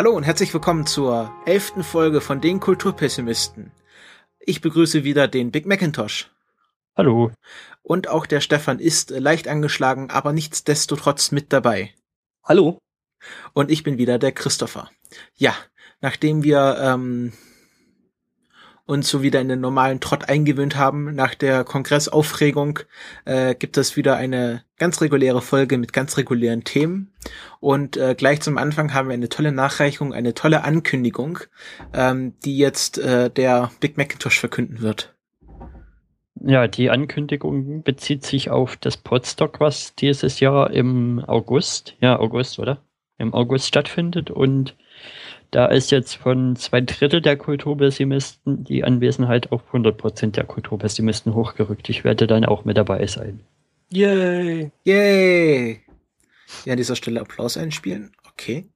Hallo und herzlich willkommen zur elften Folge von den Kulturpessimisten. Ich begrüße wieder den Big Macintosh. Hallo. Und auch der Stefan ist leicht angeschlagen, aber nichtsdestotrotz mit dabei. Hallo. Und ich bin wieder der Christopher. Ja, nachdem wir ähm, uns so wieder in den normalen Trott eingewöhnt haben. Nach der Kongressaufregung äh, gibt es wieder eine ganz reguläre Folge mit ganz regulären Themen. Und äh, gleich zum Anfang haben wir eine tolle Nachreichung, eine tolle Ankündigung, ähm, die jetzt äh, der Big Macintosh verkünden wird. Ja, die Ankündigung bezieht sich auf das Podstock, was dieses Jahr im August, ja, August, oder? Im August stattfindet und da ist jetzt von zwei Drittel der Kulturpessimisten die Anwesenheit auf 100 Prozent der Kulturpessimisten hochgerückt. Ich werde dann auch mit dabei sein. Yay! Yay! Ja, an dieser Stelle Applaus einspielen. Okay.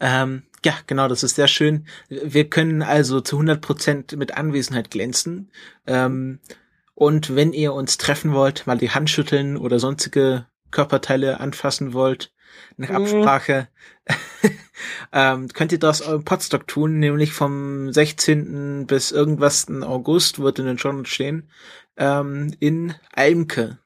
Ähm, ja, genau, das ist sehr schön. Wir können also zu 100 Prozent mit Anwesenheit glänzen. Ähm, und wenn ihr uns treffen wollt, mal die Hand schütteln oder sonstige Körperteile anfassen wollt, nach mhm. Ähm, könnt ihr das im Podstock tun, nämlich vom 16. bis irgendwas August, wird in den Journal stehen, ähm, in Almke.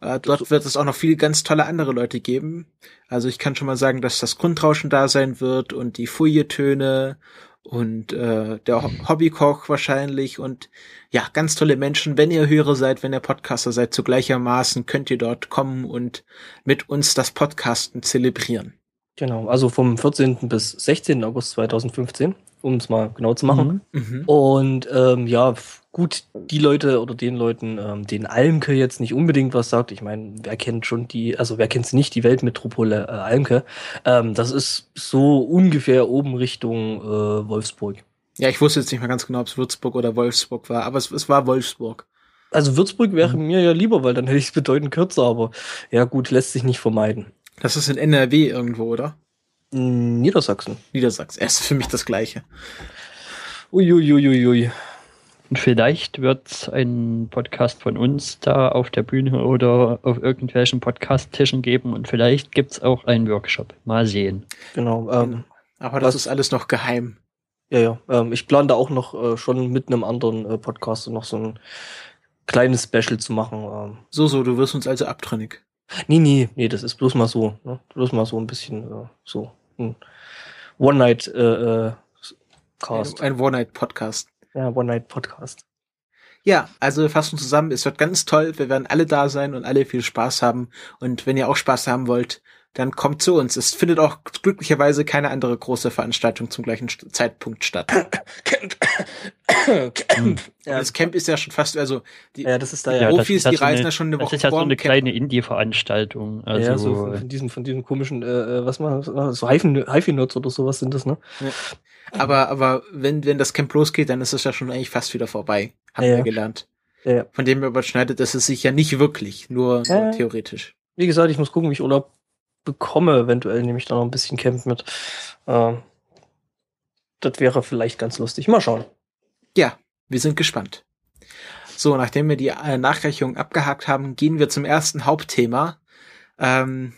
Äh, dort wird es auch noch viele ganz tolle andere Leute geben. Also ich kann schon mal sagen, dass das Grundrauschen da sein wird und die Fouilletöne und äh, der Hobbykoch wahrscheinlich und ja, ganz tolle Menschen. Wenn ihr Hörer seid, wenn ihr Podcaster seid, zu gleichermaßen könnt ihr dort kommen und mit uns das Podcasten zelebrieren. Genau, also vom 14. bis 16. August 2015, um es mal genau zu machen. Mhm. mhm. Und ähm, ja, gut, die Leute oder den Leuten, ähm, den Almke jetzt nicht unbedingt was sagt. Ich meine, wer kennt schon die, also wer kennt nicht, die Weltmetropole äh, Almke. Ähm, das ist so ungefähr oben Richtung äh, Wolfsburg. Ja, ich wusste jetzt nicht mehr ganz genau, ob es Würzburg oder Wolfsburg war, aber es, es war Wolfsburg. Also Würzburg wäre mhm. mir ja lieber, weil dann hätte ich es bedeutend kürzer, aber ja gut, lässt sich nicht vermeiden. Das ist in NRW irgendwo, oder? Niedersachsen. Niedersachsen. Es ist für mich das Gleiche. Uiuiuiui. Ui, ui. Und vielleicht wird ein Podcast von uns da auf der Bühne oder auf irgendwelchen Podcast-Tischen geben und vielleicht gibt es auch einen Workshop. Mal sehen. Genau. Ähm, genau. Aber das was, ist alles noch geheim. Ja, ja. Ähm, ich plane da auch noch äh, schon mit einem anderen äh, Podcast noch so ein kleines Special zu machen. Ähm. So, so, du wirst uns also abtrünnig. Nee, nee, nee, das ist bloß mal so. Ne? Bloß mal so ein bisschen äh, so ein One-Night-Cast. Äh, ein, ein One-Night-Podcast. Ja, One-Night-Podcast. Ja, also wir fassen zusammen, es wird ganz toll, wir werden alle da sein und alle viel Spaß haben. Und wenn ihr auch Spaß haben wollt, dann kommt zu uns. Es findet auch glücklicherweise keine andere große Veranstaltung zum gleichen Zeitpunkt statt. Camp. Camp. Ja. Das Camp ist ja schon fast, also die, ja, das ist da die ja, Profis, die reisen ja schon eine Woche Das ist ja so eine kleine Indie-Veranstaltung. Also ja, so von, diesem, von diesem komischen, äh, äh was man, so Hifi-Nerds oder sowas sind das, ne? Ja. Aber, aber wenn, wenn das Camp losgeht, dann ist es ja schon eigentlich fast wieder vorbei. Haben ja. wir gelernt. Ja. Von dem überschneidet es sich ja nicht wirklich, nur, nur theoretisch. Wie gesagt, ich muss gucken, wie ich Urlaub bekomme. Eventuell nehme ich da noch ein bisschen Camp mit. Äh, das wäre vielleicht ganz lustig. Mal schauen. Ja, wir sind gespannt. So, nachdem wir die äh, Nachreichung abgehakt haben, gehen wir zum ersten Hauptthema. Ähm,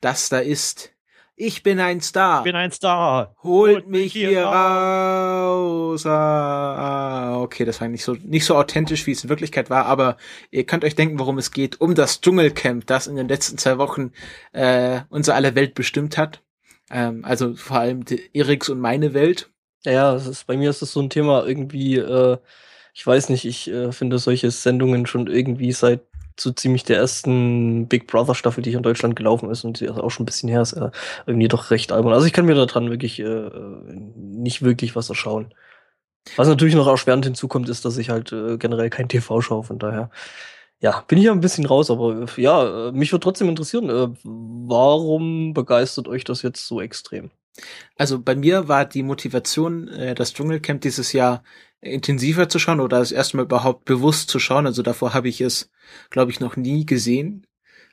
das da ist ich bin ein Star. Ich bin ein Star. Holt, Holt mich hier raus. Ah, okay, das war nicht so, nicht so authentisch, wie es in Wirklichkeit war, aber ihr könnt euch denken, worum es geht. Um das Dschungelcamp, das in den letzten zwei Wochen äh, unsere aller Welt bestimmt hat. Ähm, also vor allem die Eriks und meine Welt. Ja, das ist, bei mir ist das so ein Thema irgendwie, äh, ich weiß nicht, ich äh, finde solche Sendungen schon irgendwie seit so ziemlich der ersten Big Brother Staffel, die hier in Deutschland gelaufen ist und die auch schon ein bisschen her, ist äh, irgendwie doch recht albern. Also ich kann mir daran wirklich äh, nicht wirklich was erschauen. Was natürlich noch erschwerend hinzukommt, ist, dass ich halt äh, generell kein TV schaue, von daher. Ja, bin ich ja ein bisschen raus, aber ja, äh, mich würde trotzdem interessieren, äh, warum begeistert euch das jetzt so extrem? Also bei mir war die Motivation, äh, das Dschungelcamp dieses Jahr intensiver zu schauen oder das erstmal überhaupt bewusst zu schauen. Also davor habe ich es, glaube ich, noch nie gesehen.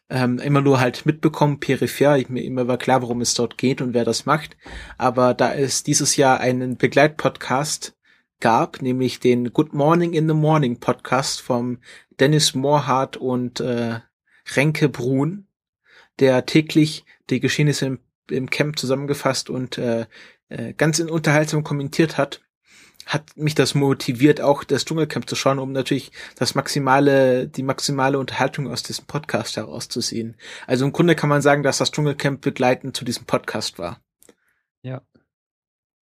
Ähm, immer nur halt mitbekommen, peripher. Ich, mir immer war klar, worum es dort geht und wer das macht. Aber da es dieses Jahr einen Begleitpodcast gab, nämlich den Good Morning in the Morning Podcast vom Dennis Moorhardt und äh, Renke Brun, der täglich die Geschehnisse im, im Camp zusammengefasst und äh, äh, ganz in unterhaltsam kommentiert hat, hat mich das motiviert, auch das Dschungelcamp zu schauen, um natürlich das maximale, die maximale Unterhaltung aus diesem Podcast herauszuziehen. Also im Grunde kann man sagen, dass das Dschungelcamp begleitend zu diesem Podcast war. Ja.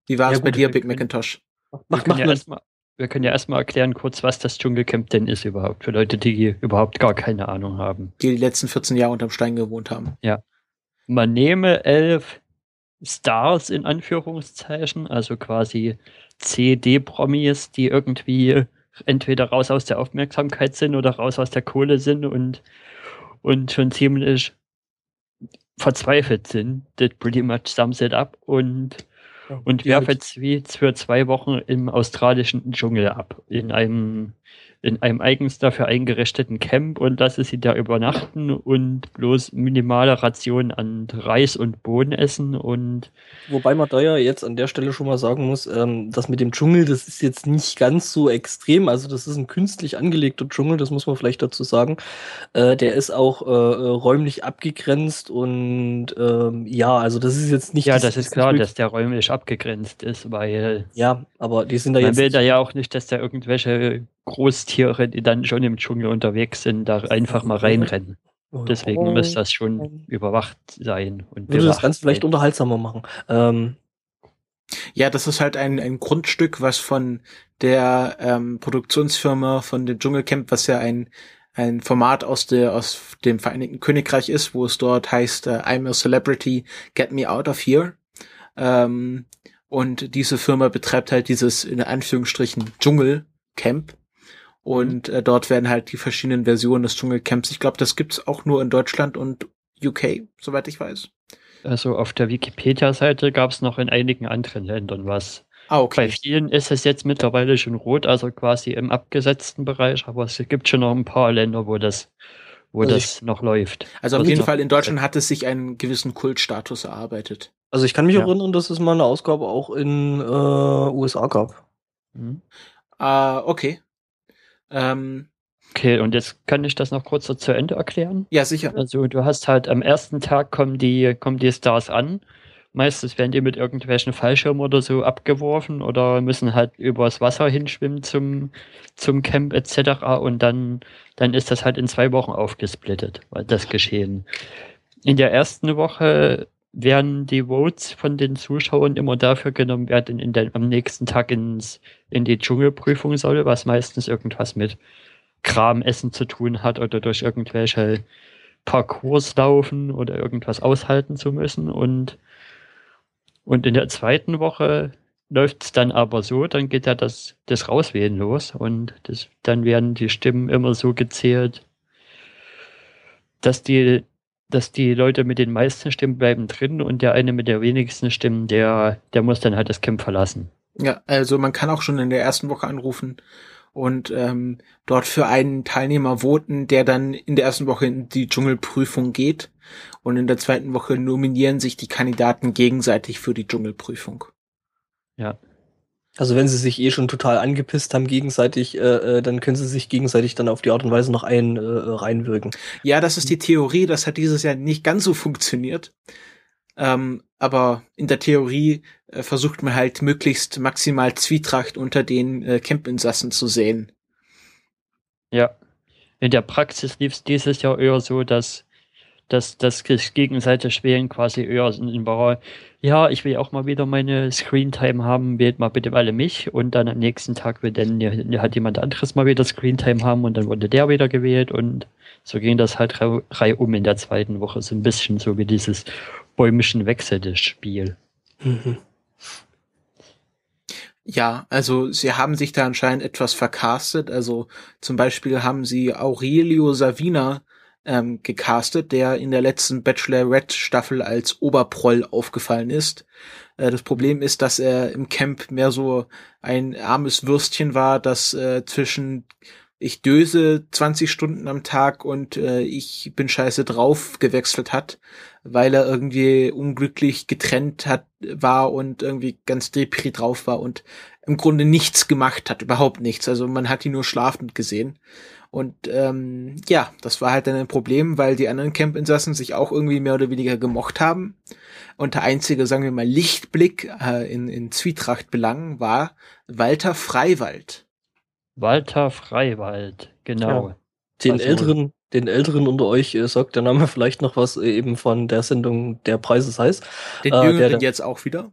Wie war Ja, es bei gut, dir, wir Big können- Macintosh? Wir Macht, können, ja erstmal, wir können ja erstmal erklären kurz, was das Dschungelcamp denn ist überhaupt, für Leute, die überhaupt gar keine Ahnung haben. Die die letzten 14 Jahre unterm Stein gewohnt haben. Man nehme elf Stars in Anführungszeichen, also quasi CD-Promis, die irgendwie entweder raus aus der Aufmerksamkeit sind oder raus aus der Kohle sind und, und schon ziemlich verzweifelt sind. That pretty much sums it up. Und, und die werfe jetzt wie für zwei Wochen im australischen Dschungel ab. In einem, in einem eigens dafür eingerichteten Camp und lasse sie da übernachten und bloß minimale Rationen an Reis und Bohnen essen und Wobei man da ja jetzt an der Stelle schon mal sagen muss, ähm, das mit dem Dschungel, das ist jetzt nicht ganz so extrem. Also das ist ein künstlich angelegter Dschungel, das muss man vielleicht dazu sagen. Äh, der ist auch äh, räumlich abgegrenzt und ähm, ja, also das ist jetzt nicht. ja, das das ist klar, dass der räumlich abgegrenzt ist, weil Ja, aber die sind da man jetzt. will da ja auch nicht, dass da irgendwelche Großtiere, die dann schon im Dschungel unterwegs sind, da einfach mal reinrennen. Deswegen muss das schon überwacht sein. Und Würde das Ganze vielleicht unterhaltsamer machen. Ähm, Ja, das ist halt ein, ein Grundstück, was von der ähm, Produktionsfirma von dem Dschungelcamp, was ja ein, ein Format aus, der, aus dem Vereinigten Königreich ist, wo es dort heißt, äh, I'm a Celebrity, get me out of here. Ähm, und diese Firma betreibt halt dieses, in Anführungsstrichen, Dschungelcamp. Und äh, dort werden halt die verschiedenen Versionen des Dschungelcamps. Ich glaube, das gibt's auch nur in Deutschland und UK, soweit ich weiß. Also auf der Wikipedia-Seite gab es noch in einigen anderen Ländern was. Ah, Bei okay. vielen ist es jetzt mittlerweile schon rot, also quasi im abgesetzten Bereich, aber es gibt schon noch ein paar Länder, wo das, wo Also das noch läuft. Also auf Also jeden Fall in Deutschland hat es sich einen gewissen Kultstatus erarbeitet. also ich kann mich Ja. erinnern, dass es mal eine Ausgabe auch in äh, USA gab. Mhm. Ah, okay. Ähm, Okay, und jetzt kann ich das noch kurz so zu Ende erklären. ja, sicher. Also du hast halt am ersten Tag kommen die, kommen die Stars an. Meistens werden die mit irgendwelchen Fallschirmen oder so abgeworfen oder müssen halt übers Wasser hinschwimmen zum, zum Camp etc. Und dann, dann ist das halt in zwei Wochen aufgesplittet, weil das geschehen. In der ersten Woche werden die Votes von den Zuschauern immer dafür genommen, wer denn in den, am nächsten Tag ins, in die Dschungelprüfung soll, was meistens irgendwas mit Kramessen zu tun hat oder durch irgendwelche Parcours laufen oder irgendwas aushalten zu müssen. Und, und in der zweiten Woche läuft es dann aber so, dann geht ja das, das Rauswählen los und das, dann werden die Stimmen immer so gezählt, dass die, dass die Leute mit den meisten Stimmen bleiben drin und der eine mit der wenigsten Stimmen, der, der muss dann halt das Camp verlassen. Ja, also man kann auch schon in der ersten Woche anrufen und ähm, dort für einen Teilnehmer voten, der dann in der ersten Woche in die Dschungelprüfung geht. Und in der zweiten Woche nominieren sich die Kandidaten gegenseitig für die Dschungelprüfung. Ja. Also wenn sie sich eh schon total angepisst haben gegenseitig, äh, äh, dann können sie sich gegenseitig dann auf die Art und Weise noch ein äh, reinwirken. Ja, das ist die Theorie. Das hat dieses Jahr nicht ganz so funktioniert. Ähm, aber in der Theorie äh, versucht man halt möglichst maximal Zwietracht unter den äh, Campinsassen zu sehen. Ja. In der Praxis lief es dieses Jahr eher so, dass, dass das gegenseitig Wählen quasi eher war, ja, ich will auch mal wieder meine Screentime haben, wählt mal bitte alle mich und dann am nächsten Tag will dann hat jemand anderes mal wieder Screentime haben und dann wurde der wieder gewählt und so ging das halt rei- reihum in der zweiten Woche, so ein bisschen so wie dieses bäumischen Wechsel Spiel. Mhm. Ja, also sie haben sich da anscheinend etwas vercastet. Also zum Beispiel haben sie Aurelio Savina ähm, gecastet, der in der letzten Bachelorette-Staffel als Oberproll aufgefallen ist. Äh, das Problem ist, dass er im Camp mehr so ein armes Würstchen war, das äh, zwischen ich döse 20 Stunden am Tag und äh, ich bin scheiße drauf gewechselt hat, weil er irgendwie unglücklich getrennt hat war und irgendwie ganz depri drauf war und im Grunde nichts gemacht hat, überhaupt nichts. Also man hat ihn nur schlafend gesehen. Und ähm, ja, das war halt dann ein Problem, weil die anderen Campinsassen sich auch irgendwie mehr oder weniger gemocht haben. Und der einzige, sagen wir mal, Lichtblick äh, in, in Zwietracht belangen war Walter Freiwald. Walter Freiwald, genau. Ja. Den also, älteren, den älteren unter euch äh, sagt der Name vielleicht noch was äh, eben von der Sendung Der Preis ist heiß. Den äh, jüngeren der, jetzt auch wieder?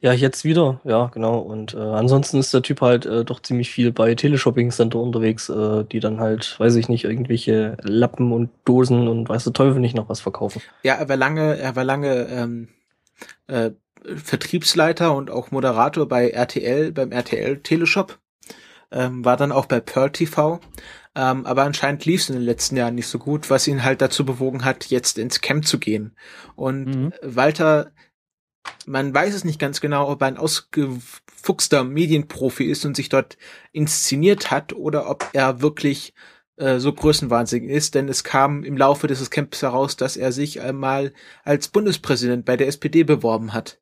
Ja, jetzt wieder, ja, genau. Und äh, ansonsten ist der Typ halt äh, doch ziemlich viel bei Teleshopping-Center unterwegs, äh, die dann halt, weiß ich nicht, irgendwelche Lappen und Dosen und weiß der Teufel nicht noch was verkaufen. Ja, er war lange, er war lange ähm, äh, Vertriebsleiter und auch Moderator bei RTL, beim RTL Teleshop. Ähm, war dann auch bei Pearl TV. Ähm, aber anscheinend lief es in den letzten Jahren nicht so gut, was ihn halt dazu bewogen hat, jetzt ins Camp zu gehen. Und mhm. Walter man weiß es nicht ganz genau, ob er ein ausgefuchster Medienprofi ist und sich dort inszeniert hat oder ob er wirklich äh, so größenwahnsinnig ist, denn es kam im Laufe dieses Camps heraus, dass er sich einmal als Bundespräsident bei der SPD beworben hat.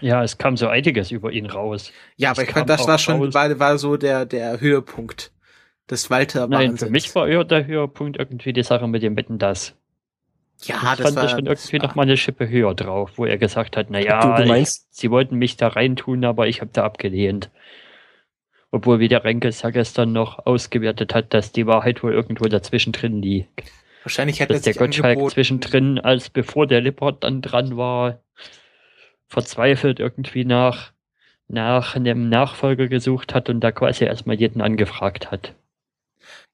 Ja, es kam so einiges über ihn raus. Ja, aber es ich fand, das war schon, war, war so der, der Höhepunkt des Walter Nein, für mich war eher der Höhepunkt irgendwie die Sache mit dem Wetten das. Ja, das, das fand war, ich schon irgendwie noch mal eine Schippe höher drauf, wo er gesagt hat, na ja, du, du meinst, ich, sie wollten mich da reintun, aber ich habe da abgelehnt. Obwohl, wie der Renkes ja gestern noch ausgewertet hat, dass die Wahrheit wohl irgendwo dazwischen drin liegt. Wahrscheinlich hat dass der Gottschalk zwischendrin, als bevor der Lippert dann dran war, verzweifelt irgendwie nach, nach einem Nachfolger gesucht hat und da quasi erstmal jeden angefragt hat.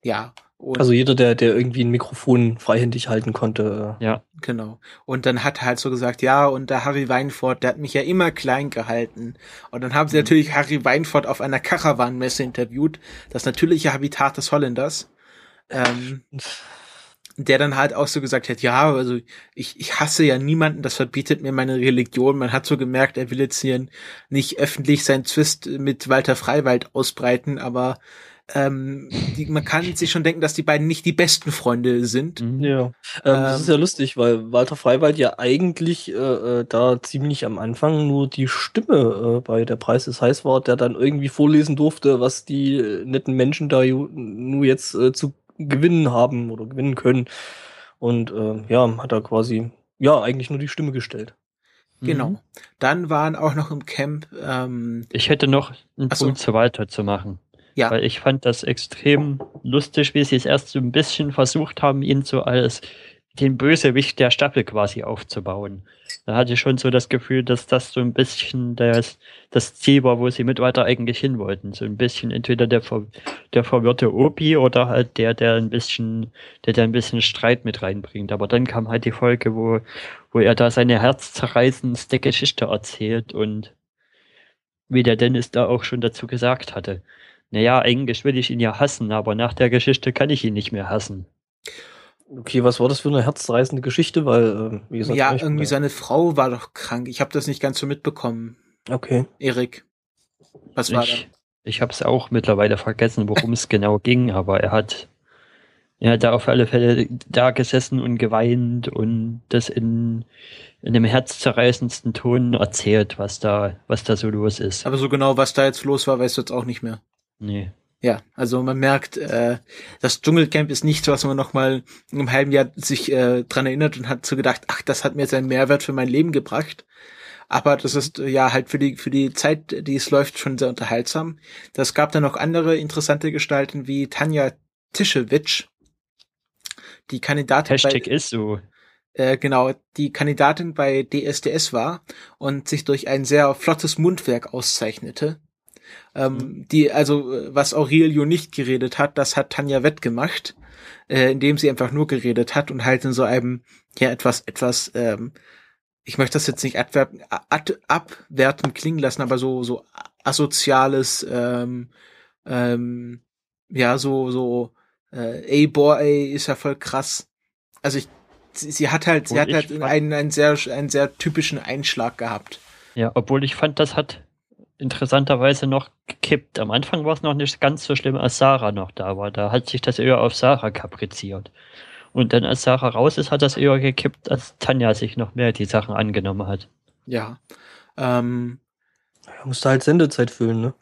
Ja, und also jeder, der, der irgendwie ein Mikrofon freihändig halten konnte. Äh, ja. Genau. Und dann hat er halt so gesagt, ja, und der Harry Weinfurt, der hat mich ja immer klein gehalten. Und dann haben sie mhm. natürlich Harry Weinfurt auf einer Karawanmesse interviewt, das natürliche Habitat des Holländers. Ähm, der dann halt auch so gesagt hat, ja, also ich, ich hasse ja niemanden, das verbietet mir meine Religion. Man hat so gemerkt, er will jetzt hier nicht öffentlich sein Zwist mit Walter Freiwald ausbreiten, aber ähm, die, man kann sich schon denken, dass die beiden nicht die besten Freunde sind. Mhm. Ja, ähm, das ist ja lustig, weil Walter Freiwald ja eigentlich äh, äh, da ziemlich am Anfang nur die Stimme äh, bei der Preis ist heiß war, der dann irgendwie vorlesen durfte, was die äh, netten Menschen da nur jetzt äh, zu gewinnen haben oder gewinnen können. Und äh, ja, hat er quasi ja eigentlich nur die Stimme gestellt. Genau. Mhm. Dann waren auch noch im Camp. Ähm, ich hätte noch einen Achso. Punkt zu weiter zu machen. Ja. Weil ich fand das extrem lustig, wie sie es erst so ein bisschen versucht haben, ihn so als den Bösewicht der Staffel quasi aufzubauen. Da hatte ich schon so das Gefühl, dass das so ein bisschen das, das Ziel war, wo sie mit weiter eigentlich hin wollten. So ein bisschen entweder der, der verwirrte Opi oder halt der, der ein bisschen, der da ein bisschen Streit mit reinbringt. Aber dann kam halt die Folge, wo, wo er da seine herzzerreißendste Geschichte erzählt und wie der Dennis da auch schon dazu gesagt hatte naja, eigentlich will ich ihn ja hassen, aber nach der Geschichte kann ich ihn nicht mehr hassen. Okay, was war das für eine herzreißende Geschichte? Weil, äh, wie gesagt, ja, irgendwie mehr. seine Frau war doch krank. Ich habe das nicht ganz so mitbekommen. Okay. Erik, was war ich, da? Ich habe es auch mittlerweile vergessen, worum es genau ging, aber er hat, er hat da auf alle Fälle da gesessen und geweint und das in, in dem herzzerreißendsten Ton erzählt, was da, was da so los ist. Aber so genau, was da jetzt los war, weißt du jetzt auch nicht mehr. Nee. Ja, also man merkt, äh, das Dschungelcamp ist nichts, was man noch mal in einem halben Jahr sich äh, dran erinnert und hat so gedacht, ach, das hat mir jetzt einen Mehrwert für mein Leben gebracht. Aber das ist äh, ja halt für die für die Zeit, die es läuft, schon sehr unterhaltsam. Das gab dann noch andere interessante Gestalten wie Tanja Tischewitsch, die Kandidatin Hashtag bei, ist so. Äh, genau, die Kandidatin bei DSDS war und sich durch ein sehr flottes Mundwerk auszeichnete. Ähm, mhm. Die, also, was Aurelio nicht geredet hat, das hat Tanja Wett gemacht, äh, indem sie einfach nur geredet hat und halt in so einem, ja, etwas, etwas, ähm, ich möchte das jetzt nicht abwerten, ad, abwertend klingen lassen, aber so, so asoziales, ähm, ähm, ja, so, so, äh, ey, boah, ey, ist ja voll krass. Also ich, sie, sie hat halt, sie hat halt einen, einen sehr, einen sehr typischen Einschlag gehabt. Ja, obwohl ich fand, das hat interessanterweise noch gekippt. Am Anfang war es noch nicht ganz so schlimm, als Sarah noch da war. Da hat sich das eher auf Sarah kapriziert. Und dann, als Sarah raus ist, hat das eher gekippt, als Tanja sich noch mehr die Sachen angenommen hat. Ja. Ähm, ja musste halt Sendezeit füllen, ne?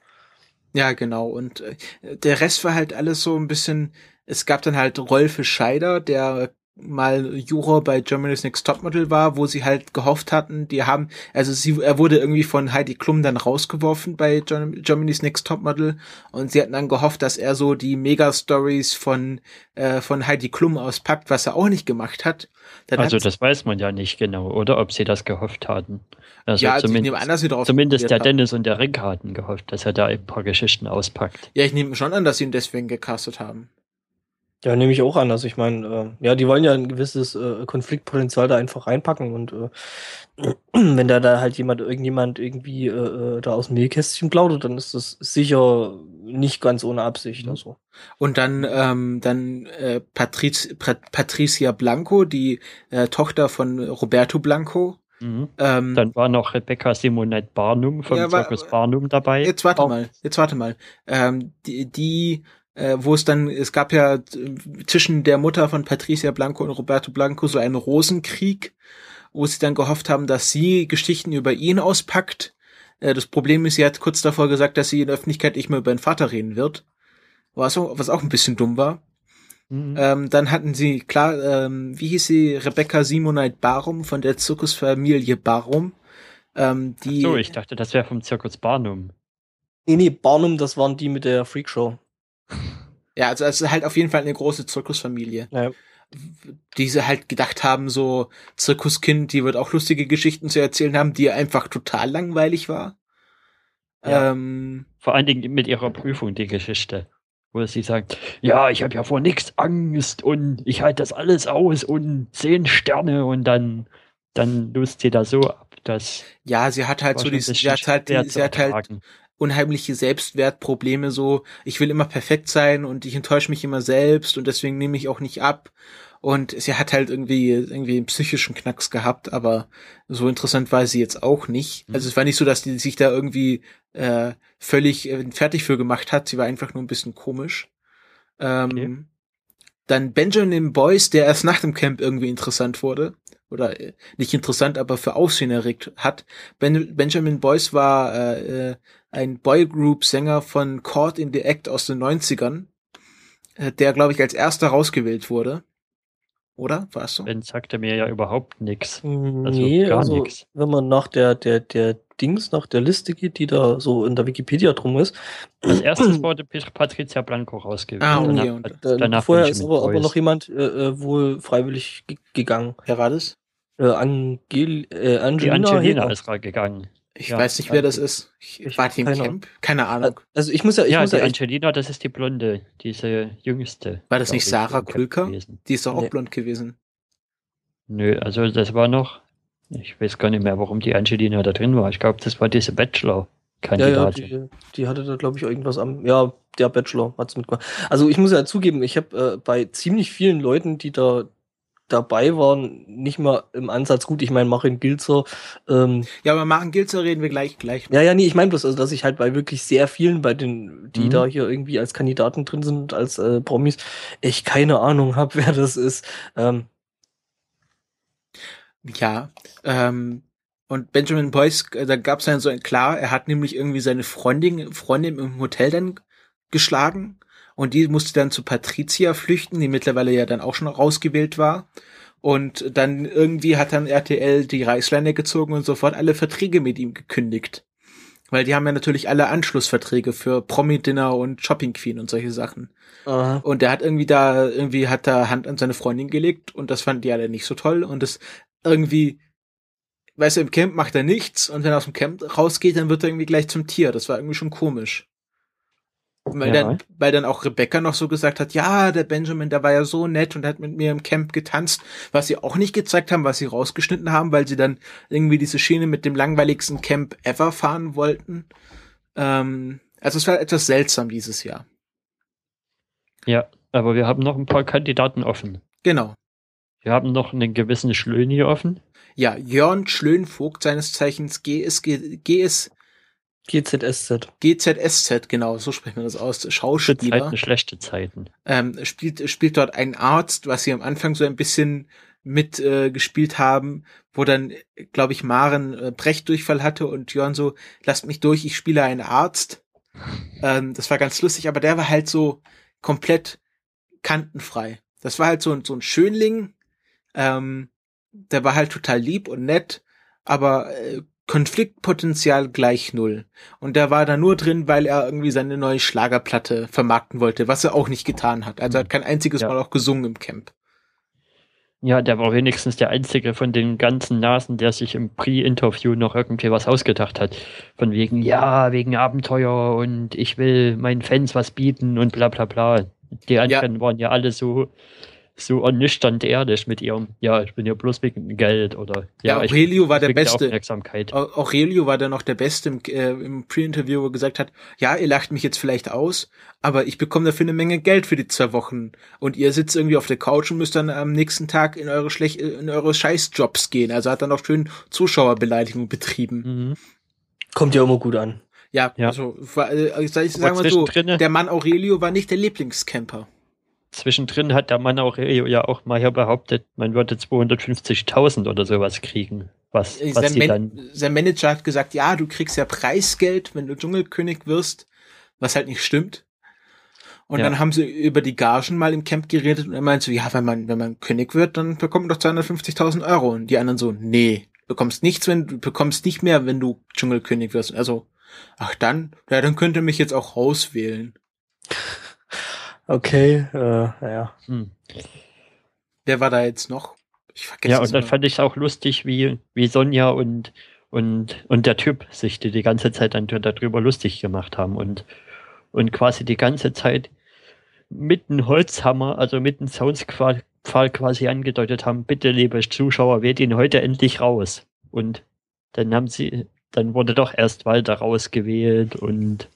Ja, genau. Und äh, der Rest war halt alles so ein bisschen, es gab dann halt Rolfe Scheider, der mal Juror bei Germany's Next Topmodel war, wo sie halt gehofft hatten, die haben, also sie, er wurde irgendwie von Heidi Klum dann rausgeworfen bei Germany's Next Topmodel und sie hatten dann gehofft, dass er so die Mega-Stories von, äh, von Heidi Klum auspackt, was er auch nicht gemacht hat. Dann also das weiß man ja nicht genau, oder? Ob sie das gehofft hatten. Also ja, also zumindest, ich nehme an, dass sie darauf zumindest der Dennis und der Rick hatten gehofft, dass er da ein paar Geschichten auspackt. Ja, ich nehme schon an, dass sie ihn deswegen gecastet haben. Ja, nehme ich auch an. Also ich meine, äh, ja, die wollen ja ein gewisses äh, Konfliktpotenzial da einfach reinpacken und äh, wenn da da halt jemand, irgendjemand irgendwie äh, äh, da aus dem Nähkästchen plaudert, dann ist das sicher nicht ganz ohne Absicht. Also. Und dann, ähm, dann äh, Patriz, Patricia Blanco, die äh, Tochter von Roberto Blanco. Mhm. Ähm, dann war noch Rebecca Simonette Barnum von ja, Circus Barnum dabei. Jetzt warte oh. mal, jetzt warte mal. Ähm, die, die äh, wo es dann, es gab ja zwischen der Mutter von Patricia Blanco und Roberto Blanco so einen Rosenkrieg, wo sie dann gehofft haben, dass sie Geschichten über ihn auspackt. Äh, das Problem ist, sie hat kurz davor gesagt, dass sie in der Öffentlichkeit nicht mehr über ihren Vater reden wird. Was auch, was auch ein bisschen dumm war. Mhm. Ähm, dann hatten sie, klar, ähm, wie hieß sie, Rebecca Simonite Barum von der Zirkusfamilie Barum. Ähm, die, so, ich dachte, das wäre vom Zirkus Barnum. Nee, nee, Barnum, das waren die mit der Freakshow. Ja, also es ist halt auf jeden Fall eine große Zirkusfamilie. Ja. Die sie halt gedacht haben, so Zirkuskind, die wird auch lustige Geschichten zu erzählen haben, die einfach total langweilig war. Ja. Ähm, Vor allen Dingen mit ihrer Prüfung, die Geschichte. Wo sie sagt, ja, ich habe ja vor nichts Angst und ich halte das alles aus und zehn Sterne und dann, dann lust sie da so ab, dass. Ja, sie hat halt so die, sie hat halt, sie hat halt unheimliche Selbstwertprobleme so, ich will immer perfekt sein und ich enttäusche mich immer selbst und deswegen nehme ich auch nicht ab. Und sie hat halt irgendwie, irgendwie einen psychischen Knacks gehabt, aber so interessant war sie jetzt auch nicht. Mhm. Also es war nicht so, dass die sich da irgendwie äh, völlig äh, fertig für gemacht hat. Sie war einfach nur ein bisschen komisch. Ähm, okay. Dann Benjamin Boyce, der erst nach dem Camp irgendwie interessant wurde oder äh, nicht interessant, aber für Aufsehen erregt hat. Ben Benjamin Boyce war äh, äh, ein Boygroup-Sänger von Caught in the Act aus den 90ern, äh, der, glaube ich, als erster rausgewählt wurde. Oder? War es so? Ben sagte mir ja überhaupt nichts. Also nee, gar also, nix. wenn man nach der, der, der Dings, nach der Liste geht, die da so in der Wikipedia drum ist. Als erstes wurde Patricia Blanco rausgewählt. Ah, okay. Danach, und, danach vorher ist aber, aber, noch jemand äh, äh wohl freiwillig gegangen. Wer war das? Äh, Angel, äh, Angelina, Die Angelina ist gegangen. Ich ja, weiß nicht, wer das ist. Ich, ich war die im keine Camp? Keine Ahnung. Also ich muss ja, ich ja, muss die ja Angelina, das ist die Blonde, diese jüngste. War das nicht Sarah Kulker? Die ist doch auch nee. blond gewesen. Nö, also das war noch, ich weiß gar nicht mehr, warum die Angelina da drin war. Ich glaube, das war diese Bachelor-Kandidatin. Ja, ja, die, die, hatte da, glaube ich, irgendwas am, ja, der Bachelor hat's mitgemacht. Also ich muss ja zugeben, ich habe äh, bei ziemlich vielen Leuten, die da dabei waren, nicht mal im Ansatz gut. Ich meine, Marin Gilzer. Ähm, ja, aber Marin Gilzer reden wir gleich gleich. Ja, ja, nee, ich meine bloß, also dass ich halt bei wirklich sehr vielen, bei den, die mhm. da hier irgendwie als Kandidaten drin sind, als äh, Promis, echt keine Ahnung habe, wer das ist. Ähm, ja, ähm, und Benjamin Boyce, äh, da gab es dann so ein klar, er hat nämlich irgendwie seine Freundin, Freundin im Hotel dann geschlagen und die musste dann zu Patricia flüchten, die mittlerweile ja dann auch schon rausgewählt war. Und dann irgendwie hat dann RTL die Reißleine gezogen und sofort alle Verträge mit ihm gekündigt. Weil die haben ja natürlich alle Anschlussverträge für Promi-Dinner und Shopping Queen und solche Sachen. Aha. Und der hat irgendwie da, irgendwie hat da Hand an seine Freundin gelegt und das fanden die alle nicht so toll und das irgendwie, weißt du, im Camp macht er nichts und wenn er aus dem Camp rausgeht, dann wird er irgendwie gleich zum Tier. Das war irgendwie schon komisch. Weil, ja. dann, weil dann auch Rebecca noch so gesagt hat, ja, der Benjamin, der war ja so nett und hat mit mir im Camp getanzt, was sie auch nicht gezeigt haben, was sie rausgeschnitten haben, weil sie dann irgendwie diese Schiene mit dem langweiligsten Camp ever fahren wollten. Ähm, also es war etwas seltsam dieses Jahr. Ja, aber wir haben noch ein paar Kandidaten offen. Genau. Wir haben noch einen gewissen Schlön hier offen. Ja, Jörn Schlönvogt, seines Zeichens GSG, GS, GZSZ. GZSZ, genau, so spricht man das aus. Schauspieler. Zeiten, schlechte Zeiten. Ähm, spielt, spielt dort einen Arzt, was sie am Anfang so ein bisschen mit äh, gespielt haben, wo dann, glaube ich, Maren äh, Brechdurchfall hatte und Jörn so, lasst mich durch, ich spiele einen Arzt. Ähm, das war ganz lustig, aber der war halt so komplett kantenfrei. Das war halt so, ein so ein Schönling, ähm, der war halt total lieb und nett, aber äh, Konfliktpotenzial gleich null. Und der war da nur drin, weil er irgendwie seine neue Schlagerplatte vermarkten wollte, was er auch nicht getan hat. Also er hat kein einziges ja. Mal auch gesungen im Camp. Ja, der war wenigstens der einzige von den ganzen Nasen, der sich im Pre-Interview noch irgendwie was ausgedacht hat. Von wegen, ja, wegen Abenteuer und ich will meinen Fans was bieten und bla bla bla. Die anderen ja. waren ja alle so so ernüchternd ehrlich mit ihrem, ja, ich bin ja bloß wegen Geld oder ja, ja Aurelio war der Beste. Aufmerksamkeit. Aurelio war dann noch der Beste im, äh, im Pre-Interview, wo er gesagt hat, ja, ihr lacht mich jetzt vielleicht aus, aber ich bekomme dafür eine Menge Geld für die zwei Wochen und ihr sitzt irgendwie auf der Couch und müsst dann am nächsten Tag in eure schlecht in eure Scheißjobs gehen. Also hat dann auch schön Zuschauerbeleidigung betrieben. Mhm. Kommt ja immer gut an. Ja, ja. also äh, sag ich sag mal so, der Mann Aurelio war nicht der Lieblingscamper zwischendrin hat der Mann auch ja auch mal hier behauptet, man würde 250.000 oder sowas kriegen. Was, was sein, Man dann sein Manager hat gesagt, ja, du kriegst ja Preisgeld, wenn du Dschungelkönig wirst, was halt nicht stimmt. Und ja. dann haben sie über die Gagen mal im Camp geredet und er meinte so, ja, wenn man, wenn man König wird, dann bekommt man doch 250.000 Euro. Und die anderen so, nee, bekommst nichts, wenn du bekommst nicht mehr, wenn du Dschungelkönig wirst. Also, ach dann, ja, dann könnte mich jetzt auch rauswählen. Okay, äh, ja. Hm. Wer war da jetzt noch? Ich vergesse Ja, und dann fand ich auch lustig, wie, wie Sonja und, und, und der Typ sich die, die ganze Zeit dann darüber lustig gemacht haben und, und quasi die ganze Zeit mit einem Holzhammer, also mit einem Soundpfahl quasi angedeutet haben, bitte liebe Zuschauer, wählt ihn heute endlich raus. Und dann haben sie, dann wurde doch erst Walter rausgewählt und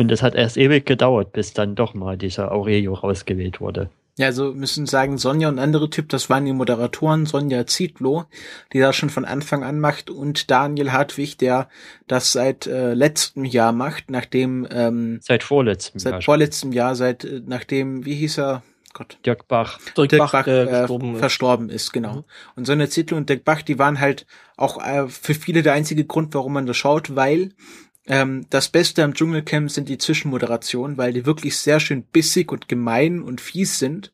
und es hat erst ewig gedauert, bis dann doch mal dieser Aurelio rausgewählt wurde. Ja, also müssen sagen, Sonja und andere Typ, das waren die Moderatoren, Sonja Zietlow, die das schon von Anfang an macht, und Daniel Hartwig, der das seit äh, letztem Jahr macht, nachdem ähm, seit vorletztem seit Jahr. vorletztem Jahr, seit äh, nachdem, wie hieß er? Gott. Dirk Bach. Dirk, Dirk Bach, Bach äh, verstorben, verstorben ist. ist, genau. Mhm. Und Sonja Zietlow und Dirk Bach, die waren halt auch äh, für viele der einzige Grund, warum man das schaut, weil ähm, das Beste am Dschungelcamp sind die Zwischenmoderationen, weil die wirklich sehr schön bissig und gemein und fies sind.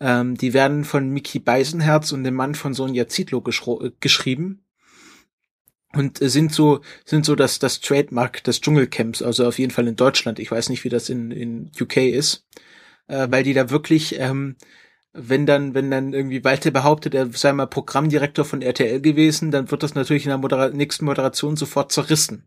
Ähm, die werden von Mickey Beisenherz und dem Mann von Sonja Zietlow äh, geschrieben und sind so sind so das das Trademark des Dschungelcamps, also auf jeden Fall in Deutschland. Ich weiß nicht, wie das in in UK ist, äh, weil die da wirklich ähm, wenn dann, wenn dann irgendwie Walter behauptet, er sei mal Programmdirektor von RTL gewesen, dann wird das natürlich in der Modera nächsten Moderation sofort zerrissen.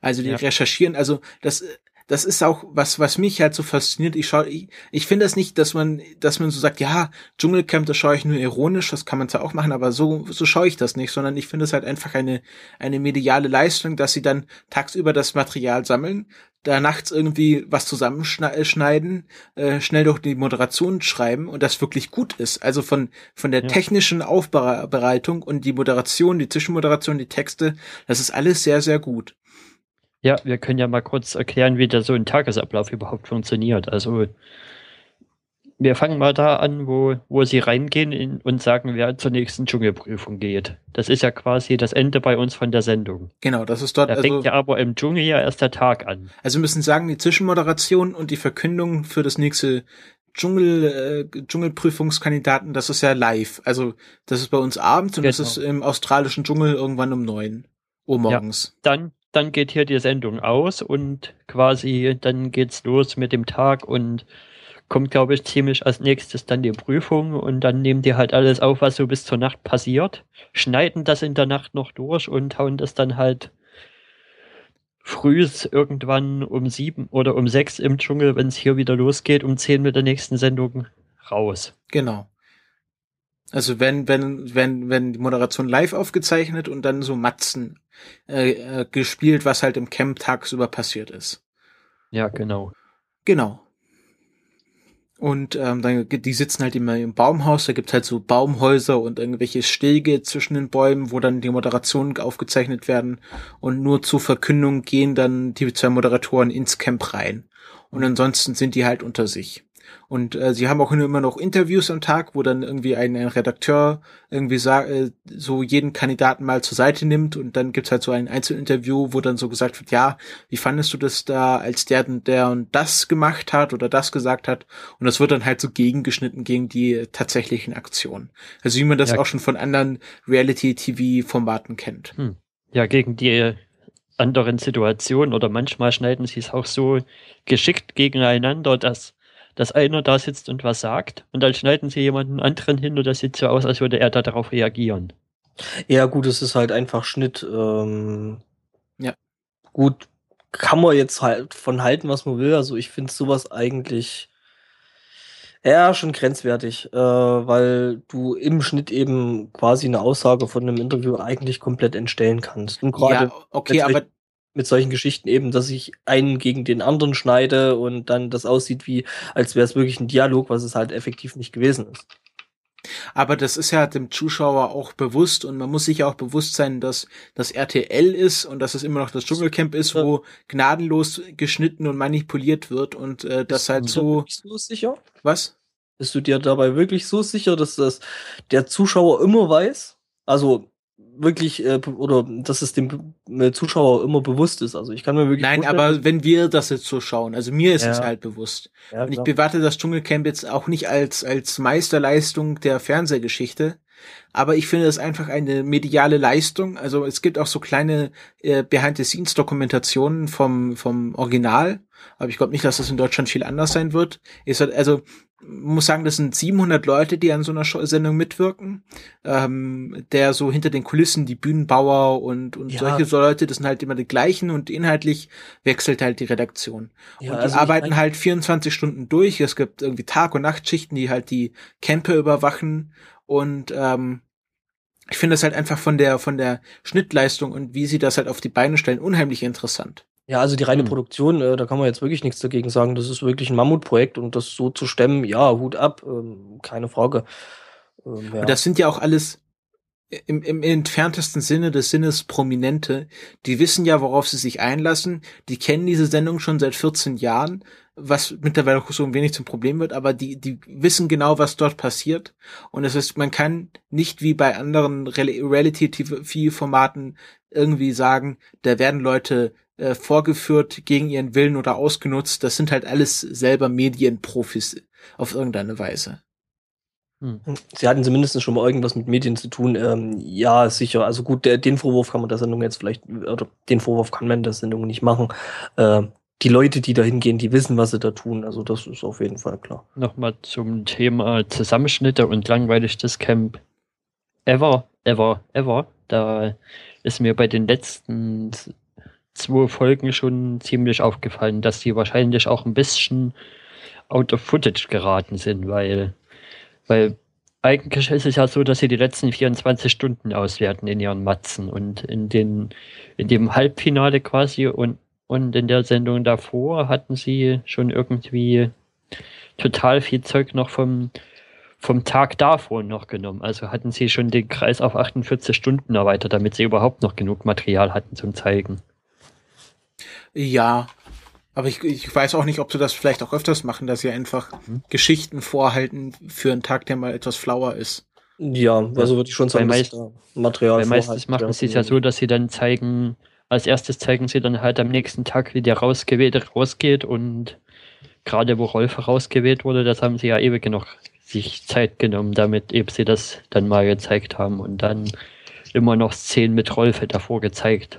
Also die ja. recherchieren, also das, das ist auch was, was mich halt so fasziniert. Ich schaue, ich, ich finde das nicht, dass man, dass man so sagt, ja, Dschungelcamp, das schaue ich nur ironisch, das kann man zwar auch machen, aber so, so schaue ich das nicht, sondern ich finde es halt einfach eine, eine mediale Leistung, dass sie dann tagsüber das Material sammeln, da nachts irgendwie was zusammenschneiden, äh, schnell durch die Moderation schreiben und das wirklich gut ist. Also von, von der ja. technischen Aufbereitung und die Moderation, die Zwischenmoderation, die Texte, das ist alles sehr, sehr gut. Ja, wir können ja mal kurz erklären, wie da so ein Tagesablauf überhaupt funktioniert. Also wir fangen mal da an, wo, wo sie reingehen in, und sagen, wer zur nächsten Dschungelprüfung geht. Das ist ja quasi das Ende bei uns von der Sendung. Genau, das ist dort. Da also, fängt ja aber im Dschungel ja erst der Tag an. Also wir müssen sagen, die Zwischenmoderation und die Verkündung für das nächste Dschungel, äh, Dschungelprüfungskandidaten, das ist ja live. Also das ist bei uns abends und genau. das ist im australischen Dschungel irgendwann um neun Uhr morgens. Ja, dann dann geht hier die Sendung aus und quasi dann geht's los mit dem Tag und kommt, glaube ich, ziemlich als nächstes dann die Prüfung und dann nehmen die halt alles auf, was so bis zur Nacht passiert, schneiden das in der Nacht noch durch und hauen das dann halt frühs irgendwann um sieben oder um sechs im Dschungel, wenn es hier wieder losgeht, um zehn mit der nächsten Sendung raus. Genau. Also wenn, wenn, wenn, wenn die Moderation live aufgezeichnet und dann so Matzen äh, äh, gespielt, was halt im Camp tagsüber passiert ist. Ja, genau. Genau. Und ähm, dann die sitzen halt immer im Baumhaus, da gibt's halt so Baumhäuser und irgendwelche Stege zwischen den Bäumen, wo dann die Moderationen aufgezeichnet werden und nur zur Verkündung gehen dann die zwei Moderatoren ins Camp rein. Und ansonsten sind die halt unter sich. Und äh, sie haben auch immer noch Interviews am Tag, wo dann irgendwie ein, ein Redakteur irgendwie sagt, äh, so jeden Kandidaten mal zur Seite nimmt und dann gibt's halt so ein Einzelinterview, wo dann so gesagt wird, ja, wie fandest du das da, als der, der und das gemacht hat oder das gesagt hat? Und das wird dann halt so gegengeschnitten gegen die tatsächlichen Aktionen. Also wie man das ja. auch schon von anderen Reality-TV-Formaten kennt. Hm. Ja, gegen die anderen Situationen oder manchmal schneiden sie es auch so geschickt gegeneinander, dass, dass einer da sitzt und was sagt und dann schneiden sie jemanden anderen hin und das sieht so aus, als würde er da darauf reagieren. Ja, gut, es ist halt einfach Schnitt. Ähm, ja. Gut, kann man jetzt halt von halten, was man will. Also ich finde sowas eigentlich ja schon grenzwertig, äh, weil du im Schnitt eben quasi eine Aussage von einem Interview eigentlich komplett entstellen kannst. Und gerade ja, okay, aber mit solchen Geschichten eben, dass ich einen gegen den anderen schneide und dann das aussieht wie, als wäre es wirklich ein Dialog, was es halt effektiv nicht gewesen ist. Aber das ist ja dem Zuschauer auch bewusst und man muss sich ja auch bewusst sein, dass das RTL ist und dass es immer noch das Dschungelcamp ist, wo gnadenlos geschnitten und manipuliert wird und äh, das halt so. Bist du sicher? Was? Bist du dir dabei wirklich so sicher, dass das der Zuschauer immer weiß? Also wirklich äh, oder dass es dem äh, Zuschauer immer bewusst ist. Also ich kann mir wirklich Nein, aber wenn wir das jetzt so schauen, also mir ist ja. es halt bewusst. Ja, und ich bewerte das Dschungelcamp jetzt auch nicht als als Meisterleistung der Fernsehgeschichte, aber ich finde es einfach eine mediale Leistung. Also es gibt auch so kleine äh, Behind-the-Scenes-Dokumentationen vom vom Original, aber ich glaube nicht, dass das in Deutschland viel anders sein wird. Ist halt, also muss sagen, das sind 700 Leute, die an so einer Sendung mitwirken. Ähm, der so hinter den Kulissen, die Bühnenbauer und, und ja. solche so Leute, das sind halt immer die gleichen und inhaltlich wechselt halt die Redaktion. Ja, und die also arbeiten halt 24 Stunden durch. Es gibt irgendwie Tag- und Nachtschichten, die halt die Camper überwachen und ähm, ich finde das halt einfach von der von der Schnittleistung und wie sie das halt auf die Beine stellen unheimlich interessant. Ja, also die reine hm. Produktion, äh, da kann man jetzt wirklich nichts dagegen sagen. Das ist wirklich ein Mammutprojekt und das so zu stemmen, ja, Hut ab, ähm, keine Frage. Ähm, ja. Und das sind ja auch alles im, im entferntesten Sinne des Sinnes Prominente. Die wissen ja, worauf sie sich einlassen. Die kennen diese Sendung schon seit 14 Jahren, was mittlerweile auch so ein wenig zum Problem wird, aber die, die wissen genau, was dort passiert. Und es ist, man kann nicht wie bei anderen Reality-TV-Formaten irgendwie sagen, da werden Leute äh, vorgeführt gegen ihren Willen oder ausgenutzt. Das sind halt alles selber Medienprofis auf irgendeine Weise. Hm. Sie hatten zumindest schon mal irgendwas mit Medien zu tun. Ähm, ja, sicher. Also gut, der, den Vorwurf kann man der Sendung jetzt vielleicht, oder den Vorwurf kann man der Sendung nicht machen. Äh, die Leute, die da hingehen, die wissen, was sie da tun. Also das ist auf jeden Fall klar. Nochmal zum Thema Zusammenschnitte und langweilig Camp ever, ever, ever. Da ist mir bei den letzten zwei Folgen schon ziemlich aufgefallen, dass die wahrscheinlich auch ein bisschen out of footage geraten sind, weil, weil eigentlich ist es ja so, dass sie die letzten 24 Stunden auswerten in ihren Matzen und in den, in dem Halbfinale quasi und, und in der Sendung davor hatten sie schon irgendwie total viel Zeug noch vom, vom Tag davor noch genommen. Also hatten sie schon den Kreis auf 48 Stunden erweitert, damit sie überhaupt noch genug Material hatten zum Zeigen. Ja, aber ich, ich weiß auch nicht, ob du das vielleicht auch öfters machen, dass sie einfach mhm. Geschichten vorhalten für einen Tag, der mal etwas flauer ist. Ja, also würde ich schon sagen, meist, Material. Weil meistens machen sie es ja so, dass sie dann zeigen, als erstes zeigen sie dann halt am nächsten Tag, wie der rausgewählt rausgeht und gerade wo Rolf rausgewählt wurde, das haben sie ja ewig noch sich Zeit genommen, damit eben sie das dann mal gezeigt haben und dann immer noch Szenen mit Rolf davor gezeigt.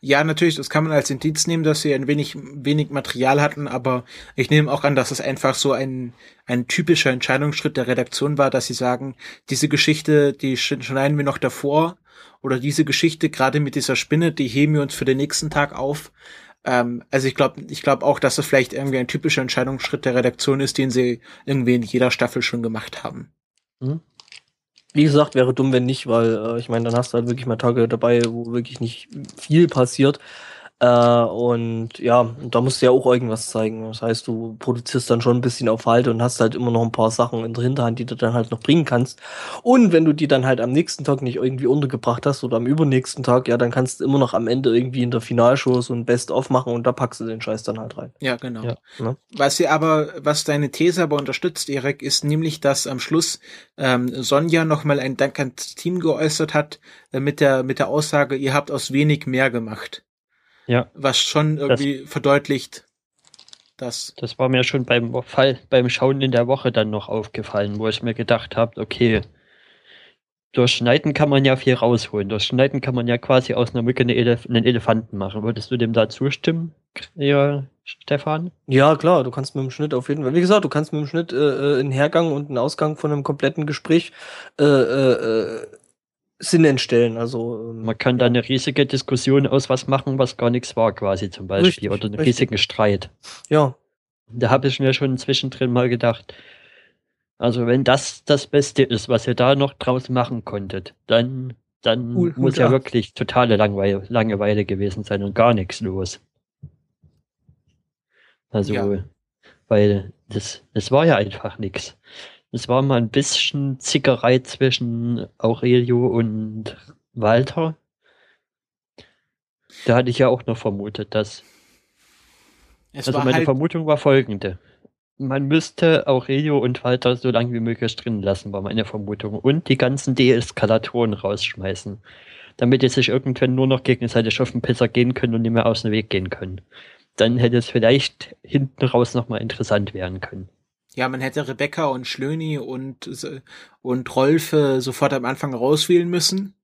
Ja, natürlich, das kann man als Indiz nehmen, dass sie ein wenig, wenig Material hatten, aber ich nehme auch an, dass es einfach so ein, ein typischer Entscheidungsschritt der Redaktion war, dass sie sagen, diese Geschichte, die schneiden wir noch davor, oder diese Geschichte, gerade mit dieser Spinne, die heben wir uns für den nächsten Tag auf. Ähm, also ich glaube, ich glaube auch, dass das vielleicht irgendwie ein typischer Entscheidungsschritt der Redaktion ist, den sie irgendwie in jeder Staffel schon gemacht haben. Mhm. Wie gesagt, wäre dumm, wenn nicht, weil äh, ich meine, dann hast du halt wirklich mal Tage dabei, wo wirklich nicht viel passiert. Äh, und ja, da musst du ja auch irgendwas zeigen. Das heißt, du produzierst dann schon ein bisschen auf Halte und hast halt immer noch ein paar Sachen in der Hinterhand, die du dann halt noch bringen kannst. Und wenn du die dann halt am nächsten Tag nicht irgendwie untergebracht hast oder am übernächsten Tag, ja, dann kannst du immer noch am Ende irgendwie in der Finalshow so ein Best-of machen und da packst du den Scheiß dann halt rein. Ja, genau. Ja, ne? Was sie aber, was deine These aber unterstützt, Erik, ist nämlich, dass am Schluss ähm, Sonja nochmal ein Dank ans Team geäußert hat, äh, mit der, mit der Aussage, ihr habt aus wenig mehr gemacht. Ja. Was schon irgendwie das, verdeutlicht, dass. Das war mir schon beim Fall, beim Schauen in der Woche dann noch aufgefallen, wo ich mir gedacht habe, okay, durch Schneiden kann man ja viel rausholen. Durch Schneiden kann man ja quasi aus einer Mücke eine Elef einen Elefanten machen. Würdest du dem da zustimmen, ja, Stefan? Ja, klar, du kannst mit dem Schnitt auf jeden Fall. Wie gesagt, du kannst mit dem Schnitt äh, äh einen Hergang und einen Ausgang von einem kompletten Gespräch äh, äh, äh Sinn entstellen. Also ähm, man kann da eine riesige Diskussion aus was machen, was gar nichts war, quasi zum Beispiel, richtig, oder einen richtig. riesigen Streit. Ja. Da habe ich mir schon zwischendrin mal gedacht, also wenn das das Beste ist, was ihr da noch draus machen konntet, dann dann cool, muss ja wirklich totale Langweile, Langeweile gewesen sein und gar nichts los. Also, ja. weil das, das war ja einfach nichts. Es war mal ein bisschen Zickerei zwischen Aurelio und Walter. Da hatte ich ja auch noch vermutet, dass. Es also meine halt Vermutung war folgende. Man müsste Aurelio und Walter so lange wie möglich drin lassen, war meine Vermutung. Und die ganzen Deeskalatoren rausschmeißen. Damit die sich irgendwann nur noch gegenseitig auf den Pisser gehen können und nicht mehr aus dem Weg gehen können. Dann hätte es vielleicht hinten raus nochmal interessant werden können. Ja, man hätte Rebecca und Schlöni und, und Rolfe sofort am Anfang rauswählen müssen.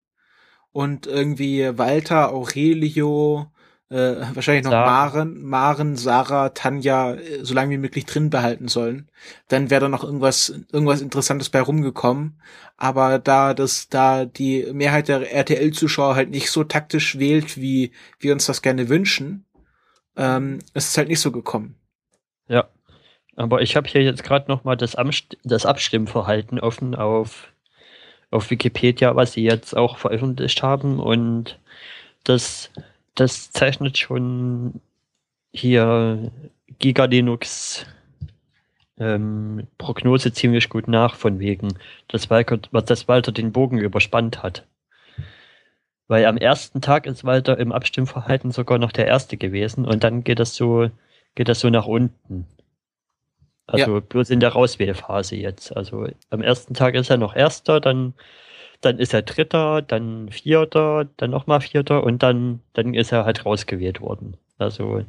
Und irgendwie Walter, Aurelio, äh, wahrscheinlich noch Sarah. Maren, Maren, Sarah, Tanja äh, so lange wie möglich drin behalten sollen. Dann wäre da noch irgendwas, irgendwas Interessantes bei rumgekommen. Aber da das, da die Mehrheit der RTL-Zuschauer halt nicht so taktisch wählt, wie wir uns das gerne wünschen, ähm, ist es halt nicht so gekommen. Aber ich habe hier jetzt gerade noch mal das, das Abstimmverhalten offen auf, auf Wikipedia, was sie jetzt auch veröffentlicht haben. Und das, das zeichnet schon hier Giga Linux ähm, Prognose ziemlich gut nach, von wegen, dass Walter, dass Walter den Bogen überspannt hat. Weil am ersten Tag ist Walter im Abstimmverhalten sogar noch der Erste gewesen und dann geht das so, geht das so nach unten. Also ja. bloß in der Rauswählphase jetzt. Also am ersten Tag ist er noch Erster, dann, dann ist er Dritter, dann Vierter, dann nochmal Vierter und dann, dann ist er halt rausgewählt worden. Also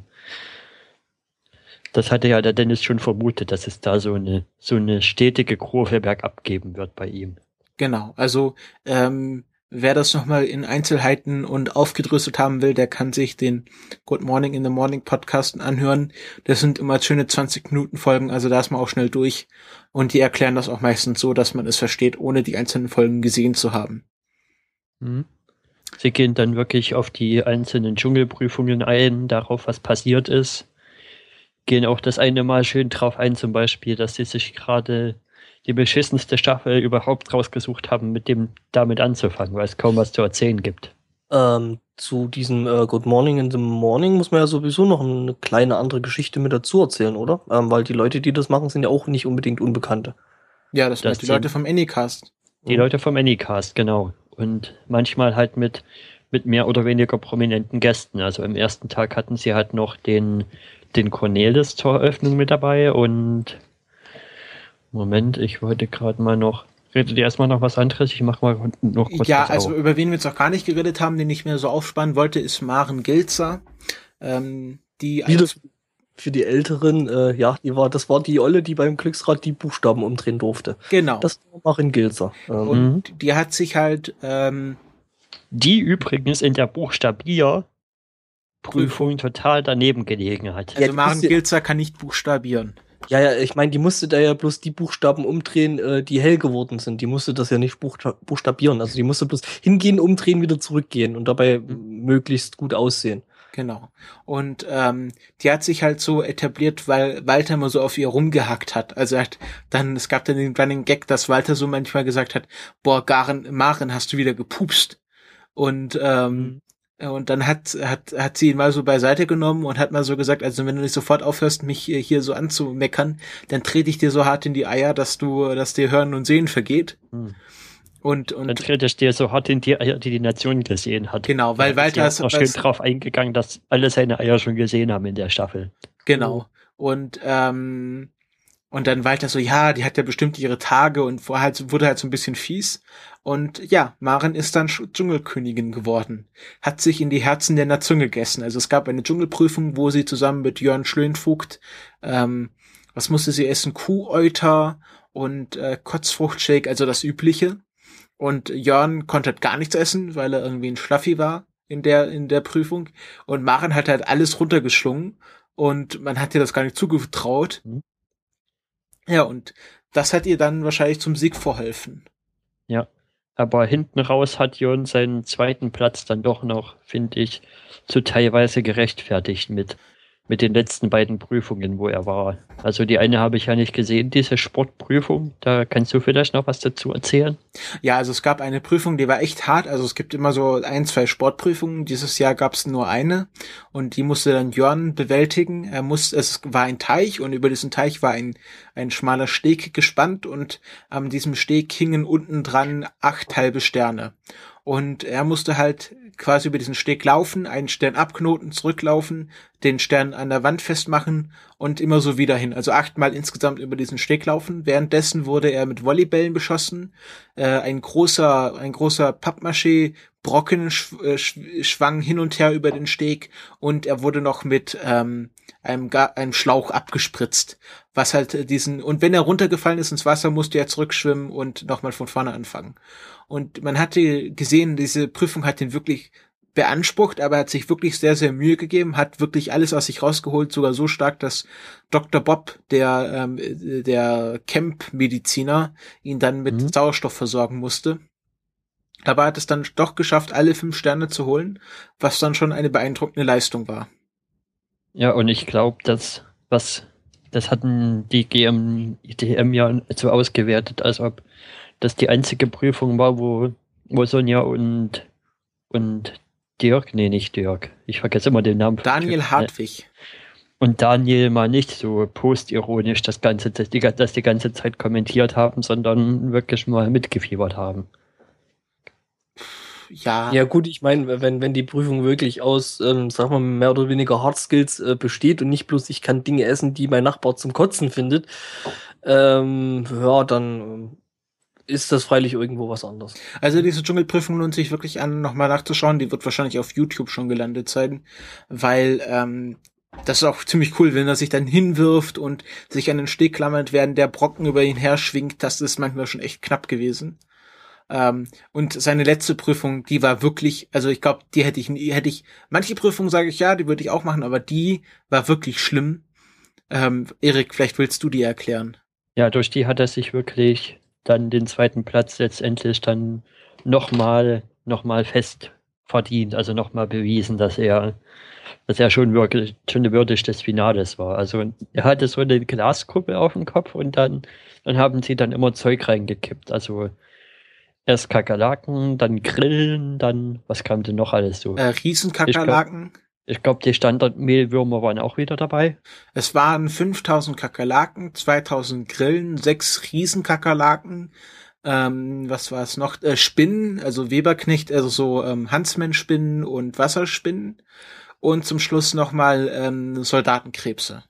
das hatte ja der Dennis schon vermutet, dass es da so eine, so eine stetige Kurve bergab geben wird bei ihm. Genau, also ähm, Wer das nochmal in Einzelheiten und aufgedröselt haben will, der kann sich den Good Morning in the Morning Podcast anhören. Das sind immer schöne 20 Minuten Folgen, also da ist man auch schnell durch. Und die erklären das auch meistens so, dass man es versteht, ohne die einzelnen Folgen gesehen zu haben. Mhm. Sie gehen dann wirklich auf die einzelnen Dschungelprüfungen ein, darauf, was passiert ist. Gehen auch das eine Mal schön drauf ein, zum Beispiel, dass sie sich gerade die beschissenste Staffel überhaupt rausgesucht haben, mit dem damit anzufangen, weil es kaum was zu erzählen gibt. Ähm, zu diesem äh, Good Morning in the Morning muss man ja sowieso noch eine kleine andere Geschichte mit dazu erzählen, oder? Ähm, weil die Leute, die das machen, sind ja auch nicht unbedingt Unbekannte. Ja, das, das sind die Leute vom Anycast. Die Leute vom Anycast, genau. Und manchmal halt mit, mit mehr oder weniger prominenten Gästen. Also im ersten Tag hatten sie halt noch den, den Cornelis zur Eröffnung mit dabei und Moment, ich wollte gerade mal noch. Redet ihr erstmal noch was anderes? Ich mach mal noch kurz. Ja, also auf. über wen wir jetzt auch gar nicht geredet haben, den ich mir so aufspannen wollte, ist Maren Gilzer. Ähm, die Wie das für die Älteren, äh, ja, die war, das war die Olle, die beim Glücksrad die Buchstaben umdrehen durfte. Genau. Das war Maren Gilzer. Ähm, Und die hat sich halt. Ähm, die übrigens in der Buchstabier Prüfung total daneben gelegen hat. Also Maren Gilzer kann nicht buchstabieren. Ja, ja, ich meine, die musste da ja bloß die Buchstaben umdrehen, äh, die hell geworden sind. Die musste das ja nicht buchstabieren. Also die musste bloß hingehen, umdrehen, wieder zurückgehen und dabei mhm. möglichst gut aussehen. Genau. Und ähm, die hat sich halt so etabliert, weil Walter immer so auf ihr rumgehackt hat. Also er hat dann, es gab dann den Running Gag, dass Walter so manchmal gesagt hat, boah, Garen, Maren, hast du wieder gepupst. Und ähm, mhm. Und dann hat, hat, hat sie ihn mal so beiseite genommen und hat mal so gesagt, also wenn du nicht sofort aufhörst, mich hier so anzumeckern, dann trete ich dir so hart in die Eier, dass du, dass dir Hören und Sehen vergeht. Hm. Und, und dann trete ich dir so hart in die Eier, die die Nation gesehen hat. Genau, weil Walter ist auch schön drauf eingegangen, dass alle seine Eier schon gesehen haben in der Staffel. Genau. Und ähm, und dann Walter so, ja, die hat ja bestimmt ihre Tage und vorher halt, wurde halt so ein bisschen fies. Und ja, Maren ist dann Dschungelkönigin geworden. Hat sich in die Herzen der Nation gegessen. Also es gab eine Dschungelprüfung, wo sie zusammen mit Jörn Schlönvogt, ähm, was musste sie essen? Kuhäuter und äh, Kotzfruchtshake, also das Übliche. Und Jörn konnte halt gar nichts essen, weil er irgendwie ein Schlaffi war in der, in der Prüfung. Und Maren hat halt alles runtergeschlungen und man hat ihr das gar nicht zugetraut. Mhm. Ja, und das hat ihr dann wahrscheinlich zum Sieg verholfen. Ja, aber hinten raus hat Jon seinen zweiten Platz dann doch noch, finde ich, zu teilweise gerechtfertigt mit mit den letzten beiden Prüfungen, wo er war. Also die eine habe ich ja nicht gesehen, diese Sportprüfung. Da kannst du vielleicht noch was dazu erzählen? Ja, also es gab eine Prüfung, die war echt hart. Also es gibt immer so ein, zwei Sportprüfungen. Dieses Jahr gab es nur eine und die musste dann Jörn bewältigen. Er musste, es war ein Teich und über diesen Teich war ein, ein schmaler Steg gespannt und an diesem Steg hingen unten dran acht halbe Sterne. Und er musste halt quasi über diesen Steg laufen, einen Stern abknoten, zurücklaufen, den Stern an der Wand festmachen und immer so wieder hin. Also achtmal insgesamt über diesen Steg laufen. Währenddessen wurde er mit Volleybällen beschossen. Äh, ein großer, ein großer Pappmaché Brocken schw äh, schwang hin und her über den Steg und er wurde noch mit ähm, einem, einem Schlauch abgespritzt. Was halt diesen, und wenn er runtergefallen ist ins Wasser, musste er zurückschwimmen und nochmal von vorne anfangen. Und man hatte gesehen, diese Prüfung hat ihn wirklich beansprucht, aber er hat sich wirklich sehr, sehr Mühe gegeben, hat wirklich alles aus sich rausgeholt, sogar so stark, dass Dr. Bob, der, ähm, der Camp-Mediziner, ihn dann mit mhm. Sauerstoff versorgen musste. Aber er hat es dann doch geschafft, alle fünf Sterne zu holen, was dann schon eine beeindruckende Leistung war. Ja, und ich glaube, dass was das hatten die GM, DM ja so ausgewertet, als ob das die einzige Prüfung war, wo, wo Sonja und, und Dirk, nee, nicht Dirk, ich vergesse immer den Namen. Daniel Hartwig. Und Daniel mal nicht so postironisch das Ganze, das die, das die ganze Zeit kommentiert haben, sondern wirklich mal mitgefiebert haben. Ja. Ja, gut, ich meine, wenn, wenn die Prüfung wirklich aus, ähm, sag mal, mehr oder weniger Hard Skills äh, besteht und nicht bloß ich kann Dinge essen, die mein Nachbar zum Kotzen findet, ähm, ja, dann ist das freilich irgendwo was anderes. Also diese Dschungelprüfung lohnt sich wirklich an, nochmal nachzuschauen. Die wird wahrscheinlich auf YouTube schon gelandet sein, weil ähm, das ist auch ziemlich cool, wenn er sich dann hinwirft und sich an den Steg klammert, während der Brocken über ihn her schwingt. Das ist manchmal schon echt knapp gewesen. Ähm, und seine letzte Prüfung, die war wirklich, also ich glaube, die hätte ich, hätte ich, manche Prüfungen sage ich ja, die würde ich auch machen, aber die war wirklich schlimm. Ähm, Erik, vielleicht willst du die erklären. Ja, durch die hat er sich wirklich dann den zweiten Platz letztendlich dann nochmal noch mal fest verdient, also nochmal bewiesen, dass er, dass er schon wirklich schon würdig des Finales war. Also er hatte so eine Glaskuppel auf dem Kopf und dann, dann haben sie dann immer Zeug reingekippt. Also erst Kakerlaken, dann Grillen, dann, was kam denn noch alles so? Äh, Riesenkakerlaken. Ich glaube, die Standardmehlwürmer waren auch wieder dabei. Es waren 5000 Kakerlaken, 2000 Grillen, sechs Riesenkakerlaken, ähm, was war es noch? Äh, Spinnen, also Weberknecht, also so ähm, Huntsman-Spinnen und Wasserspinnen. Und zum Schluss nochmal ähm, Soldatenkrebse.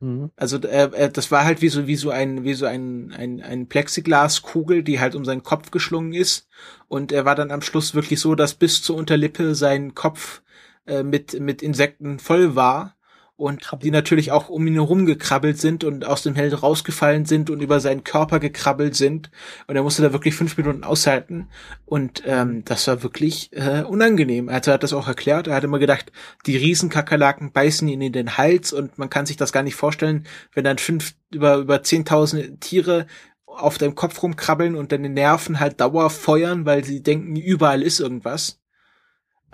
Mhm. Also äh, äh, das war halt wie so wie so ein wie so ein ein, ein Plexiglaskugel, die halt um seinen Kopf geschlungen ist und er war dann am Schluss wirklich so, dass bis zur Unterlippe sein Kopf äh, mit, mit Insekten voll war und die natürlich auch um ihn herum gekrabbelt sind und aus dem Held rausgefallen sind und über seinen Körper gekrabbelt sind. Und er musste da wirklich fünf Minuten aushalten. Und ähm, das war wirklich äh, unangenehm. Also er hat das auch erklärt. Er hat immer gedacht, die Riesenkakerlaken beißen ihn in den Hals und man kann sich das gar nicht vorstellen, wenn dann fünf über über zehntausend Tiere auf deinem Kopf rumkrabbeln und deine Nerven halt Dauer feuern, weil sie denken, überall ist irgendwas.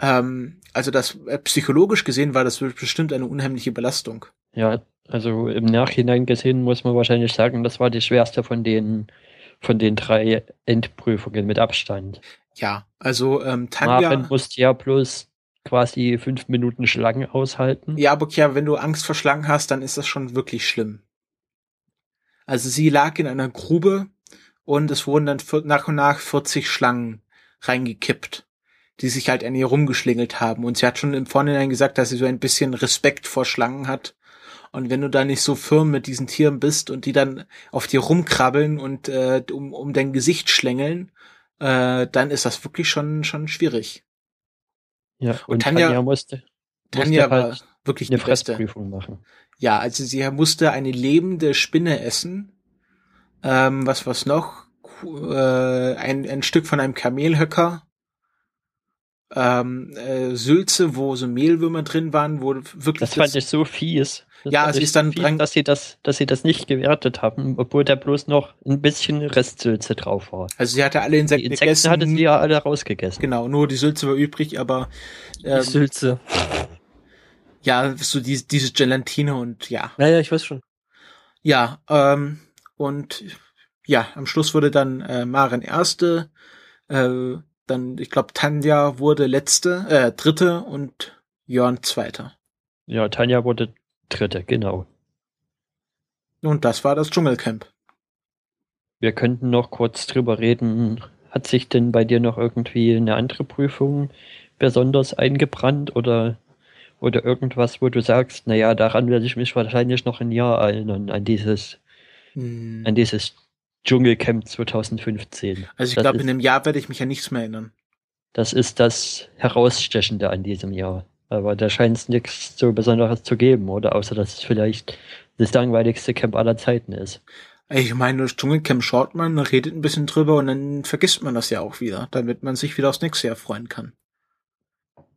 Ähm, also das äh, psychologisch gesehen war das bestimmt eine unheimliche Belastung. Ja, also im Nachhinein gesehen muss man wahrscheinlich sagen, das war die schwerste von den von den drei Endprüfungen mit Abstand. Ja, also ähm, Tanja Maren musste ja bloß quasi fünf Minuten Schlangen aushalten. Ja, aber ja, wenn du Angst vor Schlangen hast, dann ist das schon wirklich schlimm. Also sie lag in einer Grube und es wurden dann nach und nach 40 Schlangen reingekippt, die sich halt an ihr rumgeschlingelt haben. Und sie hat schon im Vorhinein gesagt, dass sie so ein bisschen Respekt vor Schlangen hat. Und wenn du da nicht so firm mit diesen Tieren bist und die dann auf dir rumkrabbeln und äh, um, um dein Gesicht schlängeln, äh, dann ist das wirklich schon, schon schwierig. Ja, und, und Tanja, Tanja musste, Tanja musste halt war wirklich eine Fressprüfung machen. Ja, also sie musste eine lebende Spinne essen. Ähm, was was noch? Äh, ein, ein Stück von einem Kamelhöcker. Ähm, äh, Sülze, wo so Mehlwürmer drin waren, wo wirklich. Das fand das, ich so fies. Das ja, sie ist dann fies, dran, dass sie das, dass sie das nicht gewertet haben, obwohl da bloß noch ein bisschen Restsülze drauf war. Also sie hatte alle Insekten, die Insekten gegessen. hatte sie ja alle rausgegessen. Genau, nur die Sülze war übrig, aber ähm, die Sülze. Ja, so die, diese Gelatine und ja. Ja, ja, ich weiß schon. Ja, ähm, und ja, am Schluss wurde dann äh, Maren erste, äh, dann, ich glaube, Tanja wurde letzte, äh, dritte und Jörn zweiter. Ja, Tanja wurde dritte, genau. Und das war das Dschungelcamp. Wir könnten noch kurz drüber reden. Hat sich denn bei dir noch irgendwie eine andere Prüfung besonders eingebrannt oder oder irgendwas, wo du sagst, naja, daran werde ich mich wahrscheinlich noch ein Jahr erinnern, an dieses, hm. an dieses Dschungelcamp 2015. Also ich glaube, in einem Jahr werde ich mich an nichts mehr erinnern. Das ist das Herausstechende an diesem Jahr. Aber da scheint es nichts so Besonderes zu geben, oder? Außer, dass es vielleicht das langweiligste Camp aller Zeiten ist. Ich meine, das Dschungelcamp schaut man, redet ein bisschen drüber und dann vergisst man das ja auch wieder, damit man sich wieder aufs nächste Jahr freuen kann.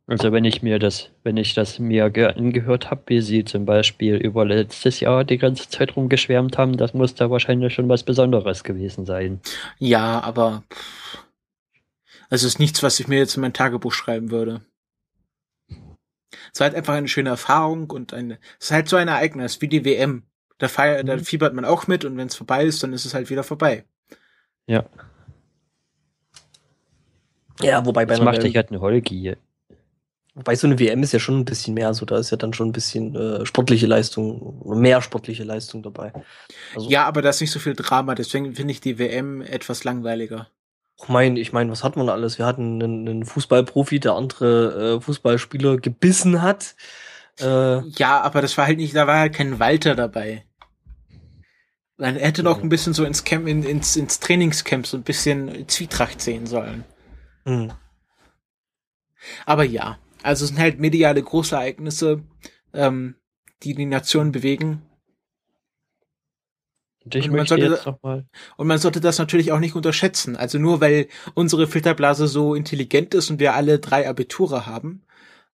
Also wenn ich mir das, wenn ich das mir angehört habe, wie sie zum Beispiel über letztes Jahr die ganze Zeit rumgeschwärmt haben, das muss da wahrscheinlich schon was Besonderes gewesen sein. Ja, aber also es ist nichts, was ich mir jetzt in mein Tagebuch schreiben würde. Es war halt einfach eine schöne Erfahrung und eine, es ist halt so ein Ereignis wie die WM. Da, feiert, mhm. da fiebert man auch mit und wenn es vorbei ist, dann ist es halt wieder vorbei. Ja. Ja, wobei bei das macht dich halt eine Holgi. Wobei so eine WM ist ja schon ein bisschen mehr, so da ist ja dann schon ein bisschen äh, sportliche Leistung, mehr sportliche Leistung dabei. Also, ja, aber da ist nicht so viel Drama, deswegen finde ich die WM etwas langweiliger. Ich meine, ich meine, was hat man alles? Wir hatten einen, einen Fußballprofi, der andere äh, Fußballspieler gebissen hat. Äh, ja, aber das war halt nicht, da war halt kein Walter dabei. Er hätte noch ein bisschen so ins Camp, in, ins, ins Trainingscamp so ein bisschen Zwietracht sehen sollen. Mhm. Aber ja, also es sind halt mediale Großereignisse, ähm, die die Nation bewegen. Und, ich und, man sollte, jetzt noch mal und man sollte das natürlich auch nicht unterschätzen. Also nur weil unsere Filterblase so intelligent ist und wir alle drei Abiture haben,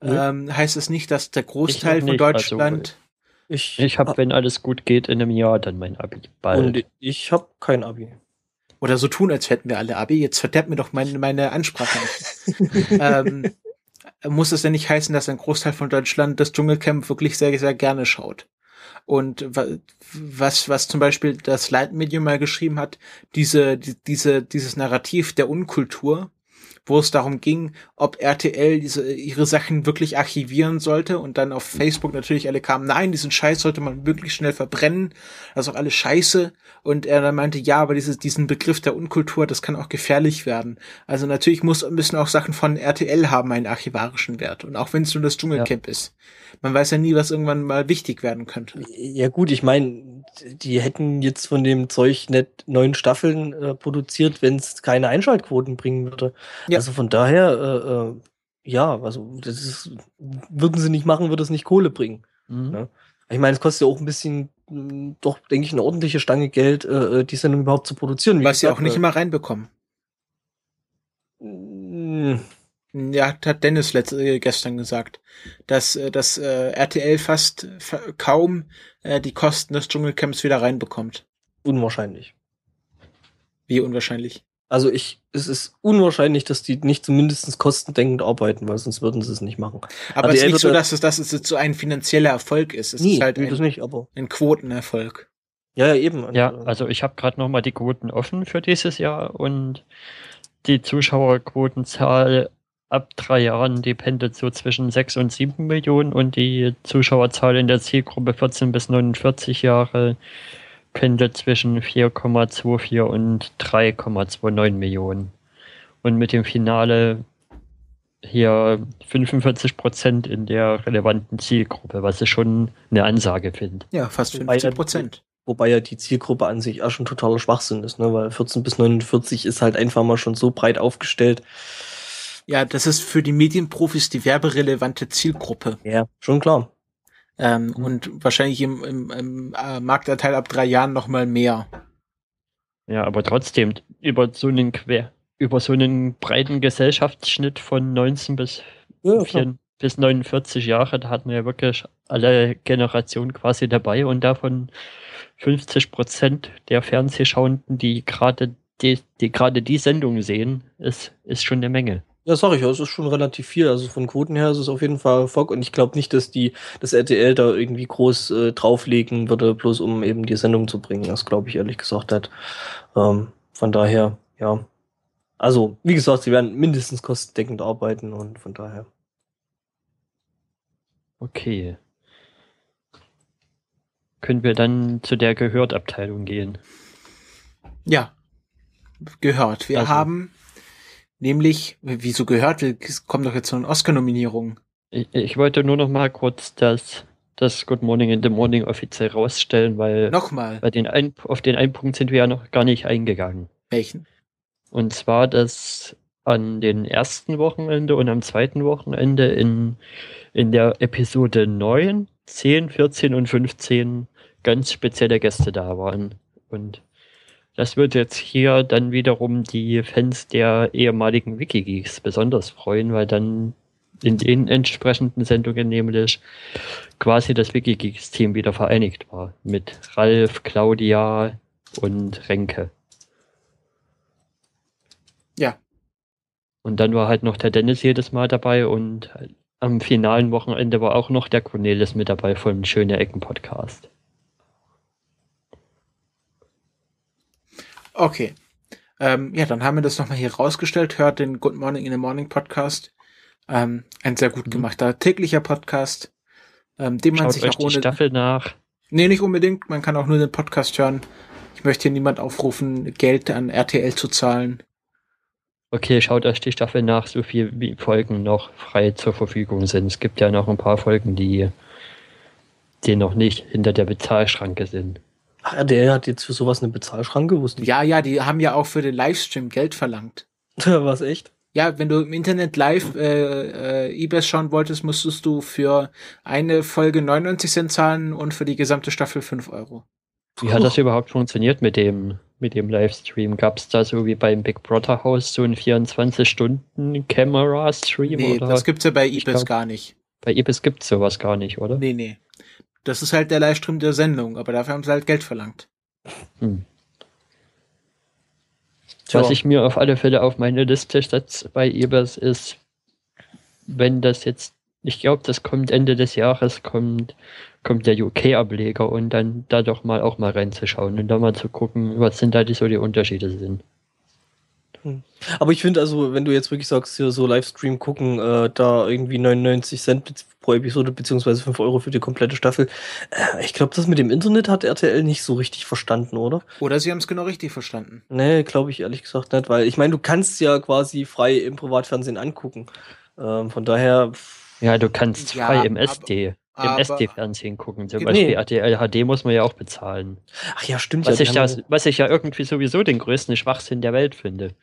ja. ähm, heißt es nicht, dass der Großteil von also, Deutschland. Also, ich ich habe, wenn alles gut geht, in einem Jahr dann mein Abi. Bald. Und ich habe kein Abi. Oder so tun, als hätten wir alle Abi. Jetzt verderbt mir doch meine, meine Ansprache nicht. ähm, muss es denn nicht heißen, dass ein Großteil von Deutschland das Dschungelcamp wirklich sehr, sehr gerne schaut. Und was, was zum Beispiel das Leitmedium mal geschrieben hat, diese, diese, dieses Narrativ der Unkultur, wo es darum ging, ob RTL diese, ihre Sachen wirklich archivieren sollte und dann auf Facebook natürlich alle kamen, nein, diesen Scheiß sollte man möglichst schnell verbrennen, das ist auch alles Scheiße und er dann meinte, ja, aber dieses, diesen Begriff der Unkultur, das kann auch gefährlich werden. Also natürlich muss, müssen auch Sachen von RTL haben einen archivarischen Wert und auch wenn es nur das Dschungelcamp ja. ist. Man weiß ja nie, was irgendwann mal wichtig werden könnte. Ja gut, ich meine, die hätten jetzt von dem Zeug nicht neun Staffeln äh, produziert, wenn es keine Einschaltquoten bringen würde. Ja. Also von daher, äh, äh, ja, also das ist, würden sie nicht machen, würde es nicht Kohle bringen. Mhm. Ne? Ich meine, es kostet ja auch ein bisschen, hm, doch, denke ich, eine ordentliche Stange Geld, äh, äh die Sendung überhaupt zu produzieren. Wie Was sie auch nicht äh, immer reinbekommen. Ja, hat Dennis letzte, äh, gestern gesagt, dass, äh, dass äh, RTL fast kaum äh, die Kosten des Dschungelcamps wieder reinbekommt. Unwahrscheinlich. Wie unwahrscheinlich? Also ich, es ist unwahrscheinlich, dass die nicht zumindest kostendeckend arbeiten, weil sonst würden sie es nicht machen. Aber es ist nicht so, dass es, dass es so ein finanzieller Erfolg ist. Es nee, ist halt ein, nicht, aber ein Quotenerfolg. Ja, ja, eben. Ja, also ich habe gerade noch mal die Quoten offen für dieses Jahr und die Zuschauerquotenzahl ab drei Jahren, die pendelt so zwischen 6 und 7 Millionen und die Zuschauerzahl in der Zielgruppe 14 bis 49 Jahre pendelt zwischen 4,24 und 3,29 Millionen. Und mit dem Finale hier 45 Prozent in der relevanten Zielgruppe, was ich schon eine Ansage finde. Ja, fast 50 Prozent. Wobei ja die Zielgruppe an sich auch schon totaler Schwachsinn ist, ne? weil 14 bis 49 ist halt einfach mal schon so breit aufgestellt. Ja, das ist für die Medienprofis die werberelevante Zielgruppe. Ja, schon klar. Ähm, mhm. Und wahrscheinlich im, im, im äh, Marktanteil ab drei Jahren noch mal mehr. Ja, aber trotzdem, über so einen Quer, über so einen breiten Gesellschaftsschnitt von 19 bis, ja, 4, bis 49 Jahre, da hatten wir ja wirklich alle Generationen quasi dabei und davon 50 Prozent der Fernsehschauenden, die gerade die, die gerade die Sendung sehen, ist, ist schon eine Menge. Ja, sag ich, es ist schon relativ viel. Also von Quoten her ist es auf jeden Fall Fock und ich glaube nicht, dass die das RTL da irgendwie groß äh, drauflegen würde, bloß um eben die Sendung zu bringen. Das glaube ich ehrlich gesagt nicht. Ähm, von daher, ja. Also, wie gesagt, sie werden mindestens kostendeckend arbeiten und von daher. Okay. Können wir dann zu der Gehörtabteilung gehen? Ja, gehört. Wir also. haben nämlich, wieso gehört, es kommt doch jetzt so eine Oscar-Nominierung. Ich, ich, wollte nur noch mal kurz das, das Good Morning in the Morning offiziell rausstellen, weil Nochmal. Bei den ein, auf den einen Punkt sind wir ja noch gar nicht eingegangen. Welchen? Und zwar, dass an den ersten Wochenende und am zweiten Wochenende in, in der Episode 9, 10, 14 und 15 ganz spezielle Gäste da waren. Und das wird jetzt hier dann wiederum die Fans der ehemaligen Wikigeeks besonders freuen, weil dann in den entsprechenden Sendungen nämlich quasi das Wikigeeks-Team wieder vereinigt war. Mit Ralf, Claudia und Renke. Ja. Und dann war halt noch der Dennis jedes Mal dabei und am finalen Wochenende war auch noch der Cornelis mit dabei vom Schöne Ecken Podcast. Okay. Ähm, ja, dann haben wir das nochmal hier rausgestellt. Hört den Good Morning in the Morning Podcast. Ähm, ein sehr gut mhm. gemachter täglicher Podcast, ähm, den man Schaut sich euch auch ohne. Die Staffel nach. Nee, nicht unbedingt. Man kann auch nur den Podcast hören. Ich möchte hier niemand aufrufen, Geld an RTL zu zahlen. Okay, schaut euch die Staffel nach, so viel wie Folgen noch frei zur Verfügung sind. Es gibt ja noch ein paar Folgen, die, die noch nicht hinter der Bezahlschranke sind. Ach, der hat jetzt für sowas eine Bezahlschranke? Wusste ja, ja, die haben ja auch für den Livestream Geld verlangt. Was echt? Ja, wenn du im Internet live äh, äh, eBay schauen wolltest, musstest du für eine Folge 99 Cent zahlen und für die gesamte Staffel 5 Euro. Wie hat das überhaupt funktioniert mit dem, mit dem Livestream? Gab es da so wie beim Big Brother Haus so einen 24-Stunden-Camera-Stream? Nee, oder? das gibt's ja bei Ibis gar nicht. Bei Ibis gibt's sowas gar nicht, oder? Nee, nee. Das ist halt der Livestream der Sendung, aber dafür haben sie halt Geld verlangt. Hm. Was ich mir auf alle Fälle auf meine Liste setze bei Ebers ist, wenn das jetzt, ich glaube, das kommt Ende des Jahres, kommt, kommt der UK-Ableger und dann da doch mal auch mal reinzuschauen und da mal zu gucken, was sind da die so die Unterschiede sind. Hm. Aber ich finde also, wenn du jetzt wirklich sagst, hier so Livestream gucken, äh, da irgendwie 99 Cent pro Episode beziehungsweise 5 Euro für die komplette Staffel. Äh, ich glaube, das mit dem Internet hat RTL nicht so richtig verstanden, oder? Oder sie haben es genau richtig verstanden. Nee, glaube ich ehrlich gesagt nicht, weil ich meine, du kannst ja quasi frei im Privatfernsehen angucken. Ähm, von daher. Ja, du kannst ja, frei im SD im SD-Fernsehen gucken. Zum Beispiel nee. RTL HD muss man ja auch bezahlen. Ach ja, stimmt. Was, ja, ich, das, was ich ja irgendwie sowieso den größten Schwachsinn der Welt finde.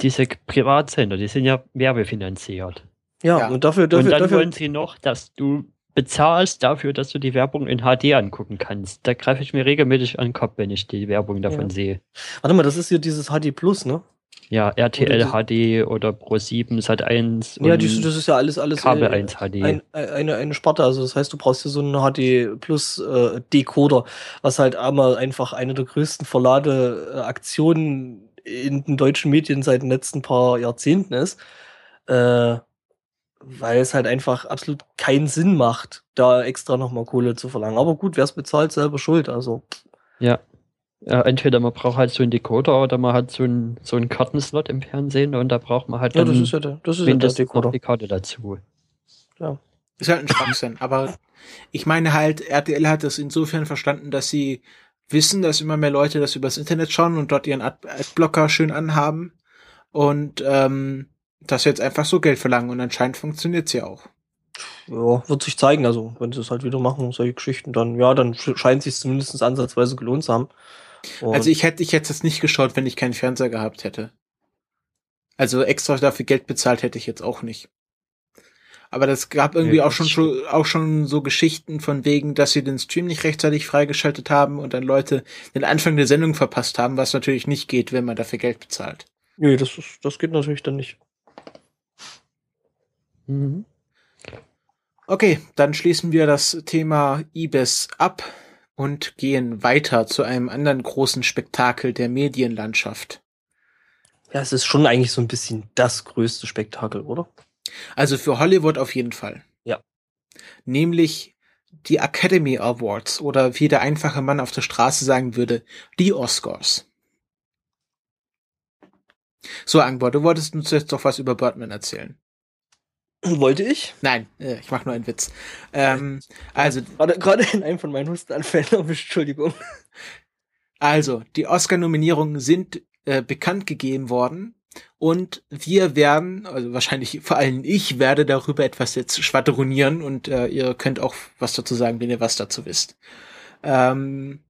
Diese Privatsender, die sind ja werbefinanziert. Ja, ja. und dafür, dafür. Und dann dafür, wollen sie noch, dass du bezahlst dafür, dass du die Werbung in HD angucken kannst. Da greife ich mir regelmäßig an den Kopf, wenn ich die Werbung davon ja. sehe. Warte mal, das ist hier dieses HD Plus, ne? Ja, RTL oder HD oder Pro 7, Sat 1. Ja, das, ist ja alles, alles Kabel 1 HD. Ein, eine, eine Sparte. Also das heißt, du brauchst hier so einen HD Plus äh, Decoder, was halt einmal einfach eine der größten Verladeaktionen in den deutschen Medien seit den letzten paar Jahrzehnten ist. Äh, weil es halt einfach absolut keinen Sinn macht, da extra nochmal Kohle zu verlangen. Aber gut, wer es bezahlt, selber schuld. Also. Ja. Ja, entweder man braucht halt so einen Decoder oder man hat so einen, so einen Kartenslot im Fernsehen und da braucht man halt Ja, dann das ist ja der, das ist ja der Decoder. die Karte dazu. Ja. Ist halt ein Schwachsinn. aber ich meine halt, RTL hat das insofern verstanden, dass sie wissen, dass immer mehr Leute das übers Internet schauen und dort ihren Ad- Adblocker schön anhaben und ähm, dass sie jetzt einfach so Geld verlangen und anscheinend funktioniert's ja auch. Ja, wird sich zeigen. Also, wenn sie es halt wieder machen, solche Geschichten, dann, ja, dann sch- scheint sich zumindest ansatzweise gelohnt zu haben. Und Also ich hätte ich hätte es nicht geschaut, wenn ich keinen Fernseher gehabt hätte. Also extra dafür Geld bezahlt hätte ich jetzt auch nicht. Aber das gab irgendwie Ja, auch das schon, schon auch schon so Geschichten von wegen, dass sie den Stream nicht rechtzeitig freigeschaltet haben und dann Leute den Anfang der Sendung verpasst haben, was natürlich nicht geht, wenn man dafür Geld bezahlt. nee, das, ist, das geht natürlich dann nicht. Mhm. Okay, dann schließen wir das Thema IBES ab und gehen weiter zu einem anderen großen Spektakel der Medienlandschaft. Ja, es ist schon eigentlich so ein bisschen das größte Spektakel, oder? Also für Hollywood auf jeden Fall. Ja. Nämlich die Academy Awards oder wie der einfache Mann auf der Straße sagen würde, die Oscars. So, Angbor, du wolltest uns jetzt doch was über Birdman erzählen. Wollte ich? Nein, äh, ich mache nur einen Witz. Ähm, also, Gerade, gerade in einem von meinen Hustenanfällen, erwischt, Entschuldigung. Also, die Oscar-Nominierungen sind äh, bekannt gegeben worden und wir werden, also wahrscheinlich vor allem ich werde darüber etwas jetzt schwadronieren und äh, ihr könnt auch was dazu sagen, wenn ihr was dazu wisst. Ähm,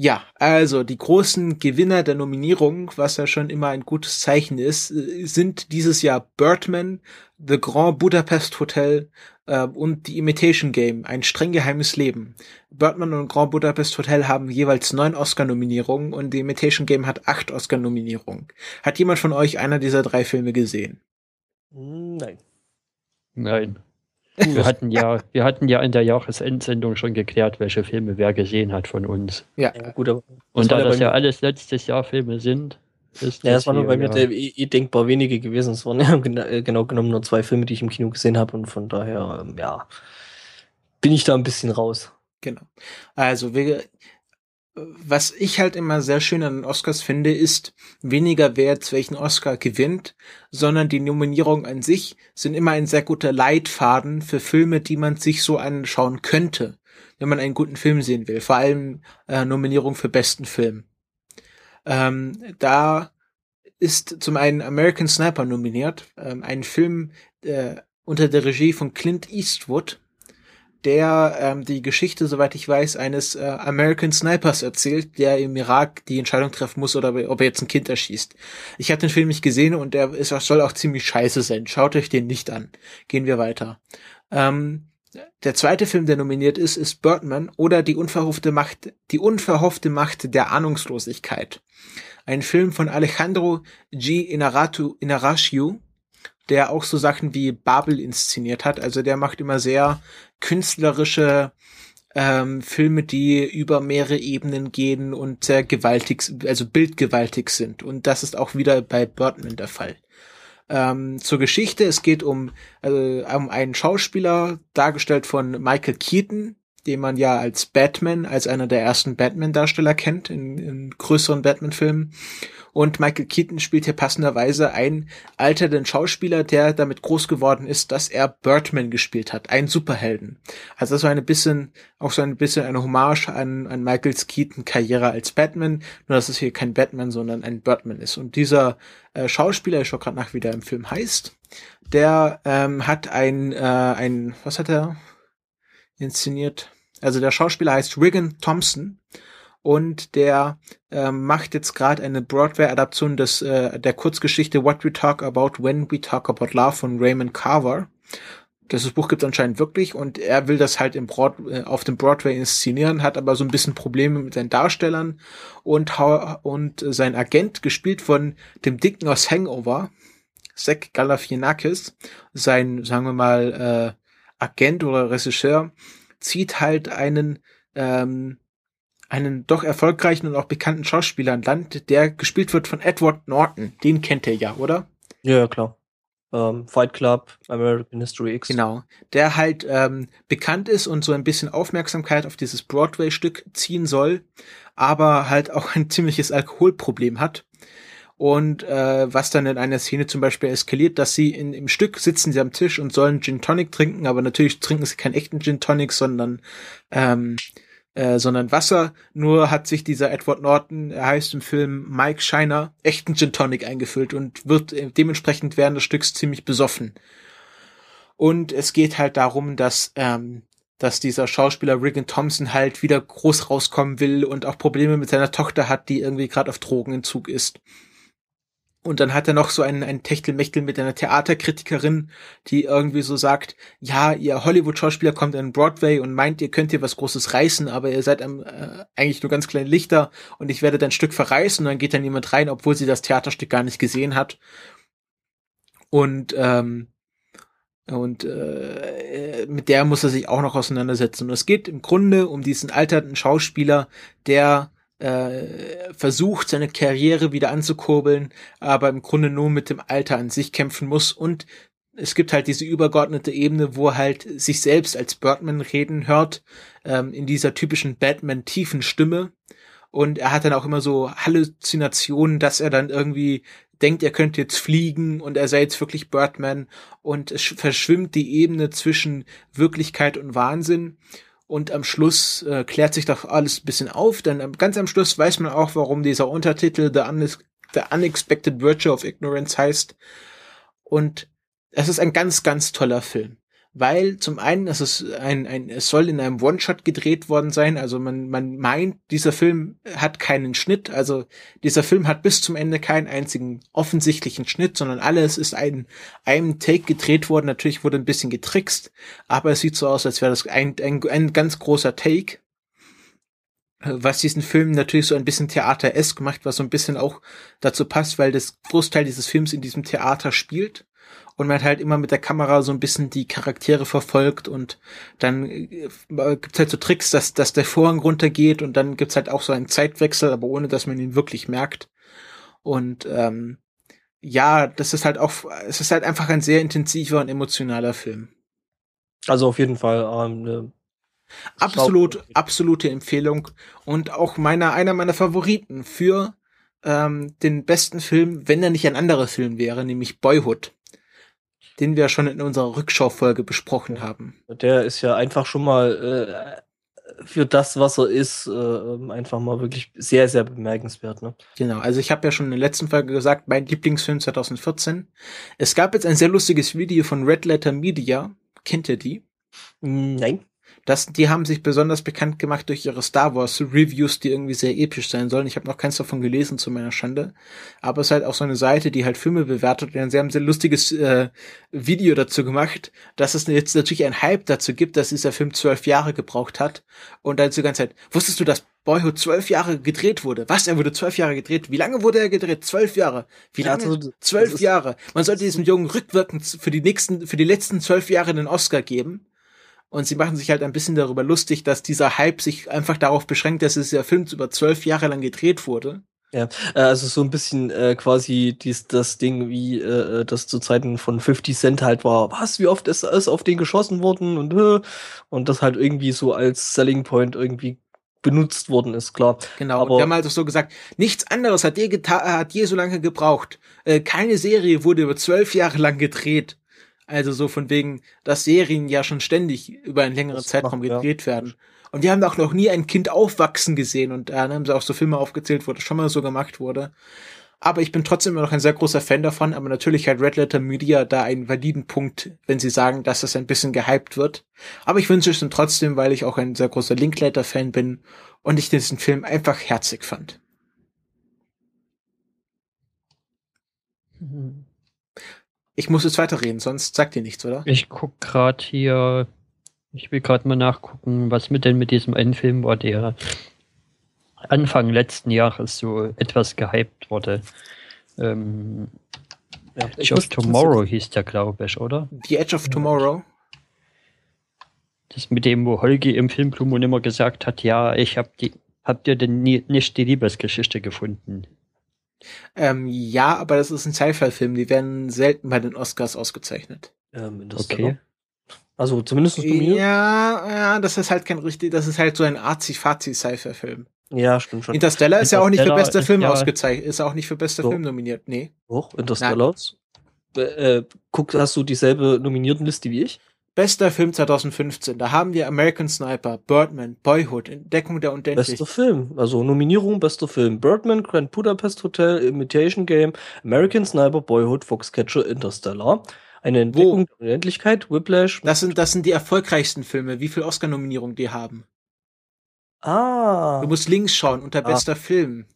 ja, also die großen Gewinner der Nominierung, was ja schon immer ein gutes Zeichen ist, äh, sind dieses Jahr Birdman, The Grand Budapest Hotel äh, und The Imitation Game, ein streng geheimes Leben. Birdman und Grand Budapest Hotel haben jeweils neun Oscar-Nominierungen und The Imitation Game hat acht Oscar-Nominierungen. Hat jemand von euch einer dieser drei Filme gesehen? Nein. Nein. Wir hatten ja, wir hatten ja in der Jahresendsendung schon geklärt, welche Filme wer gesehen hat von uns. Ja, Ja, gut, aber Und da das ja alles letztes Jahr Filme sind, ist ja, das waren nur bei mir der, eh, eh denkbar wenige gewesen. Es waren ja äh, genau genommen nur zwei Filme, die ich im Kino gesehen habe und von daher, ähm, ja, bin ich da ein bisschen raus. Genau. Also wir, was ich halt immer sehr schön an den Oscars finde, ist weniger wer jetzt welchen Oscar gewinnt, sondern die Nominierungen an sich sind immer ein sehr guter Leitfaden für Filme, die man sich so anschauen könnte, wenn man einen guten Film sehen will. Vor allem äh, Nominierung für besten Film. Ähm, da ist zum einen American Sniper nominiert, ähm, ein Film äh, unter der Regie von Clint Eastwood, der ähm, die Geschichte, soweit ich weiß, eines äh, American Snipers erzählt, der im Irak die Entscheidung treffen muss, oder ob er jetzt ein Kind erschießt. Ich habe den Film nicht gesehen und der ist, soll auch ziemlich scheiße sein. Schaut euch den nicht an. Gehen wir weiter. Ähm, der zweite Film, der nominiert ist, ist Birdman oder die unverhoffte Macht, die unverhoffte Macht der Ahnungslosigkeit. Ein Film von Alejandro G. Inaratu, Inarashiu, der auch so Sachen wie Babel inszeniert hat. Also der macht immer sehr künstlerische ähm, Filme, die über mehrere Ebenen gehen und sehr gewaltig, also bildgewaltig sind. Und das ist auch wieder bei Birdman der Fall. Ähm, zur Geschichte, es geht um, äh, um einen Schauspieler, dargestellt von Michael Keaton, den man ja als Batman, als einer der ersten Batman-Darsteller kennt in, in größeren Batman-Filmen. Und Michael Keaton spielt hier passenderweise einen alternden Schauspieler, der damit groß geworden ist, dass er Birdman gespielt hat, einen Superhelden. Also das war ein bisschen, auch so ein bisschen eine Hommage an, an Michaels Keaton Karriere als Batman, nur dass es hier kein Batman, sondern ein Birdman ist. Und dieser äh, Schauspieler, ich schaue gerade nach, wie der im Film heißt, der ähm, hat ein, äh, ein, was hat er inszeniert? Also der Schauspieler heißt Regan Thompson und der ähm, macht jetzt gerade eine Broadway-Adaption des äh, der Kurzgeschichte What We Talk About When We Talk About Love von Raymond Carver. Das Buch gibt es anscheinend wirklich und er will das halt im Broad, äh, auf dem Broadway inszenieren, hat aber so ein bisschen Probleme mit seinen Darstellern und, und äh, sein Agent, gespielt von dem Dicken aus Hangover, Zach Galifianakis, sein, sagen wir mal, äh, Agent oder Regisseur, zieht halt einen ähm, einen doch erfolgreichen und auch bekannten Schauspieler an Land, der gespielt wird von Edward Norton. Den kennt ihr ja, oder? Ja, klar. ähm, Fight Club, American History X. Genau. Der halt ähm, bekannt ist und so ein bisschen Aufmerksamkeit auf dieses Broadway-Stück ziehen soll, aber halt auch ein ziemliches Alkoholproblem hat. Und äh, was dann in einer Szene zum Beispiel eskaliert, dass sie in, im Stück sitzen sie am Tisch und sollen Gin Tonic trinken, aber natürlich trinken sie keinen echten Gin Tonic, sondern ähm, äh, sondern Wasser. Nur hat sich dieser Edward Norton, er heißt im Film Mike Shiner, echten Gin Tonic eingefüllt und wird äh, dementsprechend während des Stücks ziemlich besoffen. Und es geht halt darum, dass ähm, dass dieser Schauspieler Regan Thompson halt wieder groß rauskommen will und auch Probleme mit seiner Tochter hat, die irgendwie gerade auf Drogenentzug ist. Und dann hat er noch so einen, einen Techtelmechtel mit einer Theaterkritikerin, die irgendwie so sagt, ja, ihr Hollywood-Schauspieler kommt in Broadway und meint, ihr könnt hier was Großes reißen, aber ihr seid äh, eigentlich nur ganz kleine Lichter und ich werde dein Stück verreißen und dann geht dann jemand rein, obwohl sie das Theaterstück gar nicht gesehen hat. Und ähm, und äh, mit der muss er sich auch noch auseinandersetzen. Und es geht im Grunde um diesen alternden Schauspieler, der äh, versucht, seine Karriere wieder anzukurbeln, aber im Grunde nur mit dem Alter an sich kämpfen muss und es gibt halt diese übergeordnete Ebene, wo er halt sich selbst als Birdman reden hört, ähm, in dieser typischen Batman-tiefen Stimme. Und er hat dann auch immer so Halluzinationen, dass er dann irgendwie denkt, er könnte jetzt fliegen und er sei jetzt wirklich Birdman. Und es verschwimmt die Ebene zwischen Wirklichkeit und Wahnsinn. Und am Schluss äh, klärt sich doch alles ein bisschen auf, denn ganz am Schluss weiß man auch, warum dieser Untertitel The, Unex The Unexpected Virtue of Ignorance heißt. Und es ist ein ganz, ganz toller Film weil zum einen es ist ein, ein es soll in einem One-Shot gedreht worden sein, also man, man meint, dieser Film hat keinen Schnitt, also dieser Film hat bis zum Ende keinen einzigen offensichtlichen Schnitt, sondern alles ist ein, einem Take gedreht worden, natürlich wurde ein bisschen getrickst, aber es sieht so aus, als wäre das ein, ein, ein ganz großer Take, was diesen Film natürlich so ein bisschen theateresk macht, was so ein bisschen auch dazu passt, weil das Großteil dieses Films in diesem Theater spielt und man halt immer mit der Kamera so ein bisschen die Charaktere verfolgt und dann äh, gibt's halt so Tricks, dass, dass der Vorhang runtergeht und dann gibt's halt auch so einen Zeitwechsel, aber ohne dass man ihn wirklich merkt. Und ähm, ja, das ist halt auch, es ist halt einfach ein sehr intensiver und emotionaler Film. Also auf jeden Fall ähm, ne Absolut, absolute Empfehlung und auch meiner, einer meiner Favoriten für ähm, den besten Film, wenn er nicht ein anderer Film wäre, nämlich Boyhood den wir schon in unserer Rückschaufolge besprochen haben. Der ist ja einfach schon mal äh, für das, was er ist, äh, einfach mal wirklich sehr, sehr bemerkenswert. Ne? Genau, also ich habe ja schon in der letzten Folge gesagt, mein Lieblingsfilm 2014. Es gab jetzt ein sehr lustiges Video von Red Letter Media. Kennt ihr die? Nein. Das, die haben sich besonders bekannt gemacht durch ihre Star Wars Reviews, die irgendwie sehr episch sein sollen. Ich habe noch keins davon gelesen zu meiner Schande. Aber es ist halt auch so eine Seite, die halt Filme bewertet. Und sie haben ein sehr lustiges äh, Video dazu gemacht, dass es jetzt natürlich ein Hype dazu gibt, dass dieser Film zwölf Jahre gebraucht hat. Und dann die ganze Zeit, wusstest du, dass Boyhood zwölf Jahre gedreht wurde. Was? Er wurde zwölf Jahre gedreht. Wie lange wurde er gedreht? Zwölf Jahre. Wie lange? Also, zwölf Jahre. Man sollte diesem Jungen rückwirkend für die nächsten, für die letzten zwölf Jahre einen Oscar geben. Und sie machen sich halt ein bisschen darüber lustig, dass dieser Hype sich einfach darauf beschränkt, dass es ja Film über zwölf Jahre lang gedreht wurde. Ja, äh, also so ein bisschen äh, quasi dies, das Ding, wie äh, das zu Zeiten von 50 Cent halt war. Was, wie oft ist alles auf den geschossen worden und äh, und das halt irgendwie so als Selling Point irgendwie benutzt worden ist, klar. Genau, aber wir haben also so gesagt, nichts anderes hat je, hat je so lange gebraucht. Äh, keine Serie wurde über zwölf Jahre lang gedreht. Also so von wegen, dass Serien ja schon ständig über einen längeren das Zeitraum macht, gedreht ja. werden. Und wir haben auch noch nie ein Kind aufwachsen gesehen und da haben sie auch so Filme aufgezählt, wo das schon mal so gemacht wurde. Aber ich bin trotzdem immer noch ein sehr großer Fan davon, aber natürlich hat Red Letter Media da einen validen Punkt, wenn sie sagen, dass das ein bisschen gehypt wird. Aber ich wünsche es dann trotzdem, weil ich auch ein sehr großer Linkletter-Fan bin und ich diesen Film einfach herzig fand. Mhm. Ich muss jetzt weiterreden, sonst sagt ihr nichts, oder? Ich guck gerade hier, ich will gerade mal nachgucken, was mit denn mit diesem Endfilm war, der Anfang letzten Jahres so etwas gehypt wurde. Ähm, ja, Edge of Tomorrow hieß der, glaube ich, oder? The Edge of Tomorrow? Das mit dem, wo Holgi im Filmklum immer gesagt hat, ja, ich hab die, habt ihr denn nie, nicht die Liebesgeschichte gefunden? Ähm, ja, aber das ist ein Sci-Fi-Film. Die werden selten bei den Oscars ausgezeichnet. Ähm, okay. Also zumindest nominiert? Ja, ja, das ist halt kein richtig, das ist halt so ein arzi-fazi-Sci-Fi-Film. Ja, stimmt schon. Interstellar ist ja auch nicht für bester Film ja ausgezeichnet, ist auch nicht für bester so. Film nominiert, nee. Hoch, Interstellar. Äh, guck, hast du dieselbe Nominiertenliste wie ich? Bester Film 2015. Da haben wir American Sniper, Birdman, Boyhood, Entdeckung der Unendlichkeit. Bester Film. Also Nominierung, bester Film. Birdman, Grand Budapest Hotel, Imitation Game, American Sniper, Boyhood, Foxcatcher, Interstellar. Eine Entdeckung Wo? der Unendlichkeit, Whiplash. Das sind, das sind die erfolgreichsten Filme. Wie viel Oscar-Nominierungen die haben. Ah. Du musst links schauen, unter ah. bester Film.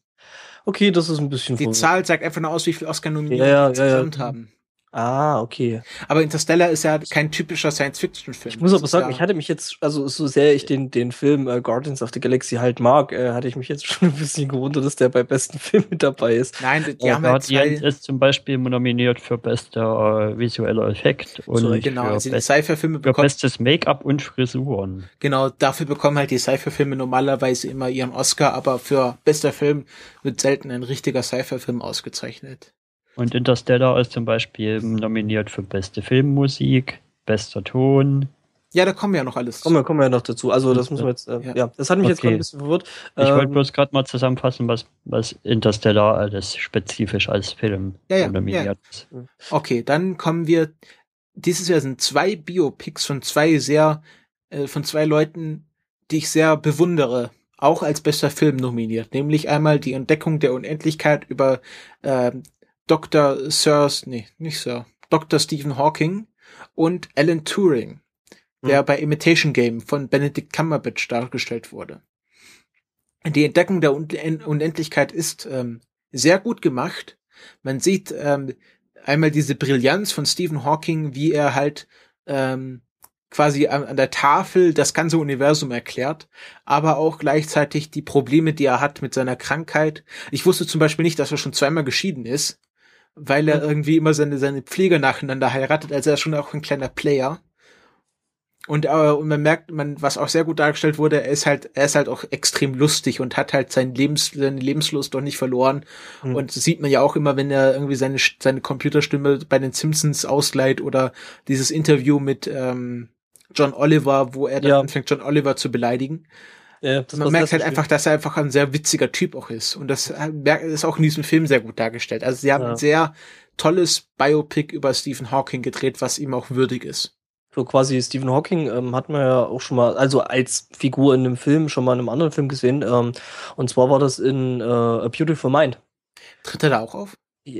Okay, das ist ein bisschen Die Zahl sagt einfach nur aus, wie viel Oscar-Nominierungen ja, ja, die insgesamt ja, haben. Ah, okay. Aber Interstellar ist ja kein typischer Science-Fiction-Film. Ich muss aber sagen, ich hatte mich jetzt, also so sehr ich den, den Film äh, Guardians of the Galaxy halt mag, äh, hatte ich mich jetzt schon ein bisschen gewundert, dass der bei besten Film mit dabei ist. Nein, die, die haben halt Guardians ist zum Beispiel nominiert für bester äh, visueller Effekt und so, genau, für, also die Sci-Fi-Filme bekommen bestes Make-up und Frisuren. Genau, dafür bekommen halt die Sci-Fi-Filme normalerweise immer ihren Oscar, aber für bester Film wird selten ein richtiger Sci-Fi-Film ausgezeichnet. Und Interstellar ist zum Beispiel nominiert für beste Filmmusik, bester Ton. Ja, da kommen wir ja noch alles. Kommen wir, kommen wir ja noch dazu. Also das müssen wir jetzt, äh, ja. ja. das hat mich okay. jetzt gerade ein bisschen verwirrt. Ich ähm, wollte bloß gerade mal zusammenfassen, was, was Interstellar alles spezifisch als Film ja, ja, nominiert ist. Okay, dann kommen wir, dieses Jahr sind zwei Biopics von zwei sehr, äh, von zwei Leuten, die ich sehr bewundere, auch als bester Film nominiert. Nämlich einmal die Entdeckung der Unendlichkeit über äh, Dr. Sir, nee, nicht Sir, Dr. Stephen Hawking und Alan Turing, der hm. bei Imitation Game von Benedict Cumberbatch dargestellt wurde. Die Entdeckung der Unendlichkeit ist ähm, sehr gut gemacht. Man sieht ähm, einmal diese Brillanz von Stephen Hawking, wie er halt ähm, quasi an, an, der Tafel das ganze Universum erklärt, aber auch gleichzeitig die Probleme, die er hat mit seiner Krankheit. Ich wusste zum Beispiel nicht, dass er schon zweimal geschieden ist weil er irgendwie immer seine, seine Pfleger nacheinander heiratet, also er ist schon auch ein kleiner Player. Und, äh, und man merkt, man, was auch sehr gut dargestellt wurde, er ist halt, er ist halt auch extrem lustig und hat halt sein Lebens, seine Lebenslust doch nicht verloren. Mhm. Und das sieht man ja auch immer, wenn er irgendwie seine, seine Computerstimme bei den Simpsons ausleiht oder dieses Interview mit ähm, John Oliver, wo er dann ja. anfängt, John Oliver zu beleidigen. Ja, man merkt halt einfach, dass er einfach ein sehr witziger Typ auch ist. Und das äh, ist auch in diesem Film sehr gut dargestellt. Also sie haben ja. ein sehr tolles Biopic über Stephen Hawking gedreht, was ihm auch würdig ist. So quasi Stephen Hawking ähm, hat man ja auch schon mal, also als Figur in einem Film, schon mal in einem anderen Film gesehen. Ähm, und zwar war das in äh, A Beautiful Mind. Tritt er da auch auf?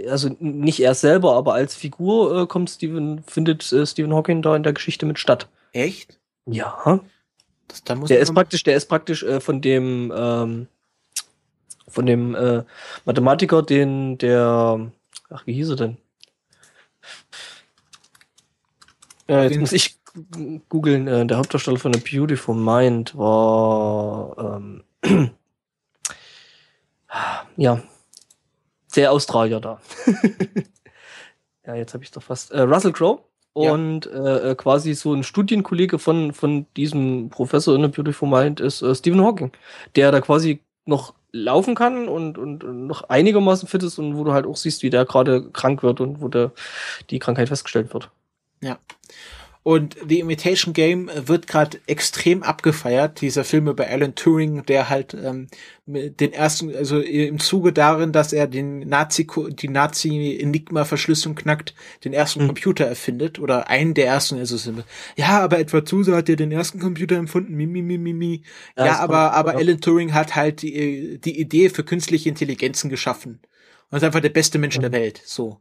Also nicht er selber, aber als Figur äh, kommt Stephen, findet äh, Stephen Hawking da in der Geschichte mit statt. Echt? Ja. Das, da muss der ist praktisch, der ist praktisch äh, von dem ähm, von dem äh, Mathematiker, den der ach wie hieß er denn? Äh, jetzt muss ich googeln. Äh, der Hauptdarsteller von A Beautiful Mind war ähm, ja der Australier da. ja, jetzt habe ich doch fast. Äh, Russell Crowe und ja. äh, quasi so ein Studienkollege von, von diesem Professor in A Beautiful Mind ist äh, Stephen Hawking, der da quasi noch laufen kann und, und, und noch einigermaßen fit ist und wo du halt auch siehst, wie der gerade krank wird und wo der, die Krankheit festgestellt wird. Ja. Und The Imitation Game wird gerade extrem abgefeiert, dieser Film über Alan Turing, der halt ähm, den ersten, also im Zuge darin, dass er den Nazi, die Nazi-Enigma-Verschlüsselung knackt, den ersten mhm. Computer erfindet oder einen der ersten. Also ja, aber Edward Zuse hat ja den ersten Computer empfunden. Mi, mi, mi, mi, mi. Ja, ja aber aber Alan Turing hat halt die die Idee für künstliche Intelligenzen geschaffen und ist einfach der beste Mensch mhm. der Welt. So.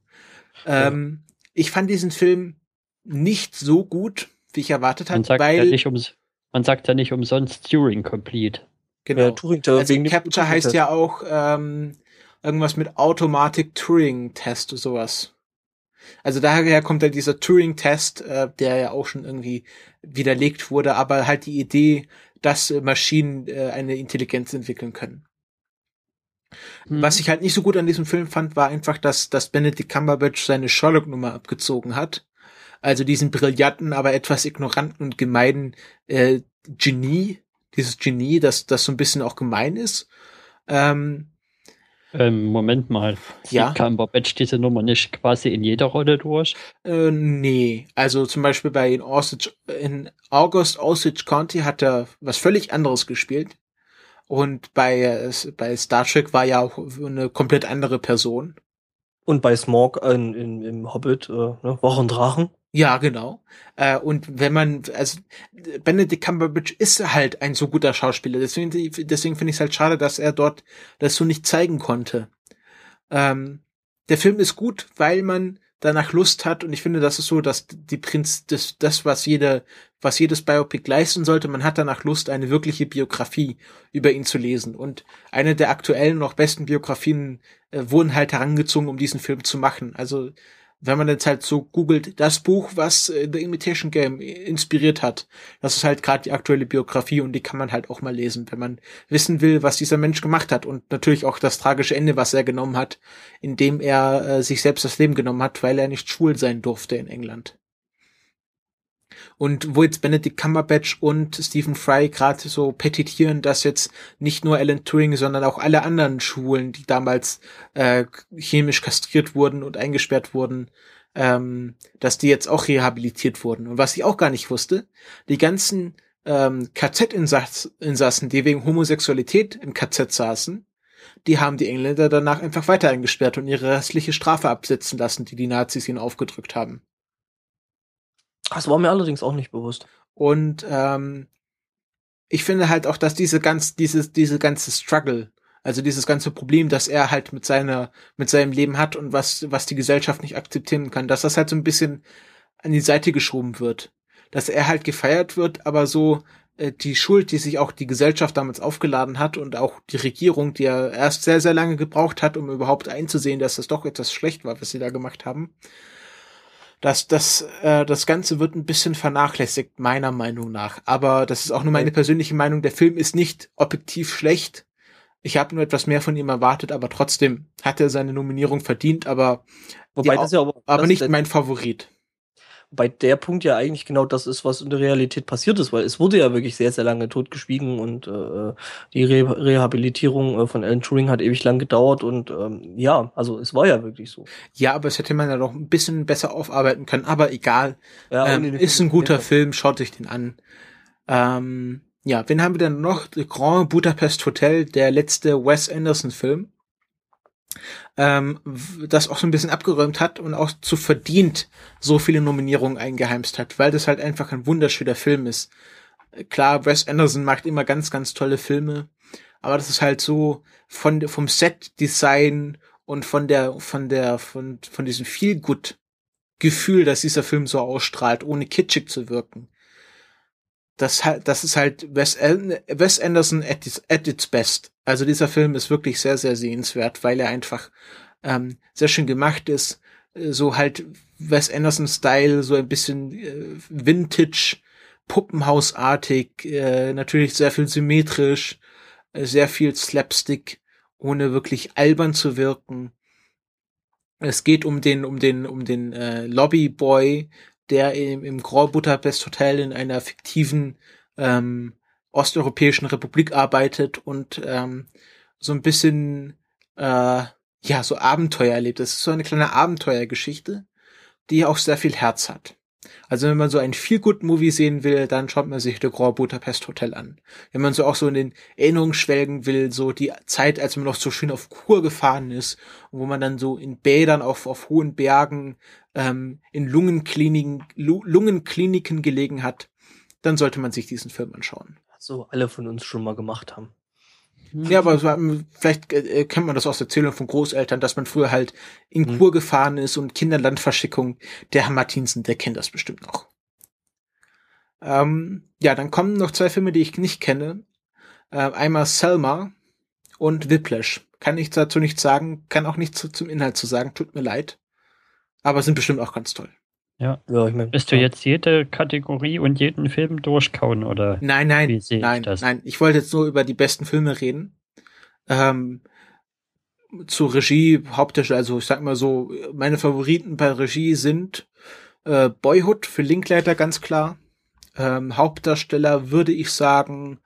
Ähm, ich fand diesen Film nicht so gut, wie ich erwartet habe, weil ja nicht ums, man sagt ja nicht umsonst Turing Complete. Genau. Ja, Turing also Capture heißt ja auch ähm, irgendwas mit Automatic Turing Test oder sowas. Also daher kommt halt dieser Turing-Test, äh, der ja auch schon irgendwie widerlegt wurde, aber halt die Idee, dass äh, Maschinen äh, eine Intelligenz entwickeln können. Mhm. Was ich halt nicht so gut an diesem Film fand, war einfach, dass, dass Benedict Cumberbatch seine Sherlock-Nummer abgezogen hat also diesen brillanten, aber etwas ignoranten und gemeinen äh, Genie, dieses Genie, das, das so ein bisschen auch gemein ist. Ähm, Ähm, Moment mal. Ja. Cumberbatch diese Nummer nicht quasi in jeder Rolle durch? Äh, nee, also zum Beispiel bei in, Osage, in August Osage County hat er was völlig anderes gespielt. Und bei, äh, bei Star Trek war ja auch eine komplett andere Person. Und bei Smog in, in, im Hobbit, äh, ne, Drachen. Ja, genau. Äh, und wenn man, also Benedict Cumberbatch ist halt ein so guter Schauspieler, deswegen, deswegen finde ich es halt schade, dass er dort das so nicht zeigen konnte. Ähm, der Film ist gut, weil man danach Lust hat und ich finde, das ist so, dass die Prinz, das, das was jeder, was jedes Biopic leisten sollte, man hat danach Lust, eine wirkliche Biografie über ihn zu lesen und eine der aktuellen noch besten Biografien äh, wurden halt herangezogen, um diesen Film zu machen. Also wenn man jetzt halt so googelt, das Buch, was äh, The Imitation Game inspiriert hat, das ist halt gerade die aktuelle Biografie und die kann man halt auch mal lesen, wenn man wissen will, was dieser Mensch gemacht hat und natürlich auch das tragische Ende, was er genommen hat, indem er äh, sich selbst das Leben genommen hat, weil er nicht schwul sein durfte in England. Und wo jetzt Benedict Cumberbatch und Stephen Fry gerade so petitieren, dass jetzt nicht nur Alan Turing, sondern auch alle anderen Schwulen, die damals äh, chemisch kastriert wurden und eingesperrt wurden, ähm, dass die jetzt auch rehabilitiert wurden. Und was ich auch gar nicht wusste, die ganzen ähm, KZ-Insassen, die wegen Homosexualität im KZ saßen, die haben die Engländer danach einfach weiter eingesperrt und ihre restliche Strafe absetzen lassen, die die Nazis ihnen aufgedrückt haben. Das war mir allerdings auch nicht bewusst. Und ähm, ich finde halt auch, dass diese ganz, dieses, diese ganze Struggle, also dieses ganze Problem, dass er halt mit seiner, mit seinem Leben hat und was, was die Gesellschaft nicht akzeptieren kann, dass das halt so ein bisschen an die Seite geschoben wird. Dass er halt gefeiert wird, aber so äh, die Schuld, die sich auch die Gesellschaft damals aufgeladen hat und auch die Regierung, die ja erst sehr, sehr lange gebraucht hat, um überhaupt einzusehen, dass das doch etwas schlecht war, was sie da gemacht haben, dass das, äh, das Ganze wird ein bisschen vernachlässigt, meiner Meinung nach. Aber das ist auch nur meine persönliche Meinung. Der Film ist nicht objektiv schlecht. Ich habe nur etwas mehr von ihm erwartet, aber trotzdem hat er seine Nominierung verdient, aber, Wobei das ja aber, aber nicht mein Favorit bei der Punkt ja eigentlich genau das ist, was in der Realität passiert ist, weil es wurde ja wirklich sehr, sehr lange totgeschwiegen und äh, die Re Rehabilitierung äh, von Alan Turing hat ewig lang gedauert und ähm, ja, also es war ja wirklich so. Ja, aber es hätte man ja noch ein bisschen besser aufarbeiten können, aber egal. Ja, ähm, ist ein guter Film, schaut euch den an. Ähm, ja, wen haben wir denn noch? The Grand Budapest Hotel, der letzte Wes Anderson Film ähm, das auch so ein bisschen abgeräumt hat und auch zu verdient so viele Nominierungen eingeheimst hat, weil das halt einfach ein wunderschöner Film ist. Klar, Wes Anderson macht immer ganz, ganz tolle Filme, aber das ist halt so von vom Set-Design und von der, von der, von, von diesem Feel-Good Gefühl, dass dieser Film so ausstrahlt, ohne kitschig zu wirken. Das, das ist halt Wes, Wes Anderson at its, at its best. Also dieser Film ist wirklich sehr, sehr sehenswert, weil er einfach ähm, sehr schön gemacht ist. Äh, so halt Wes Anderson-Style, so ein bisschen äh, Vintage, Puppenhausartig, äh, natürlich sehr viel symmetrisch, äh, sehr viel Slapstick, ohne wirklich albern zu wirken. Es geht um den, um den, um den äh, Lobbyboy, der im, im Grand Budapest Hotel in einer fiktiven ähm, osteuropäischen Republik arbeitet und ähm, so ein bisschen äh, ja so Abenteuer erlebt. Das ist so eine kleine Abenteuergeschichte, die auch sehr viel Herz hat. Also wenn man so ein Feel-Good-Movie sehen will, dann schaut man sich The Grand Budapest Hotel an. Wenn man so auch so in den Erinnerungen schwelgen will, so die Zeit, als man noch so schön auf Kur gefahren ist, wo man dann so in Bädern auf, auf hohen Bergen ähm, in Lungenkliniken, Lungenkliniken gelegen hat, dann sollte man sich diesen Film anschauen. So alle von uns schon mal gemacht haben. Ja, aber vielleicht äh, kennt man das aus Erzählungen von Großeltern, dass man früher halt in mhm. Kur gefahren ist und Kinderlandverschickung. Der Herr Martinsen, der kennt das bestimmt noch. Ähm, ja, dann kommen noch zwei Filme, die ich nicht kenne. Äh, einmal Selma und Whiplash. Kann ich dazu nichts sagen, kann auch nichts zum Inhalt zu sagen, tut mir leid. Aber sind bestimmt auch ganz toll. Ja. ja ich mein, Willst du jetzt jede Kategorie und jeden Film durchkauen oder? Nein, nein, nein, ich nein. Ich wollte jetzt nur über die besten Filme reden. Ähm, zu Regie, Hauptdarsteller, also ich sag mal so, meine Favoriten bei Regie sind äh, Boyhood für Linkleiter ganz klar. Ähm, Hauptdarsteller würde ich sagen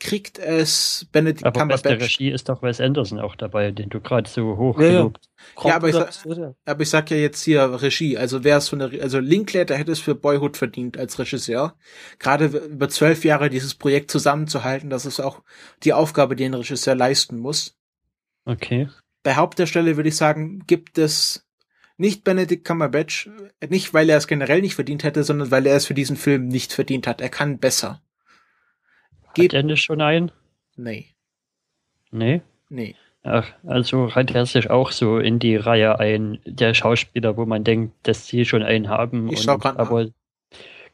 kriegt es Benedict Aber Cumberbatch. Regie ist doch Wes Anderson auch dabei, den du gerade so hoch Ja, ja. Ja, aber ich sag-. Aber ich sag ja jetzt hier Regie. Also wer es von der, Re- also Linklater hätte es für Boyhood verdient als Regisseur. Gerade über zwölf Jahre dieses Projekt zusammenzuhalten, das ist auch die Aufgabe, die ein Regisseur leisten muss. Okay. Bei Hauptdarsteller würde ich sagen, gibt es nicht Benedict Cumberbatch, nicht weil er es generell nicht verdient hätte, sondern weil er es für diesen Film nicht verdient hat. Er kann besser. Geht- Hat nicht schon einen? Nee, Nee. nee. Ach, also reiht er sich auch so in die Reihe ein, der Schauspieler, wo man denkt, dass sie schon einen haben, Ich und, grad aber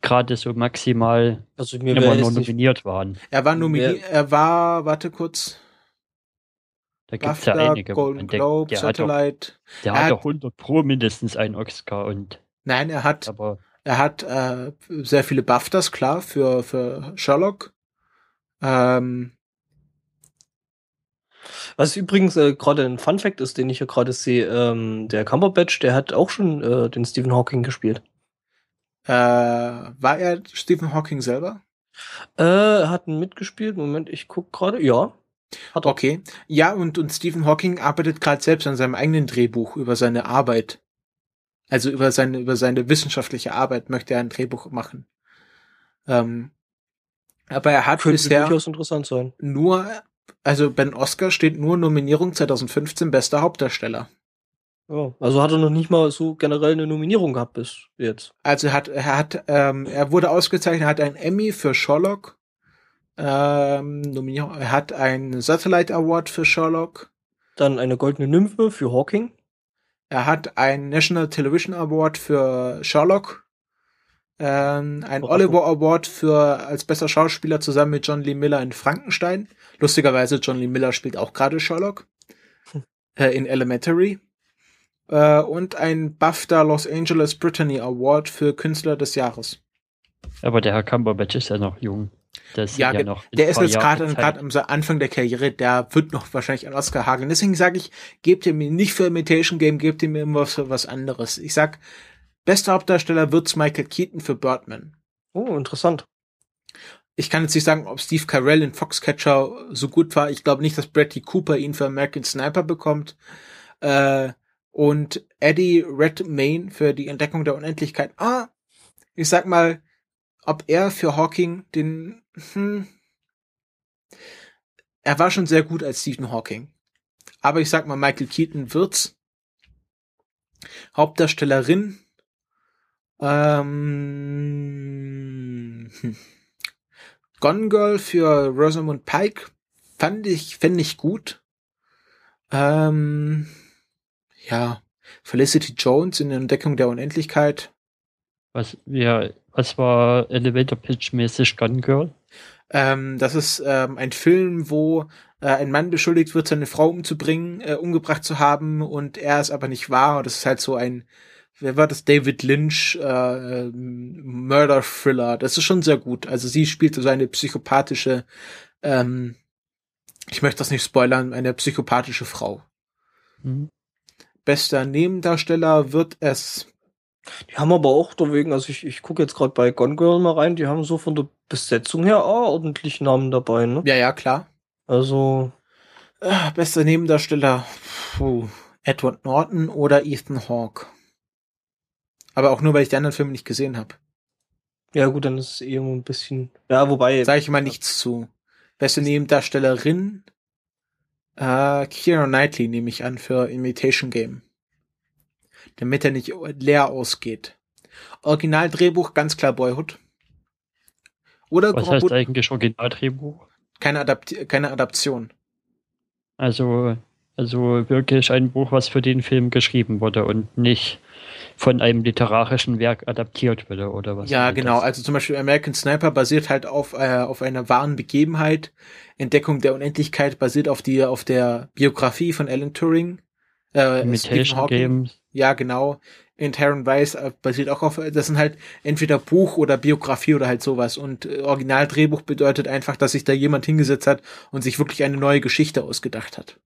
gerade so maximal Also mir immer wäre nur jetzt nicht, nominiert waren. Er war nominiert, er war, warte kurz, Da gibt es ja einige. Golden Globe, der hat doch, Satellite. der Er hat hat- doch 100 Pro mindestens einen Oscar und Nein, er hat aber Er hat äh, sehr viele BAFTAs, klar, für, für Sherlock. Ähm, Was übrigens äh, gerade ein Fun Fact ist, den ich hier gerade sehe, ähm, der Cumberbatch, der hat auch schon äh, den Stephen Hawking gespielt. äh, war er Stephen Hawking selber? Äh, hat mitgespielt. Moment, ich guck gerade. Ja. Hat er. Okay. Ja, und, und Stephen Hawking arbeitet gerade selbst an seinem eigenen Drehbuch über seine Arbeit. Also über seine, über seine wissenschaftliche Arbeit möchte er ein Drehbuch machen. Ähm, aber er hat Könnte bisher durchaus interessant sein. nur, also bei den Oscar steht nur Nominierung 2015 bester Hauptdarsteller. Ja. Also hat er noch nicht mal so generell eine Nominierung gehabt bis jetzt. Also er hat, er hat, ähm, er wurde ausgezeichnet, er hat einen Emmy für Sherlock. Ähm, Nominierung, er hat einen Satellite Award für Sherlock. Dann eine goldene Nymphe für Hawking. Er hat einen National Television Award für Sherlock. Ähm, ein Überraschung. Oliver Award für als bester Schauspieler zusammen mit John Lee Miller in Frankenstein. Lustigerweise, John Lee Miller spielt auch gerade Sherlock. Äh, in Elementary. Äh, und ein BAFTA Los Angeles Brittany Award für Künstler des Jahres. aber der Herr Cumberbatch ist ja noch jung. Das sind Ja, ja noch Der ist jetzt gerade gerade am Anfang der Karriere, der wird noch wahrscheinlich einen Oscar hageln. Deswegen sage ich, gebt ihr mir nicht für Imitation Game, gebt ihr mir immer für was anderes. Ich sag, bester Hauptdarsteller wird's Michael Keaton für Birdman. Oh, interessant. Ich kann jetzt nicht sagen, ob Steve Carell in Foxcatcher so gut war. Ich glaube nicht, dass Bradley Cooper ihn für American Sniper bekommt. Äh, und Eddie Redmayne für die Entdeckung der Unendlichkeit. Ah, ich sag mal, ob er für Hawking den, hm, er war schon sehr gut als Stephen Hawking. Aber ich sag mal, Michael Keaton wird's. Hauptdarstellerin, ähm, hm. Gone Girl für Rosamund Pike fand ich, fände ich gut. Ähm, ja, Felicity Jones in der Entdeckung der Unendlichkeit. Was, ja, was war Elevator Pitch mäßig Gun Girl? Ähm, das ist ähm, ein Film, wo äh, ein Mann beschuldigt wird, seine Frau umzubringen, äh, umgebracht zu haben und er es aber nicht war. Und das ist halt so ein, wer war das? David Lynch äh, Murder Thriller. Das ist schon sehr gut. Also sie spielt so eine psychopathische, ähm, ich möchte das nicht spoilern, eine psychopathische Frau. Hm? Bester Nebendarsteller wird es. Die haben aber auch deswegen, also ich, ich gucke jetzt gerade bei Gone Girl mal rein, die haben so von der Besetzung her auch ordentlich Namen dabei, ne? Ja, ja, klar. Also, Äh, bester Nebendarsteller. Puh, Edward Norton oder Ethan Hawke. Aber auch nur, weil ich die anderen Filme nicht gesehen habe. ja gut, dann ist es eh ein bisschen. Ja, wobei. Sage ich mal nichts zu. Beste Nebendarstellerin. Äh, Keira Knightley nehme ich an für Imitation Game. Damit er nicht leer ausgeht. Originaldrehbuch, ganz klar Boyhood. Oder Was heißt eigentlich Originaldrehbuch? keine, Adapt keine Adaption. Also, also wirklich ein Buch, was für den Film geschrieben wurde und nicht von einem literarischen Werk adaptiert wurde, oder was? Ja, genau. das? Also zum Beispiel American Sniper basiert halt auf, äh, auf einer wahren Begebenheit. Entdeckung der Unendlichkeit basiert auf die, auf der Biografie von Alan Turing. Äh, Stephen Imitation Hawking. Game. Ja, genau. Inherent Vice äh, basiert auch auf, das sind halt entweder Buch oder Biografie oder halt sowas. Und äh, Originaldrehbuch bedeutet einfach, dass sich da jemand hingesetzt hat und sich wirklich eine neue Geschichte ausgedacht hat.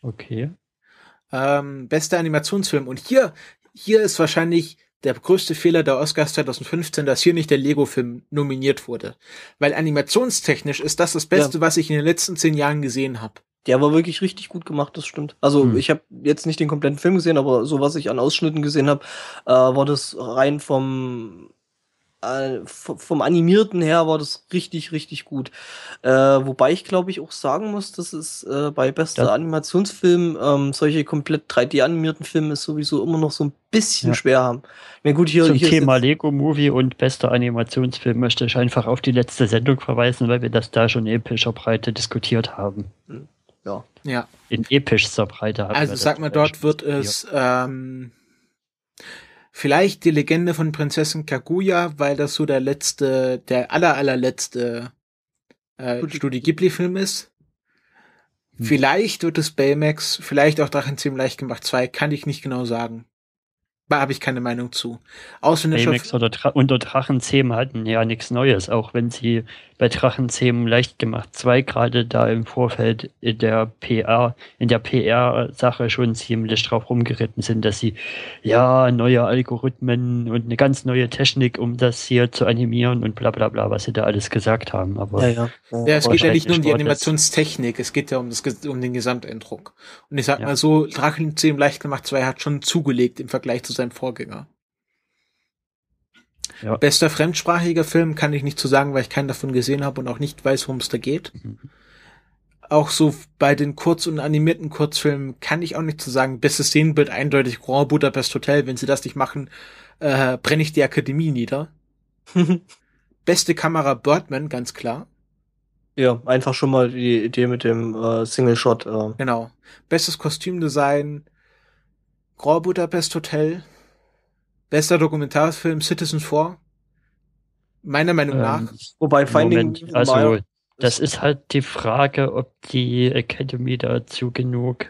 Okay. Ähm, bester Animationsfilm. Und hier, hier ist wahrscheinlich der größte Fehler der Oscars 2015, dass hier nicht der Lego-Film nominiert wurde. Weil animationstechnisch ist das das Beste, ja. was ich in den letzten zehn Jahren gesehen habe. Der war wirklich richtig gut gemacht, das stimmt. Also hm. ich habe jetzt nicht den kompletten Film gesehen, aber so was ich an Ausschnitten gesehen habe, äh, war das rein vom äh, vom Animierten her war das richtig, richtig gut. Äh, wobei ich glaube ich auch sagen muss, dass es äh, bei bester ja. Animationsfilm ähm, solche komplett 3D-animierten Filme sowieso immer noch so ein bisschen ja. schwer haben. Ja, gut, hier, Zum hier Thema Lego-Movie und bester Animationsfilm möchte ich einfach auf die letzte Sendung verweisen, weil wir das da schon in epischer Breite diskutiert haben. Hm, ja. ja. In epischster Breite haben Also sag mal, dort wird es ähm, Vielleicht die Legende von Prinzessin Kaguya, weil das so der letzte, der aller allerletzte äh, Studio Ghibli-Film ist. Hm. Vielleicht wird es Baymax, vielleicht auch Drachenzähmen leicht gemacht 2, kann ich nicht genau sagen. Da habe ich keine Meinung zu. Ausländischer Baymax oder Dra unter Drachenzähmen hatten ja nichts Neues, auch wenn sie bei Drachenzähmen leicht gemacht zwei gerade da im Vorfeld in der PR, in der PR-Sache schon ziemlich drauf rumgeritten sind, dass sie ja neue Algorithmen und eine ganz neue Technik, um das hier zu animieren und bla bla bla, was sie da alles gesagt haben. Aber ja, ja. ja, ja es geht ja nicht nur um die Animationstechnik, es geht ja um, das, um den Gesamteindruck. Und ich sag ja. mal so, Drachenzähmen leicht gemacht 2 hat schon zugelegt im Vergleich zu seinem Vorgänger. Ja. Bester fremdsprachiger Film kann ich nicht zu sagen, weil ich keinen davon gesehen habe und auch nicht weiß, worum es da geht. Mhm. Auch so bei den kurz- und animierten Kurzfilmen kann ich auch nicht zu sagen. Bestes Szenenbild eindeutig Grand Budapest Hotel. Wenn sie das nicht machen, äh, brenne ich die Akademie nieder. Beste Kamera Birdman, ganz klar. Ja, einfach schon mal die Idee mit dem äh, Single Shot. Äh. Genau. Bestes Kostümdesign Grand Budapest Hotel. Bester Dokumentarfilm Citizen 4. Meiner Meinung ähm, nach. Wobei Finding Moment, also das ist halt die Frage, ob die Academy dazu genug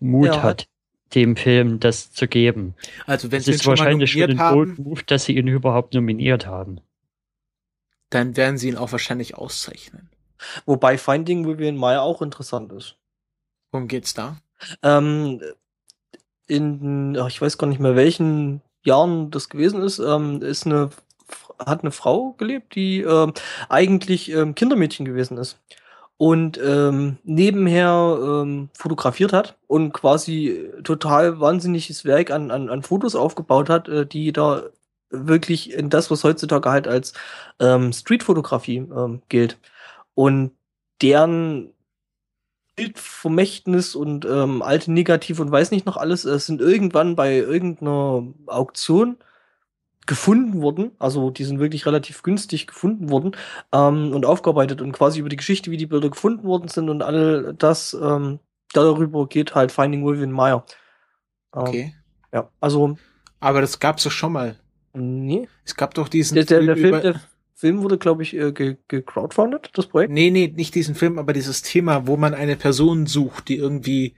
Mut ja. hat, dem Film das zu geben. Also wenn es ist wahrscheinlich schon ein haben, Move, dass sie ihn überhaupt nominiert haben. Dann werden sie ihn auch wahrscheinlich auszeichnen. Wobei Finding Vivian Meyer auch interessant ist. Worum geht's da? Ähm, in, ich weiß gar nicht mehr welchen Jahren das gewesen ist, ähm, ist eine, hat eine Frau gelebt, die ähm, eigentlich ähm, Kindermädchen gewesen ist und ähm, nebenher ähm, fotografiert hat und quasi total wahnsinniges Werk an, an, an Fotos aufgebaut hat, äh, die da wirklich in das, was heutzutage halt als ähm, Streetfotografie gilt. Und deren Bildvermächtnis und ähm, alte Negativ und weiß nicht noch alles, äh, sind irgendwann bei irgendeiner Auktion gefunden worden. Also die sind wirklich relativ günstig gefunden worden ähm, und aufgearbeitet und quasi über die Geschichte, wie die Bilder gefunden worden sind und all das, ähm, darüber geht halt Finding William Meyer. Ähm, okay. Ja, also. Aber das gab's doch schon mal. Nee. Es gab doch diesen der, der, der Film, der, Film wurde, glaube ich, äh, gecrowdfundet, das Projekt? Nee, nee, nicht diesen Film, aber dieses Thema, wo man eine Person sucht, die irgendwie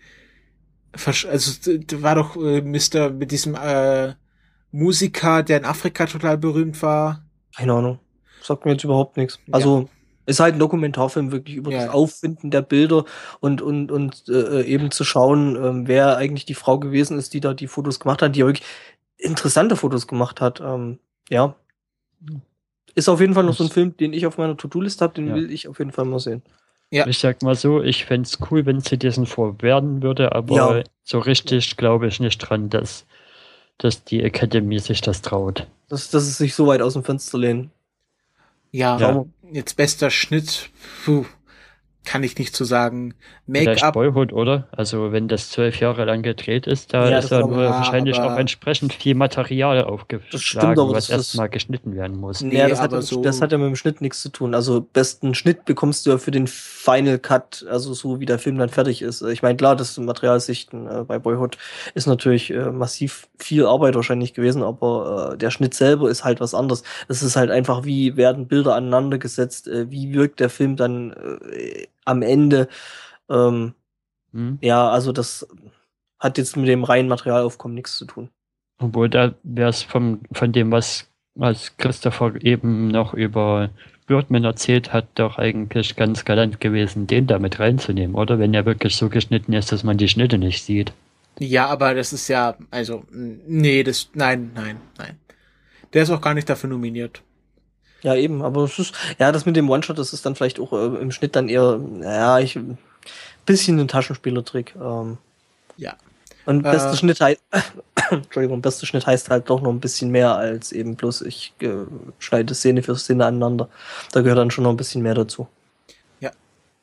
also war doch äh, Mr. mit diesem äh, Musiker, der in Afrika total berühmt war. Keine Ahnung. Sagt mir jetzt überhaupt nichts. Also ja. ist halt ein Dokumentarfilm wirklich über ja. das Auffinden der Bilder und und und äh, eben zu schauen, äh, wer eigentlich die Frau gewesen ist, die da die Fotos gemacht hat, die wirklich interessante Fotos gemacht hat. Ähm, ja, ist auf jeden Fall noch so ein Film, den ich auf meiner To-Do-Liste habe, den ja. will ich auf jeden Fall mal sehen. Ja. Ich sag mal so, ich fände es cool, wenn sie diesen vorwerden würde, aber ja. so richtig glaube ich nicht dran, dass, dass die Academy sich das traut. Dass, dass es sich so weit aus dem Fenster lehnen. Ja, ja. jetzt bester Schnitt. Puh kann ich nicht zu so sagen. Make-up. Boyhood, oder? Also wenn das zwölf Jahre lang gedreht ist, da ja, ist ja, wahrscheinlich auch entsprechend viel Material aufgeschlagen, stimmt, was erstmal geschnitten werden muss. Nee, ja, das, hat, so das hat ja mit dem Schnitt nichts zu tun. Also besten Schnitt bekommst du ja für den Final Cut, also so wie der Film dann fertig ist. Ich meine, klar, das Materialsichten äh, bei Boyhood ist natürlich äh, massiv viel Arbeit wahrscheinlich gewesen, aber äh, der Schnitt selber ist halt was anderes. Es ist halt einfach, wie werden Bilder aneinander gesetzt, äh, wie wirkt der Film dann äh, am Ende. Ähm, hm. Ja, also das hat jetzt mit dem reinen Materialaufkommen nichts zu tun. Obwohl da wäre es von, von dem, was, was Christopher eben noch über Birdman erzählt hat, doch eigentlich ganz galant gewesen, den da mit reinzunehmen, oder? Wenn er wirklich so geschnitten ist, dass man die Schnitte nicht sieht. Ja, aber das ist ja, also, nee, das, nein, nein, nein. Der ist auch gar nicht dafür nominiert. Ja, eben, aber es ist, ja, das mit dem One-Shot, das ist dann vielleicht auch äh, im Schnitt dann eher, ja, ich, bisschen ein Taschenspielertrick. Ähm. Ja. Und bester äh, Schnitt heißt, Entschuldigung, bester Schnitt heißt halt doch noch ein bisschen mehr als eben bloß ich äh, schneide Szene für Szene aneinander. Da gehört dann schon noch ein bisschen mehr dazu. Ja.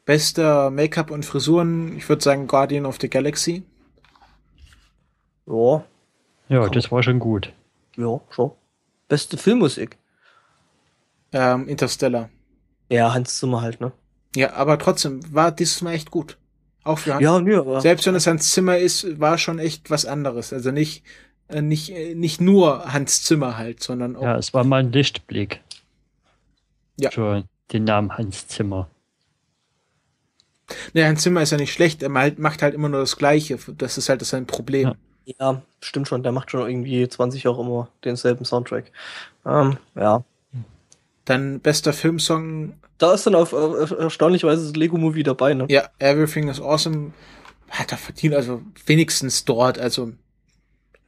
Bester Make-up und Frisuren, ich würde sagen Guardian of the Galaxy. Ja. Ja, das war schon gut. Ja, schon. Beste Filmmusik. Ähm, Interstellar. Ja, Hans Zimmer halt, ne? Ja, aber trotzdem war dieses Mal echt gut. Auch für Hans. Ja, nö, Selbst wenn es Hans Zimmer ist, war schon echt was anderes. Also nicht, äh, nicht, äh, nicht nur Hans Zimmer halt, sondern auch. Ja, es war mal ein Lichtblick. Ja. Für den Namen Hans Zimmer. Ne, Hans Zimmer ist ja nicht schlecht, er macht halt immer nur das Gleiche. Das ist halt sein Problem. Ja. Ja, stimmt schon. Der macht schon irgendwie 20 Jahre immer denselben Soundtrack. Ähm, ja. Dann bester Filmsong. Da ist dann auf, auf erstaunlicherweise das Lego Movie dabei, ne? Ja, Everything is Awesome hat er verdient, also wenigstens dort, also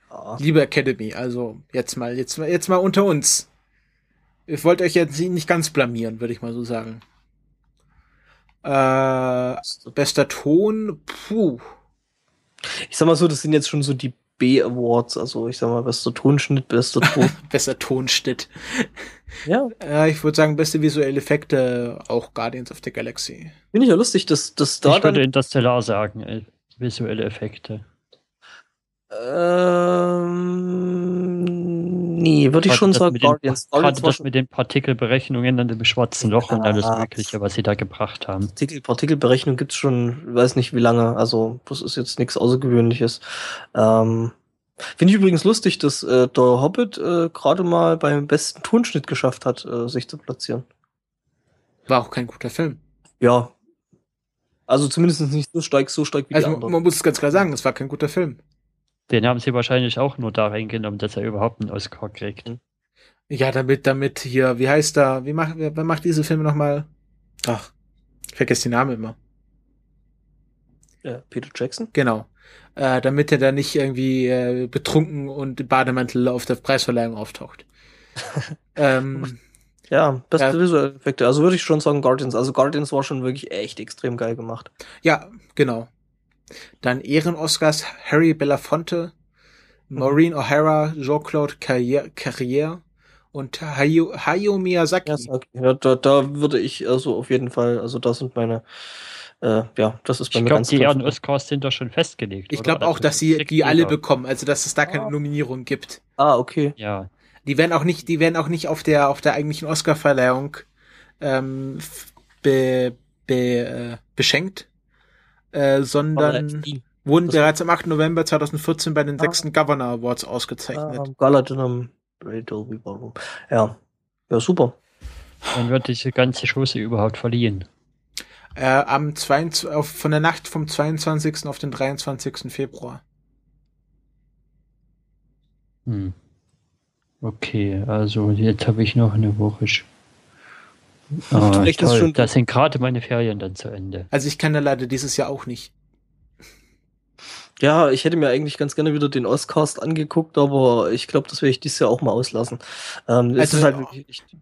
ja. liebe Academy, also jetzt mal, jetzt mal, jetzt mal unter uns. Ich wollte euch jetzt nicht ganz blamieren, würde ich mal so sagen. Äh, bester Ton, puh. Ich sag mal so, das sind jetzt schon so die B-Awards, also ich sag mal, bester Tonschnitt, bester Ton. Besser Tonschnitt. Ja. Äh, ich würde sagen, beste visuelle Effekte, auch Guardians of the Galaxy. Finde ich ja lustig, dass, dass da. Ich würde Interstellar sagen, ey. Äh, visuelle Effekte. Ähm, nee, würde ich schon sagen, Guardians. Gerade das mit den Partikelberechnungen an dem schwarzen Loch ja, und alles Mögliche, was sie da gebracht haben. Partikel, Partikelberechnung gibt's schon, weiß nicht wie lange, also das ist jetzt nichts Außergewöhnliches. Ähm, Finde ich übrigens lustig, dass äh, der Hobbit äh, gerade mal beim besten Tonschnitt geschafft hat, äh, sich zu platzieren. War auch kein guter Film. Ja. Also zumindest nicht so stark, so stark wie also, die anderen. Man muss es ganz klar sagen, es war kein guter Film. Den haben sie wahrscheinlich auch nur da reingenommen, dass er überhaupt einen Oscar kriegt. Hm. Ja, damit, damit hier, wie heißt da, wie macht, wer, wer macht diese Filme nochmal? Ach, ich vergesse den Namen immer. Ja, Peter Jackson? Genau. Äh, damit er da nicht irgendwie äh, betrunken und Bademantel auf der Preisverleihung auftaucht. ähm, ja, beste ja. visuelle Effekte. Also würde ich schon sagen Guardians. Also Guardians war schon wirklich echt extrem geil gemacht. Ja, genau. Dann Ehren-Oscars Harry Belafonte, Maureen O'Hara, Jean-Claude Carrière und Hayao, Hayao Miyazaki. Ja, da, da würde ich also auf jeden Fall, also das sind meine, äh, ja, das ist bei ich mir glaub, ganz Die Ehren-Oscars sind doch schon festgelegt. Ich glaube auch, dass sie die alle bekommen, also dass es da keine ah. Nominierung gibt. Ah, okay. Ja. Die werden auch nicht, die werden auch nicht auf der auf der eigentlichen Oscarverleihung ähm, be, be, äh, beschenkt, äh, sondern wurden das bereits am 8. November 2014 bei den ah. sechsten Governor Awards ausgezeichnet. Ah, Galadinam Ja. Ja, super. Wann wird diese ganze Chose überhaupt verliehen? Äh, am 22, auf, von der Nacht vom 22. auf den 23. Februar. Hm. Okay, also jetzt habe ich noch eine Woche. Oh, toll. Das sind gerade meine Ferien dann zu Ende. Also ich kann da leider dieses Jahr auch nicht. Ja, ich hätte mir eigentlich ganz gerne wieder den Oscast angeguckt, aber ich glaube, das werde ich dieses Jahr auch mal auslassen. Ähm, also halt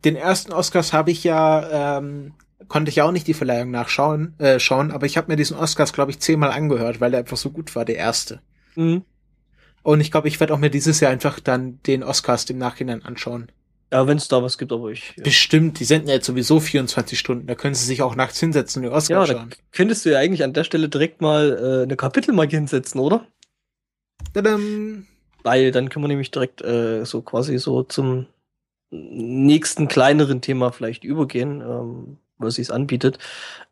den ersten Oscars habe ich ja, ähm, konnte ich ja auch nicht die Verleihung nachschauen, äh, schauen, aber ich habe mir diesen Oscars, glaube ich, zehnmal angehört, weil der einfach so gut war, der erste. Mhm. Und ich glaube, ich werde auch mir dieses Jahr einfach dann den Oscars im Nachhinein anschauen. Ja, wenn es da was gibt, aber ich. Ja. Bestimmt, die senden ja jetzt sowieso 24 Stunden. Da können sie sich auch nachts hinsetzen und die Oscar ja, schauen. Da könntest du ja eigentlich an der Stelle direkt mal äh, eine Kapitelmarke hinsetzen, oder? Tadam. Weil dann können wir nämlich direkt äh, so quasi so zum nächsten kleineren Thema vielleicht übergehen, ähm, was sich anbietet.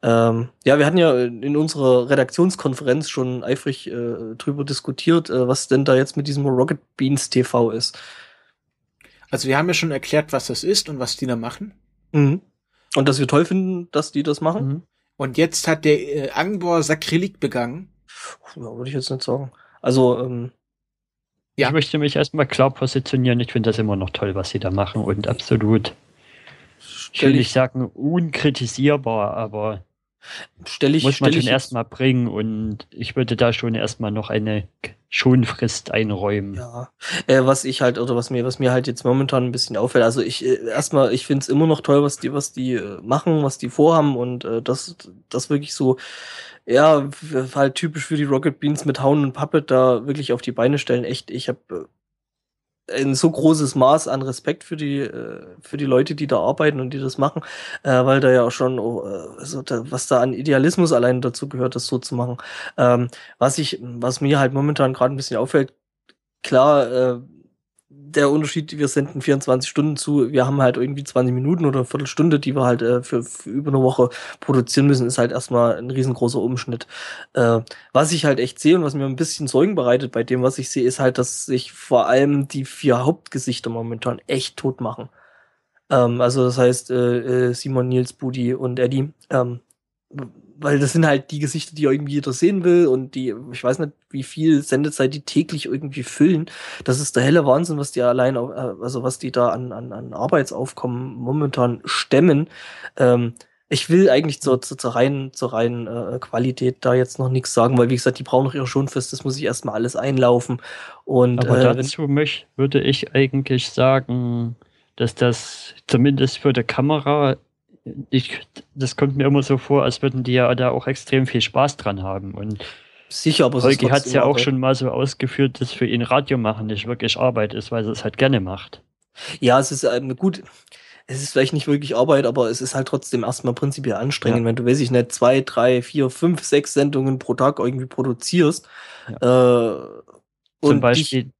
Ähm, ja, wir hatten ja in unserer Redaktionskonferenz schon eifrig äh, drüber diskutiert, äh, was denn da jetzt mit diesem Rocket Beans TV ist. Also wir haben ja schon erklärt, was das ist und was die da machen. Mhm. Und dass wir toll finden, dass die das machen. Mhm. Und jetzt hat der äh, Angbor Sakrileg begangen. Ja, würde ich jetzt nicht sagen. Also, ähm, ja. Ich möchte mich erstmal klar positionieren. Ich finde das immer noch toll, was sie da machen und absolut, ich will nicht sagen unkritisierbar, aber Stell ich, muss man stell schon erstmal bringen und ich würde da schon erstmal noch eine Schonfrist einräumen. Ja, äh, was ich halt, oder was mir, was mir halt jetzt momentan ein bisschen auffällt, also ich, äh, erstmal, ich finde es immer noch toll, was die, was die äh, machen, was die vorhaben und äh, das, das wirklich so, ja, halt typisch für die Rocket Beans mit Hauen und Puppet da wirklich auf die Beine stellen. Echt, ich habe ein so großes Maß an Respekt für die äh, für die Leute, die da arbeiten und die das machen, äh, weil da ja auch schon also was da an Idealismus allein dazu gehört, das so zu machen. Ähm, was ich was mir halt momentan gerade ein bisschen auffällt, klar, der Unterschied, wir senden 24 Stunden zu, wir haben halt irgendwie 20 Minuten oder eine Viertelstunde, die wir halt äh, für, für über eine Woche produzieren müssen, ist halt erstmal ein riesengroßer Umschnitt. Äh, was ich halt echt sehe und was mir ein bisschen Sorgen bereitet bei dem, was ich sehe, ist halt, dass sich vor allem die vier Hauptgesichter momentan echt tot machen. Ähm, also das heißt äh, äh Simon, Nils, Budi und Eddie. Ähm, weil das sind halt die Gesichter, die irgendwie jeder sehen will und die, ich weiß nicht, wie viel Sendezeit die täglich irgendwie füllen. Das ist der helle Wahnsinn, was die allein, äh, also was die da an, an, an Arbeitsaufkommen momentan stemmen. Ähm, ich will eigentlich zur, zur, zur reinen, zur reinen äh, Qualität da jetzt noch nichts sagen, weil wie gesagt, die brauchen noch ihre Schonfest, das muss ich erstmal alles einlaufen. Und, Aber äh, dazu möchte, würde ich eigentlich sagen, dass das zumindest für die Kamera ich, das kommt mir immer so vor, als würden die ja da auch extrem viel Spaß dran haben. Und Sicher, aber Holgi hat es ja auch schon mal so ausgeführt, dass für ihn Radio machen nicht wirklich Arbeit ist, weil er es halt gerne macht. Ja, es ist ähm, gut. Es ist vielleicht nicht wirklich Arbeit, aber es ist halt trotzdem erstmal prinzipiell anstrengend, ja. wenn du, weiß ich nicht, zwei, drei, vier, fünf, sechs Sendungen pro Tag irgendwie produzierst. Ja. Äh, zum Beispiel,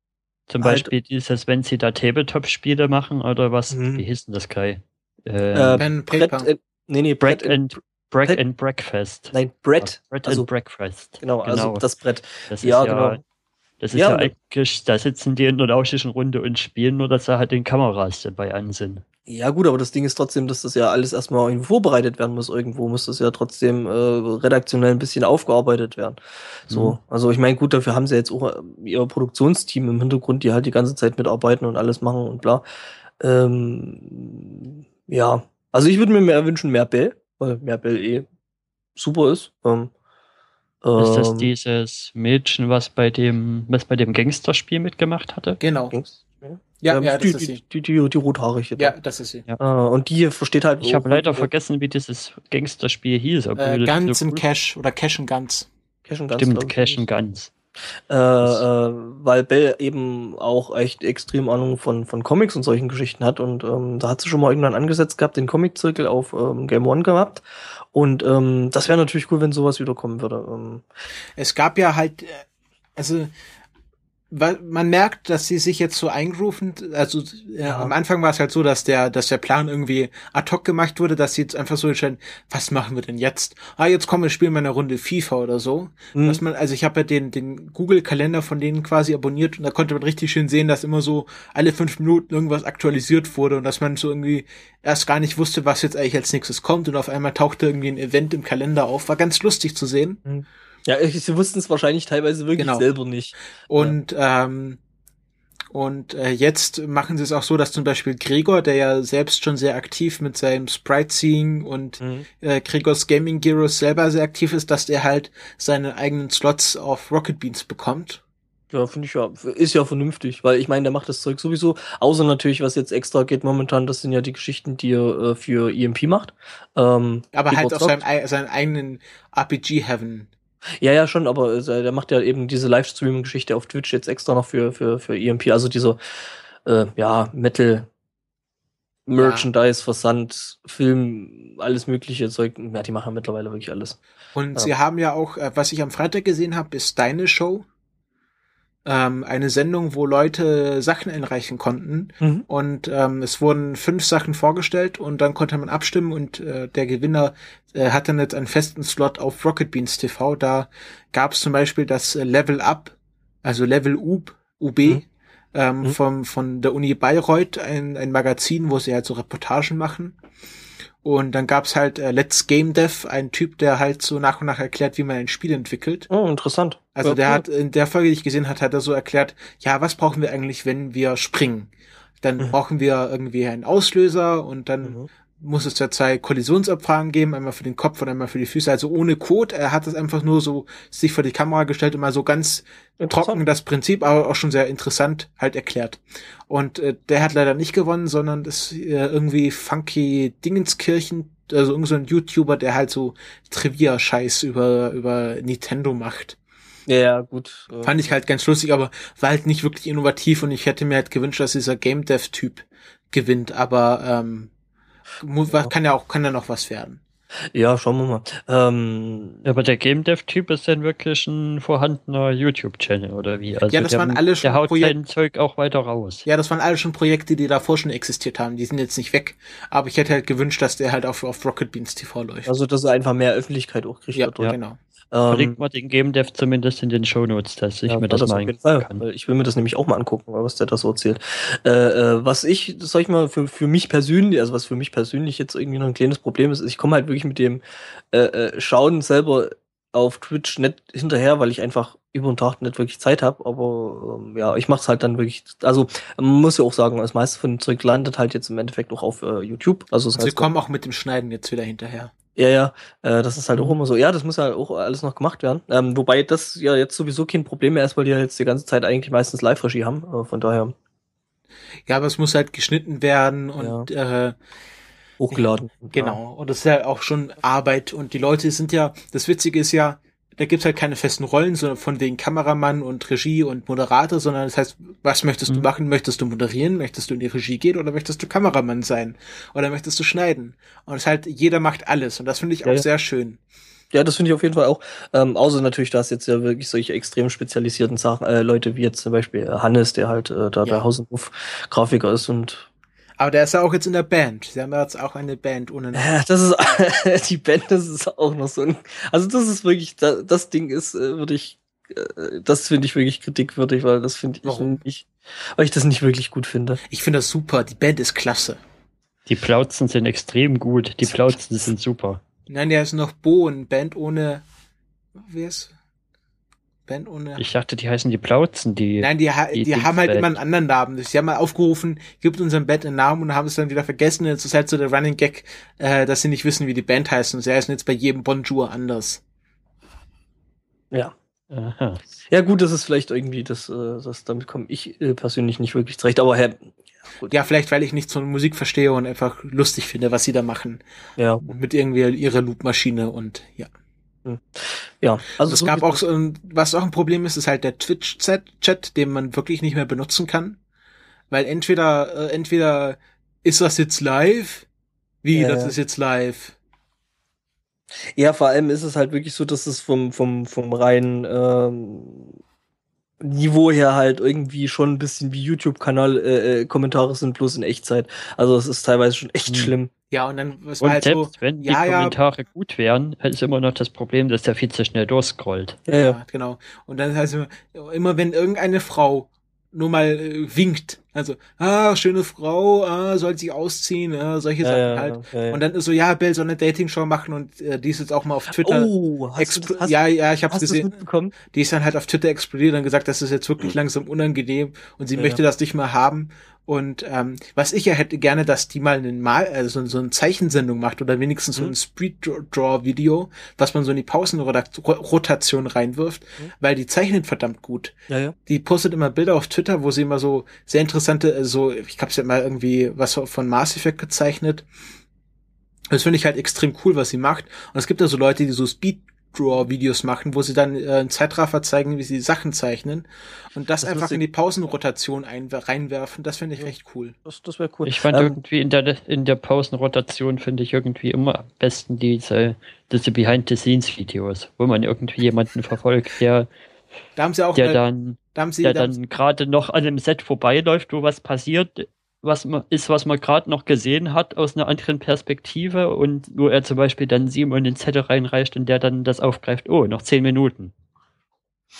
zum halt Beispiel dieses, wenn sie da Tabletop-Spiele machen oder was, mhm. wie hieß denn das, Kai? Äh, Pen Brett, äh, nee, nee, Bread and, Bread and Breakfast. Nein, Bread. Bread also, and Breakfast. Genau, also genau, also das Brett. Das ja, ja, genau. Das ist ja, ja eigentlich, da sitzen die in der lauschischen Runde und spielen, nur dass da halt den Kameras dabei an sind. Ja, gut, aber das Ding ist trotzdem, dass das ja alles erstmal irgendwie vorbereitet werden muss. Irgendwo muss das ja trotzdem äh, redaktionell ein bisschen aufgearbeitet werden. So, mhm. also ich meine, gut, dafür haben sie jetzt auch äh, ihr Produktionsteam im Hintergrund, die halt die ganze Zeit mitarbeiten und alles machen und bla. Ähm, ja, also ich würde mir mehr wünschen, mehr Bell, weil mehr Bell eh super ist. Ähm, ist das ähm, dieses Mädchen, was bei dem, was bei dem Gangsterspiel mitgemacht hatte? Genau. Ja, ähm, ja, das die, ist sie. Die, die, die, rothaarige. Ja, das ist sie. Ja. Äh, und die versteht halt. Ich habe leider vergessen, wie dieses Gangsterspiel hieß. Äh, Guns so cool. Cash oder Cash and Guns. Cash and Guns. Stimmt, Cash and Guns. Äh, äh, weil Bell eben auch echt extrem Ahnung von, von Comics und solchen Geschichten hat. Und ähm, da hat sie schon mal irgendwann angesetzt gehabt, den Comic-Zirkel auf ähm, Game One gehabt. Und ähm, das wäre natürlich cool, wenn sowas wiederkommen würde. Ähm. Es gab ja halt, äh, also man merkt, dass sie sich jetzt so eingerufen, also äh, ja. am Anfang war es halt so, dass der, dass der Plan irgendwie ad hoc gemacht wurde, dass sie jetzt einfach so entscheiden, was machen wir denn jetzt? Ah, jetzt kommen wir spielen mal eine Runde FIFA oder so. Mhm. Dass man, also ich habe ja den, den Google-Kalender von denen quasi abonniert und da konnte man richtig schön sehen, dass immer so alle fünf Minuten irgendwas aktualisiert wurde und dass man so irgendwie erst gar nicht wusste, was jetzt eigentlich als nächstes kommt und auf einmal tauchte irgendwie ein Event im Kalender auf. War ganz lustig zu sehen. Mhm. Ja, sie wussten es wahrscheinlich teilweise wirklich genau. selber nicht. Und ja. ähm, und äh, jetzt machen sie es auch so, dass zum Beispiel Gregor, der ja selbst schon sehr aktiv mit seinem Sprite-Seeing und mhm. äh, Gregors Gaming Gyros selber sehr aktiv ist, dass der halt seine eigenen Slots auf Rocket Beans bekommt. Ja, finde ich ja, ist ja vernünftig, weil ich meine, der macht das Zeug sowieso, außer natürlich, was jetzt extra geht momentan, das sind ja die Geschichten, die er äh, für EMP macht. Ähm, Aber halt auf seinem, seinen eigenen RPG-Heaven ja, ja, schon, aber äh, der macht ja eben diese Livestreaming-Geschichte auf Twitch jetzt extra noch für, für, für EMP, also diese, äh, ja, Metal, Merchandise, ja. Versand, Film, alles mögliche Zeug. Ja, die machen mittlerweile wirklich alles. Und ja. sie haben ja auch, äh, was ich am Freitag gesehen habe, ist deine Show ähm, eine Sendung, wo Leute Sachen einreichen konnten. Mhm. Und ähm, es wurden fünf Sachen vorgestellt und dann konnte man abstimmen und äh, der Gewinner äh, hat dann jetzt einen festen Slot auf Rocket Beans TV. Da gab es zum Beispiel das äh, Level Up, also Level UB, UB. Mhm. Ähm, mhm. vom, von der Uni Bayreuth, ein, ein Magazin, wo sie halt so Reportagen machen. Und dann gab's halt äh, Let's Game Dev, ein Typ, der halt so nach und nach erklärt, wie man ein Spiel entwickelt. Oh, interessant. Also ja, der hat in der Folge, die ich gesehen hat, hat er so erklärt, ja, was brauchen wir eigentlich, wenn wir springen? Dann mhm. brauchen wir irgendwie einen Auslöser und dann mhm. Muss es ja zwei Kollisionsabfragen geben, einmal für den Kopf und einmal für die Füße, also ohne Code. Er hat das einfach nur so sich vor die Kamera gestellt und mal so ganz trocken das Prinzip, aber auch schon sehr interessant halt erklärt. Und äh, der hat leider nicht gewonnen, sondern das äh, irgendwie funky Dingenskirchen, also irgend so ein YouTuber, der halt so Trivia-Scheiß über, über Nintendo macht. Ja, gut. Äh, Fand ich halt ganz lustig, aber war halt nicht wirklich innovativ und ich hätte mir halt gewünscht, dass dieser Game Dev-Typ gewinnt, aber ähm. Kann ja auch, kann ja noch was werden. Ja, schauen wir mal. Ähm, aber der Game Dev Typ ist dann wirklich ein vorhandener YouTube-Channel oder wie? Also ja, das der, waren alle schon der haut sein Zeug auch weiter raus. Ja, das waren alle schon Projekte, die davor schon existiert haben. Die sind jetzt nicht weg. Aber ich hätte halt gewünscht, dass der halt auf, auf Rocket Beans TV läuft. Also, dass er einfach mehr Öffentlichkeit auch kriegt. Ja, ja. genau. Ähm, Verlinkt mal den Game Dev zumindest in den Show Notes, dass ich ja, mir das, das mal angucken kann. Ich will mir das nämlich auch mal angucken, was der da so erzählt. Äh, äh, was ich, sag ich mal, für, für mich persönlich, also was für mich persönlich jetzt irgendwie noch ein kleines Problem ist, ist ich komme halt wirklich mit dem äh, äh, Schauen selber auf Twitch nicht hinterher, weil ich einfach über den Tag nicht wirklich Zeit habe, aber ähm, ja, ich mache es halt dann wirklich, also man muss ja auch sagen, das meiste von dem Zeug landet halt jetzt im Endeffekt auch auf äh, YouTube. Also das heißt, Sie kommen auch mit dem Schneiden jetzt wieder hinterher. Ja, ja, äh, das ist halt auch mhm. immer so. Ja, das muss ja auch alles noch gemacht werden. Ähm, wobei das ja jetzt sowieso kein Problem mehr ist, weil die ja jetzt die ganze Zeit eigentlich meistens Live-Regie haben. Äh, von daher. Ja, aber es muss halt geschnitten werden und ja. äh, hochgeladen. Genau. Und das ist ja auch schon Arbeit. Und die Leute sind ja, das Witzige ist ja, da gibt's halt keine festen Rollen, sondern von wegen Kameramann und Regie und Moderator, sondern das heißt, was möchtest mhm. du machen? Möchtest du moderieren? Möchtest du in die Regie gehen oder möchtest du Kameramann sein? Oder möchtest du schneiden? Und es halt, jeder macht alles und das finde ich ja, auch ja. sehr schön. Ja, das finde ich auf jeden Fall auch. Ähm, außer natürlich, dass jetzt ja wirklich solche extrem spezialisierten Sachen, äh, Leute wie jetzt zum Beispiel Hannes, der halt äh, da ja. der Haus- und Hof-Grafiker ist und aber der ist ja auch jetzt in der Band. Sie haben ja jetzt auch eine Band ohne Namen. Ja, das ist die Band, das ist auch noch so ein. Also das ist wirklich, das, das Ding ist, äh, würde ich, äh, das finde ich wirklich kritikwürdig, weil das finde ich Warum? nicht, weil ich das nicht wirklich gut finde. Ich finde das super. Die Band ist klasse. Die Plauzen sind extrem gut. Die Plauzen sind super. Nein, der ist noch Bohnen. Band ohne, wer ist? Band ohne. Ich dachte, die heißen die Plauzen, die. Nein, die, die, die haben halt immer einen anderen Namen. Sie haben mal aufgerufen, gibt unserem Band einen Namen und haben es dann wieder vergessen. Jetzt ist halt so der Running Gag, äh, dass sie nicht wissen, wie die Band heißt. Und sie heißen jetzt bei jedem Bonjour anders. Ja. Aha. Ja, gut, das ist vielleicht irgendwie, das, äh, das damit komme ich äh, persönlich nicht wirklich zurecht, aber Herr. Ja, ja, vielleicht, weil ich nicht so Musik verstehe und einfach lustig finde, was sie da machen. Ja. Mit irgendwie ihrer Loopmaschine und ja. Hm. Ja, also es gab auch so, was auch ein Problem ist, ist halt der Twitch-Chat, den man wirklich nicht mehr benutzen kann, weil entweder äh, entweder ist das jetzt live, wie ja, das ist jetzt live. Ja, vor allem ist es halt wirklich so, dass es vom vom vom reinen ähm, Niveau her halt irgendwie schon ein bisschen wie YouTube-Kanal äh, äh, Kommentare sind bloß in Echtzeit. Also es ist teilweise schon echt hm. schlimm. Ja, und dann was war halt selbst so, wenn die ja, Kommentare ja, gut wären, ist immer noch das Problem, dass der viel zu schnell durchscrollt. Ja, ja, genau. Und dann heißt es immer, immer wenn irgendeine Frau nur mal äh, winkt. Also, ah, schöne Frau, ah, soll sich ausziehen, ah, solche ja, Sachen ja, halt. Ja, und dann ist so, ja, Bill soll eine Dating-Show machen und äh, die ist jetzt auch mal auf Twitter. Oh, hast du das, hast, ja, ja, ich hab's gesehen. Die ist dann halt auf Twitter explodiert und gesagt, das ist jetzt wirklich langsam unangenehm und sie möchte das nicht mehr haben. Und ähm, was ich ja hätte gerne, dass die mal einen mal also so eine Zeichensendung macht oder wenigstens mhm. so ein Speed Draw Video, was man so in die Pausenrotation reinwirft, mhm. weil die zeichnet verdammt gut. Ja, ja. Die postet immer Bilder auf Twitter, wo sie immer so sehr interessante, äh, so ich glaube, sie hat mal irgendwie was von Mass Effect gezeichnet. Das finde ich halt extrem cool, was sie macht. Und es gibt ja so Leute, die so Speed Draw-Videos machen, wo sie dann äh, einen Zeitraffer zeigen, wie sie Sachen zeichnen und das, das einfach in die Pausenrotation ein reinwerfen. Das finde ich ja. recht cool. Das, das wäre cool. Ich fand ähm, irgendwie in der, in der Pausenrotation finde ich irgendwie immer am besten diese, diese Behind-the-Scenes-Videos, wo man irgendwie jemanden verfolgt, der da haben sie auch der eine, dann, da sie, der da dann gerade noch an einem Set vorbeiläuft, wo was passiert, was man, ist, was man gerade noch gesehen hat aus einer anderen Perspektive und wo er zum Beispiel dann Simon den Zettel reinreicht und der dann das aufgreift, oh, noch zehn Minuten.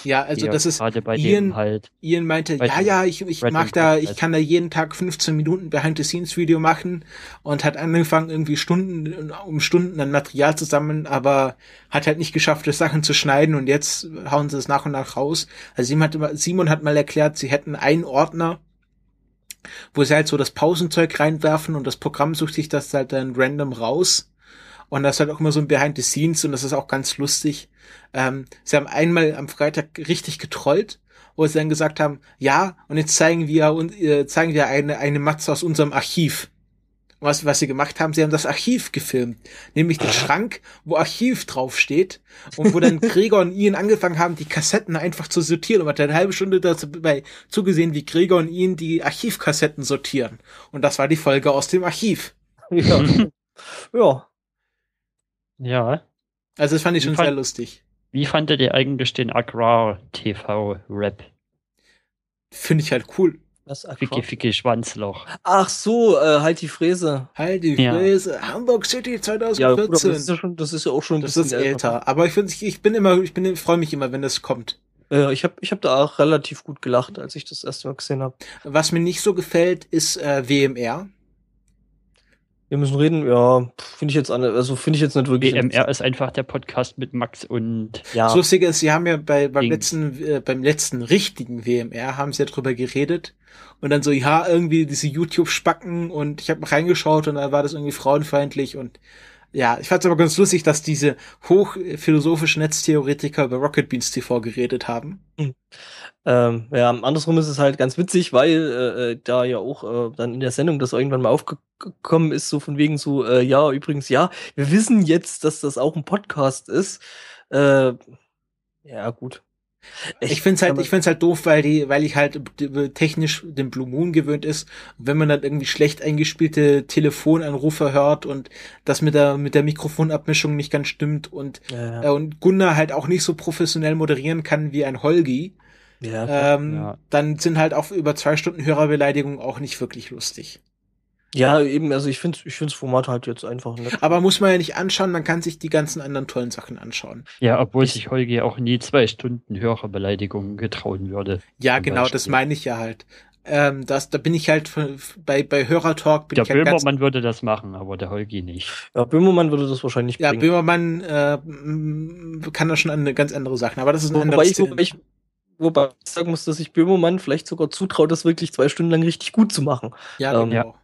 Ja, also das ist gerade bei Ian, halt. Ian meinte, ja, ja, ich, ich mag da, ich kann da jeden Tag 15 Minuten Behind-the-Scenes-Video machen und hat angefangen, irgendwie Stunden, um Stunden an Material zu sammeln, aber hat halt nicht geschafft, das Sachen zu schneiden und jetzt hauen sie es nach und nach raus. Also Simon hat, Simon hat mal erklärt, sie hätten einen Ordner, wo sie halt so das Pausenzeug reinwerfen und das Programm sucht sich das halt dann random raus. Und das ist halt auch immer so ein Behind the Scenes und das ist auch ganz lustig. Ähm, sie haben einmal am Freitag richtig getrollt, wo sie dann gesagt haben, ja, und jetzt zeigen wir und äh, zeigen wir eine, eine Matze aus unserem Archiv. Was, was sie gemacht haben, sie haben das Archiv gefilmt, nämlich den Schrank, wo Archiv draufsteht und wo dann Gregor und Ian angefangen haben, die Kassetten einfach zu sortieren und man hat eine halbe Stunde dabei zugesehen, wie Gregor und Ian die Archivkassetten sortieren. Und das war die Folge aus dem Archiv. Ja. ja. Ja. Also das fand ich Wie schon fand- sehr lustig. Wie fandet ihr eigentlich den Agrar-TV-Rap? Finde ich halt cool. Das Ficki Ficki Schwanzloch. Ach so, äh, halt die Fräse. Halt die Ja. Fresse. Hamburg City Ja, gut, 2014. das ist ja schon, das ist ja auch schon ein das bisschen ist älter. Aber ich finde, ich bin immer, ich bin, freue mich immer, wenn das kommt. Ja, ich habe ich hab da auch relativ gut gelacht, als ich das erste Mal gesehen habe. Was mir nicht so gefällt, ist äh, WMR. Wir müssen reden, ja, finde ich jetzt an, also finde ich jetzt nicht wirklich. WMR ist einfach der Podcast mit Max und ja. Das Lustige ist, sie haben ja bei, beim Ding. letzten, äh, beim letzten richtigen WMR haben sie ja drüber geredet. Und dann so, ja, irgendwie diese YouTube-Spacken und ich habe mal reingeschaut und da war das irgendwie frauenfeindlich und ja, ich fand es aber ganz lustig, dass diese hochphilosophischen Netztheoretiker über Rocket Beans TV geredet haben. Ähm, ja, andersrum ist es halt ganz witzig, weil äh, äh, da ja auch äh, dann in der Sendung das irgendwann mal aufgekommen ist, so von wegen so, äh, ja, übrigens, ja, wir wissen jetzt, dass das auch ein Podcast ist. Äh, ja, gut. Ich find's halt, ich find's halt doof, weil die, weil ich halt technisch den Blue Moon gewöhnt ist. Und wenn man dann irgendwie schlecht eingespielte Telefonanrufe hört und das mit der, mit der Mikrofonabmischung nicht ganz stimmt und, Ja, äh, und Gunnar halt auch nicht so professionell moderieren kann wie ein Holgi, ja, ähm, Ja. dann sind halt auch über zwei Stunden Hörerbeleidigungen auch nicht wirklich lustig. Ja, eben, also ich finde ich find's Format halt jetzt einfach nett. Aber muss man ja nicht anschauen, man kann sich die ganzen anderen tollen Sachen anschauen. ja, obwohl sich Holgi auch nie zwei Stunden Hörerbeleidigungen getrauen würde. Ja, genau, das Beispiel. meine ich ja halt. Ähm, das, da bin ich halt bei, bei Hörertalk bin Der ich halt ganz Böhmermann würde das machen, aber der Holgi nicht. Ja, Böhmermann würde das wahrscheinlich Ja, bringen. Böhmermann äh, kann da schon eine ganz andere Sachen, aber das ist ein Wobei anderes ich, wobei, ich, wobei ich sagen muss, dass sich Böhmermann vielleicht sogar zutraut, das wirklich zwei Stunden lang richtig gut zu machen. Ja, ähm, genau.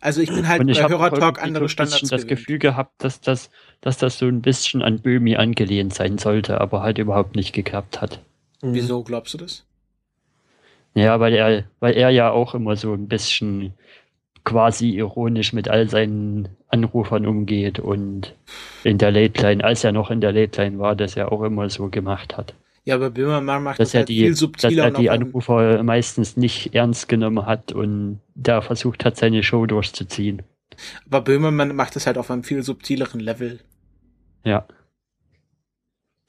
Also ich bin halt Und ich bei habe Hörertalk andere Standards bisschen das gewöhnt. Gefühl gehabt, dass das, dass das so ein bisschen an Böhmi angelehnt sein sollte, aber halt überhaupt nicht geklappt hat. Mhm. Wieso glaubst du das? Ja, weil er, weil er ja auch immer so ein bisschen quasi ironisch mit all seinen Anrufern umgeht und in der Late Line, als er noch in der Late Line war, das er auch immer so gemacht hat. Ja, aber Böhmermann macht Dass das er halt die, viel dass subtiler er und die Anrufer meistens nicht ernst genommen hat und da versucht hat, seine Show durchzuziehen. aber Böhmermann macht das halt auf einem viel subtileren Level. Ja.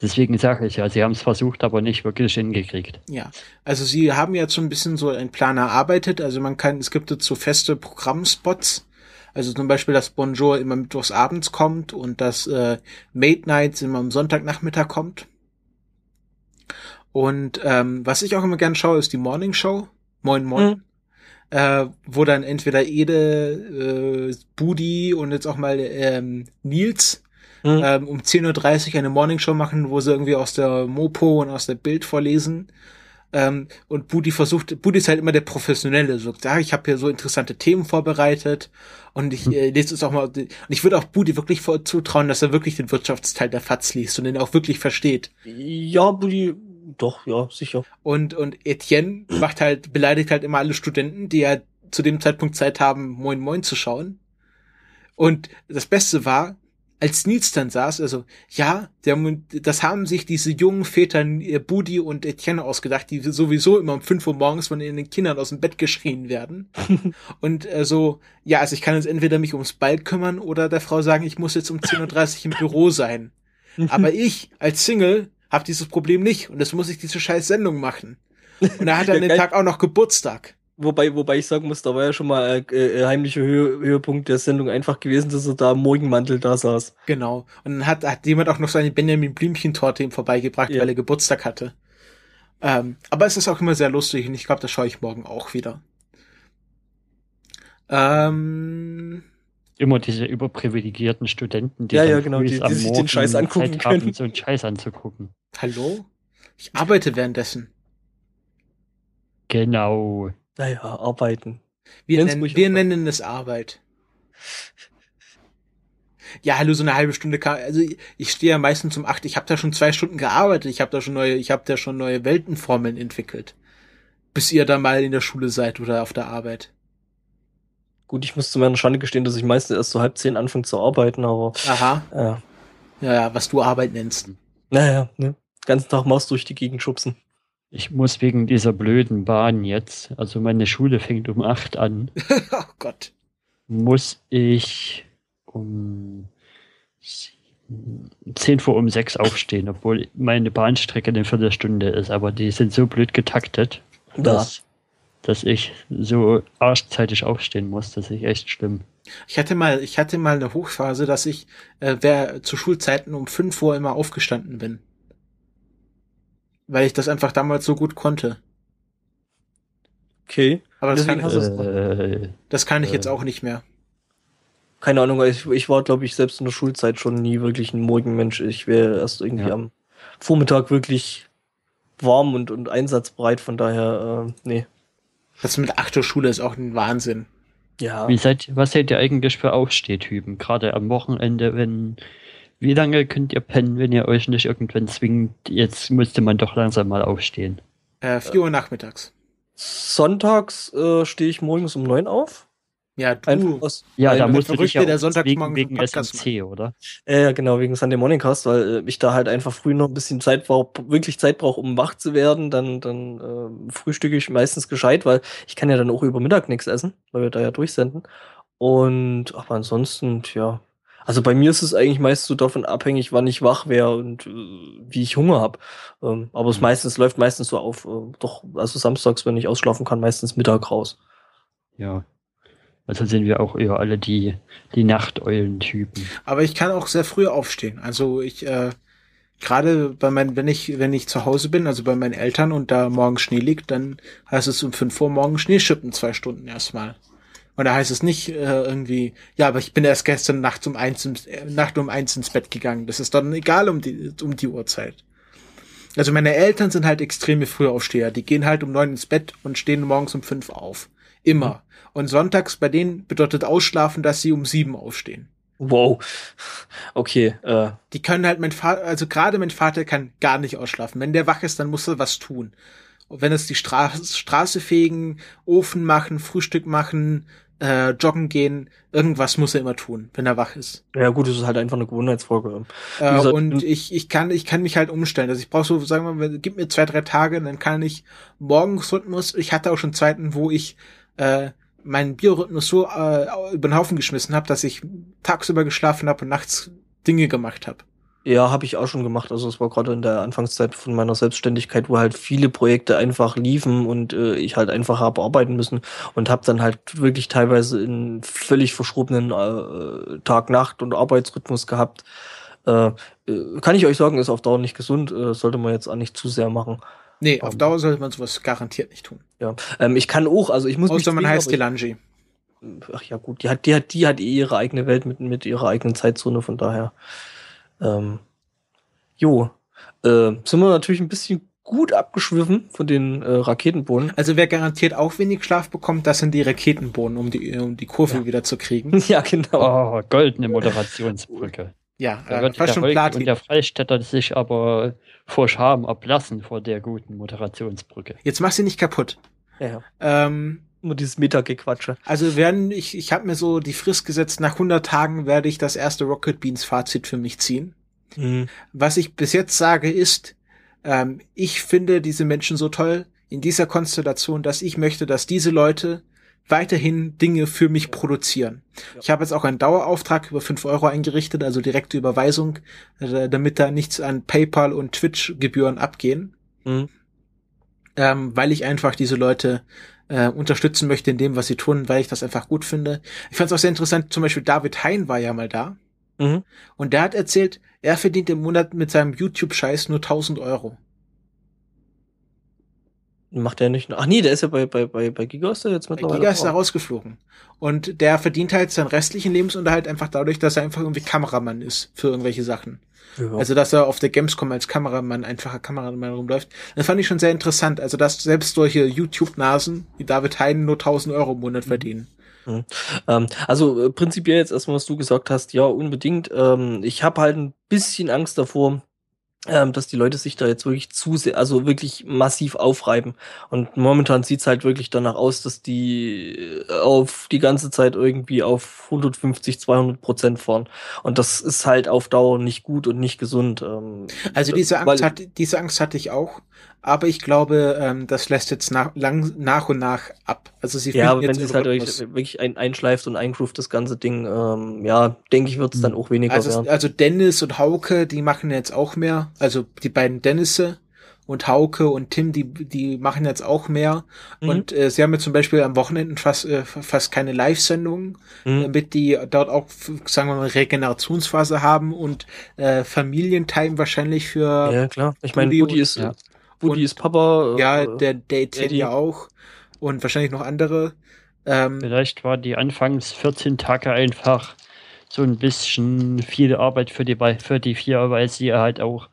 Deswegen sage ich ja, sie haben es versucht, aber nicht wirklich hingekriegt. Ja, also sie haben jetzt so ein bisschen so einen Plan erarbeitet. Also man kann, es gibt jetzt so feste Programmspots. Also zum Beispiel, dass Bonjour immer mittwochs abends kommt und dass äh, Mate Nights immer am Sonntagnachmittag kommt. Und ähm, was ich auch immer gern schaue, ist die Morning Show. Moin Moin. Mhm. Äh, wo dann entweder Ede, äh, Budi und jetzt auch mal ähm, Nils Mhm. ähm, um 10.30 Uhr eine Morningshow machen, wo sie irgendwie aus der Mopo und aus der Bild vorlesen. Ähm, und Budi versucht, Budi ist halt immer der Professionelle, so, ja, ich habe hier so interessante Themen vorbereitet und ich äh, lese es auch mal, und ich würde auch Budi wirklich zutrauen, dass er wirklich den Wirtschaftsteil der FAZ liest und den auch wirklich versteht. Ja, Bulli, doch, ja, sicher. Und, und Etienne macht halt, beleidigt halt immer alle Studenten, die ja zu dem Zeitpunkt Zeit haben, Moin Moin zu schauen. Und das Beste war, als Nils dann saß, also, ja, der, das haben sich diese jungen Väter, äh, Budi und Etienne ausgedacht, die sowieso immer um 5 Uhr morgens von den Kindern aus dem Bett geschrien werden. und äh, so, ja, also ich kann jetzt entweder mich ums Ball kümmern oder der Frau sagen, ich muss jetzt um 10.30 Uhr im Büro sein. Aber ich, als Single, habe dieses Problem nicht und das muss ich diese scheiß Sendung machen. Und er hat an dem. Tag auch noch Geburtstag. Wobei, wobei ich sagen muss, da war ja schon mal äh, äh, heimlicher Höhe, Höhepunkt der Sendung einfach gewesen, dass er da im Morgenmantel da saß. Genau. Und dann hat, hat jemand auch noch seine Benjamin Blümchen-Torte ihm vorbeigebracht, Ja. weil er Geburtstag hatte. Ähm, aber es ist auch immer sehr lustig und ich glaube, das schaue ich morgen auch wieder. Ähm, Immer diese überprivilegierten Studenten, die Ja, dann ja, genau, die- die am sich den Morgen Scheiß angucken Zeit haben, können. so einen Scheiß anzugucken. hallo? Ich arbeite währenddessen. Genau. Naja, arbeiten. Wir, nennen, wir Arbeit. nennen es Arbeit. Ja, hallo, so eine halbe Stunde also ich, ich stehe ja meistens um acht. Ich habe da schon zwei Stunden gearbeitet. Ich habe da schon neue, ich habe da schon neue Weltenformeln entwickelt. Bis ihr da mal in der Schule seid oder auf der Arbeit. Gut, ich muss zu meiner Schande gestehen, dass ich meistens erst so halb zehn anfange zu arbeiten, aber Aha. ja. Ja, ja, was du Arbeit nennst. Naja, ne? Ganzen Tag Maus durch die Gegend schubsen. Ich muss wegen dieser blöden Bahn jetzt, also meine Schule fängt um 8 an, oh Gott. muss ich um 10 vor um 6 aufstehen, obwohl meine Bahnstrecke eine Viertelstunde ist, aber die sind so blöd getaktet, dass, dass ich so arschzeitig aufstehen muss. Das ist echt schlimm. Ich hatte mal, ich hatte mal eine Hochphase, dass ich äh, wer zu Schulzeiten um fünf Uhr immer aufgestanden bin. Weil ich das einfach damals so gut konnte. Okay. Aber das Deswegen kann, Äh, das kann ich äh, jetzt auch nicht mehr. Keine Ahnung, ich, ich war, glaube ich, selbst in der Schulzeit schon nie wirklich ein Morgenmensch. Ich wäre erst irgendwie Ja. am Vormittag wirklich warm und, und einsatzbereit, von daher, äh, nee. Das mit acht Uhr Schule ist auch ein Wahnsinn. Ja. Wie seid, was seid ihr eigentlich für Aufstehtypen? Gerade am Wochenende, wenn. Wie lange könnt ihr pennen, wenn ihr euch nicht irgendwann zwingt? Jetzt müsste man doch langsam mal aufstehen. Äh, vier Uhr nachmittags. Sonntags äh, stehe ich morgens um neun auf. Ja, du. Einfach aus, Ja, da der musst du dich Verrückte, ja der morgens wegen Podcast SMC, oder? äh, ja, genau, wegen Sunday Morning Cast, weil äh, ich da halt einfach früh noch ein bisschen Zeit brauche, wirklich Zeit brauche, um wach zu werden. Dann, dann äh, frühstücke ich meistens gescheit, weil ich kann ja dann auch über Mittag nichts essen, weil wir da ja durchsenden. Und aber ansonsten, ja. Also bei mir ist es eigentlich meist so davon abhängig, wann ich wach wäre und äh, wie ich Hunger habe. Ähm, aber es Mhm. meistens läuft meistens so auf, äh, doch, also samstags, wenn ich ausschlafen kann, meistens Mittag raus. Ja. Also sind wir auch eher alle die, die Nachteulentypen. Aber ich kann auch sehr früh aufstehen. Also ich, äh, gerade bei meinen, wenn ich, wenn ich zu Hause bin, also bei meinen Eltern und da morgen Schnee liegt, dann heißt es um fünf Uhr morgen Schnee schippen, zwei Stunden erstmal. Und da heißt es nicht äh, irgendwie, ja, aber ich bin erst gestern Nacht um eins, ins, äh, Nacht um eins ins Bett gegangen. Das ist dann egal um die, um die Uhrzeit. Also meine Eltern sind halt extreme Frühaufsteher. Die gehen halt um neun ins Bett und stehen morgens um fünf auf. Immer. Und sonntags bei denen bedeutet ausschlafen, dass sie um sieben aufstehen. Wow. Okay, äh, Die können halt mein Vater, also gerade mein Vater kann gar nicht ausschlafen. Wenn der wach ist, dann muss er was tun. Und wenn es die Straße, Straße fegen, Ofen machen, Frühstück machen, äh, joggen gehen, irgendwas muss er immer tun, wenn er wach ist. ja gut, das ist halt einfach eine Gewohnheitsfolge. Äh, gesagt, und ich, ich kann, ich kann mich halt umstellen. Also ich brauche so, sagen wir mal, gib mir zwei, drei Tage, dann kann ich Morgensrhythmus. Ich hatte auch schon Zeiten, wo ich äh, meinen Biorhythmus so äh, über den Haufen geschmissen habe, dass ich tagsüber geschlafen habe und nachts Dinge gemacht habe. Ja, habe ich auch schon gemacht. Also es war gerade in der Anfangszeit von meiner Selbstständigkeit, wo halt viele Projekte einfach liefen und äh, ich halt einfach habe arbeiten müssen und habe dann halt wirklich teilweise in völlig verschrobenen äh, Tag-Nacht- und Arbeitsrhythmus gehabt. Äh, äh, kann ich euch sagen, ist auf Dauer nicht gesund, äh, sollte man jetzt auch nicht zu sehr machen. Nee, auf Ähm. Dauer sollte man sowas garantiert nicht tun. Ja, ähm, ich kann auch, also ich muss mich Außer man heißt Delange. ach ja gut, die hat, die hat, die hat eh ihre eigene Welt mit, mit ihrer eigenen Zeitzone, von daher. Ähm, jo, äh, sind wir natürlich ein bisschen gut abgeschwiffen von den äh, Raketenbohnen. Also wer garantiert auch wenig Schlaf bekommt, das sind die Raketenbohnen, um die, um die Kurve Ja. wieder zu kriegen. ja, genau. Oh, goldene Moderationsbrücke. Ja, Da äh, wird fast der schon Holgi und Platin. der Freistädter sich aber vor Scham ablassen vor der guten Moderationsbrücke. Jetzt mach sie nicht kaputt. Ja, ja. Ähm, Nur dieses Meta-Gequatsche. also werden ich, ich habe mir so die Frist gesetzt, nach 100 Tagen werde ich das erste Rocket Beans Fazit für mich ziehen. Mhm. Was ich bis jetzt sage ist, ähm, ich finde diese Menschen so toll in dieser Konstellation, dass ich möchte, dass diese Leute weiterhin Dinge für mich produzieren. Ich habe jetzt auch einen Dauerauftrag über 5 Euro eingerichtet, also direkte Überweisung, äh, damit da nichts an PayPal und Twitch-Gebühren abgehen, Mhm. ähm, weil ich einfach diese Leute äh, unterstützen möchte in dem, was sie tun, weil ich das einfach gut finde. Ich fand es auch sehr interessant, zum Beispiel David Hein war ja mal da. Mhm. Und der hat erzählt, er verdient im Monat mit seinem YouTube-Scheiß nur 1000 Euro. Macht der nicht. Ach nee, der ist ja bei, bei, bei, bei Giga ist der jetzt mittlerweile. Giga ist da rausgeflogen. Und der verdient halt seinen restlichen Lebensunterhalt einfach dadurch, dass er einfach irgendwie Kameramann ist für irgendwelche Sachen. Ja. Also, dass er auf der Gamescom als Kameramann, einfacher Kameramann rumläuft. Das fand ich schon sehr interessant. Also, dass selbst solche YouTube-Nasen wie David Hein nur 1000 Euro im Monat mhm. verdienen. Mhm. Ähm, also, äh, prinzipiell jetzt erstmal, was du gesagt hast, ja, unbedingt. Ähm, ich habe halt ein bisschen Angst davor, ähm, dass die Leute sich da jetzt wirklich zu sehr, also wirklich massiv aufreiben. Und momentan sieht's halt wirklich danach aus, dass die äh, auf die ganze Zeit irgendwie auf 150, 200 Prozent fahren. Und das ist halt auf Dauer nicht gut und nicht gesund. Ähm, also diese Angst, hat, diese Angst hatte ich auch aber ich glaube, ähm, das lässt jetzt nach, lang, nach und nach ab. Also sie ja, aber wenn es halt wirklich, wirklich ein, einschleift und eingroovt, das ganze Ding, ähm, ja, denke ich, wird es dann hm. auch weniger also, werden. Also Dennis und Hauke, die machen jetzt auch mehr. Also die beiden Dennisse und Hauke und Tim, die, die machen jetzt auch mehr. Mhm. Und äh, sie haben jetzt zum Beispiel am Wochenende fast, äh, fast keine Live-Sendungen, mhm. damit die dort auch, sagen wir mal, Regenerationsphase haben und äh, Familientime wahrscheinlich für. Ja, klar. Ich meine, Woody ist, ja. Woody ist Papa. Äh, ja, der Date ja auch. Und wahrscheinlich noch andere. Ähm, Vielleicht war die anfangs 14 Tage einfach so ein bisschen viel Arbeit für die, für die vier, weil sie halt auch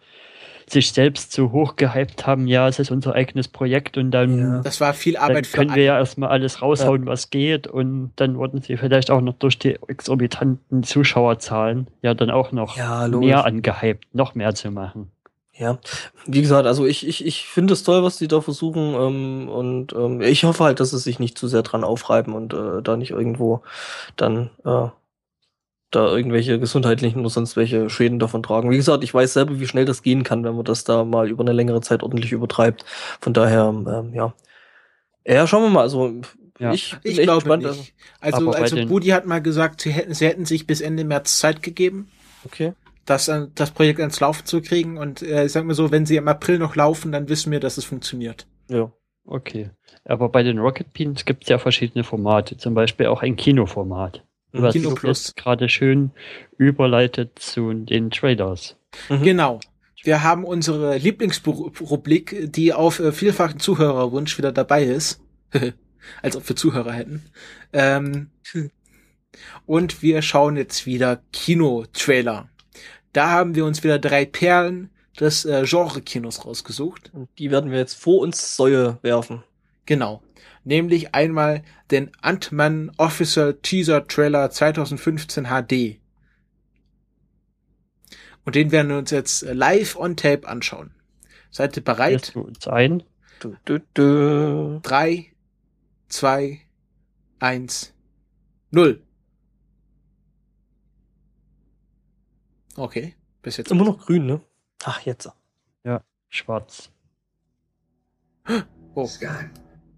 sich selbst so hoch gehypt haben, ja, es ist unser eigenes Projekt und dann, ja. das war viel Arbeit dann können wir ja erstmal alles raushauen, ja. was geht und dann wurden sie vielleicht auch noch durch die exorbitanten Zuschauerzahlen ja dann auch noch ja, mehr angehypt, noch mehr zu machen. Ja, wie gesagt, also ich, ich, ich finde es toll, was die da versuchen ähm, und ähm, ich hoffe halt, dass sie sich nicht zu sehr dran aufreiben und äh, da nicht irgendwo dann äh, da irgendwelche gesundheitlichen oder sonst welche Schäden davon tragen. Wie gesagt, ich weiß selber, wie schnell das gehen kann, wenn man das da mal über eine längere Zeit ordentlich übertreibt. Von daher, ähm, ja. Ja, schauen wir mal. Also ja. ich, ich glaube gespannt, nicht. Also, also, also Budi hat mal gesagt, sie hätten, sie hätten sich bis Ende März Zeit gegeben. Okay das, das Projekt ans Laufen zu kriegen. Und äh, ich sag mal so, wenn sie im April noch laufen, dann wissen wir, dass es funktioniert. Ja. Okay. Aber bei den Rocket Beans gibt es ja verschiedene Formate, zum Beispiel auch ein Kinoformat. Mhm. Was Kino Plus. gerade schön überleitet zu den Traders. Mhm. Genau. Wir haben unsere Lieblingsrubrik, die auf äh, vielfachen Zuhörerwunsch wieder dabei ist. Als ob wir Zuhörer hätten. Ähm, und wir schauen jetzt wieder Kino-Trailer. Da haben wir uns wieder drei Perlen des äh, Genre-Kinos rausgesucht. Und die werden wir jetzt vor uns Säue werfen. Genau. Nämlich einmal den Ant-Man Official Teaser Trailer 2015 HD. Und den werden wir uns jetzt live on tape anschauen. Seid ihr bereit? Ein? Du, du, du. Drei, zwei, eins, null. Okay, bis jetzt. Immer noch grün, ne? Ach, jetzt. Ja, schwarz. Oh.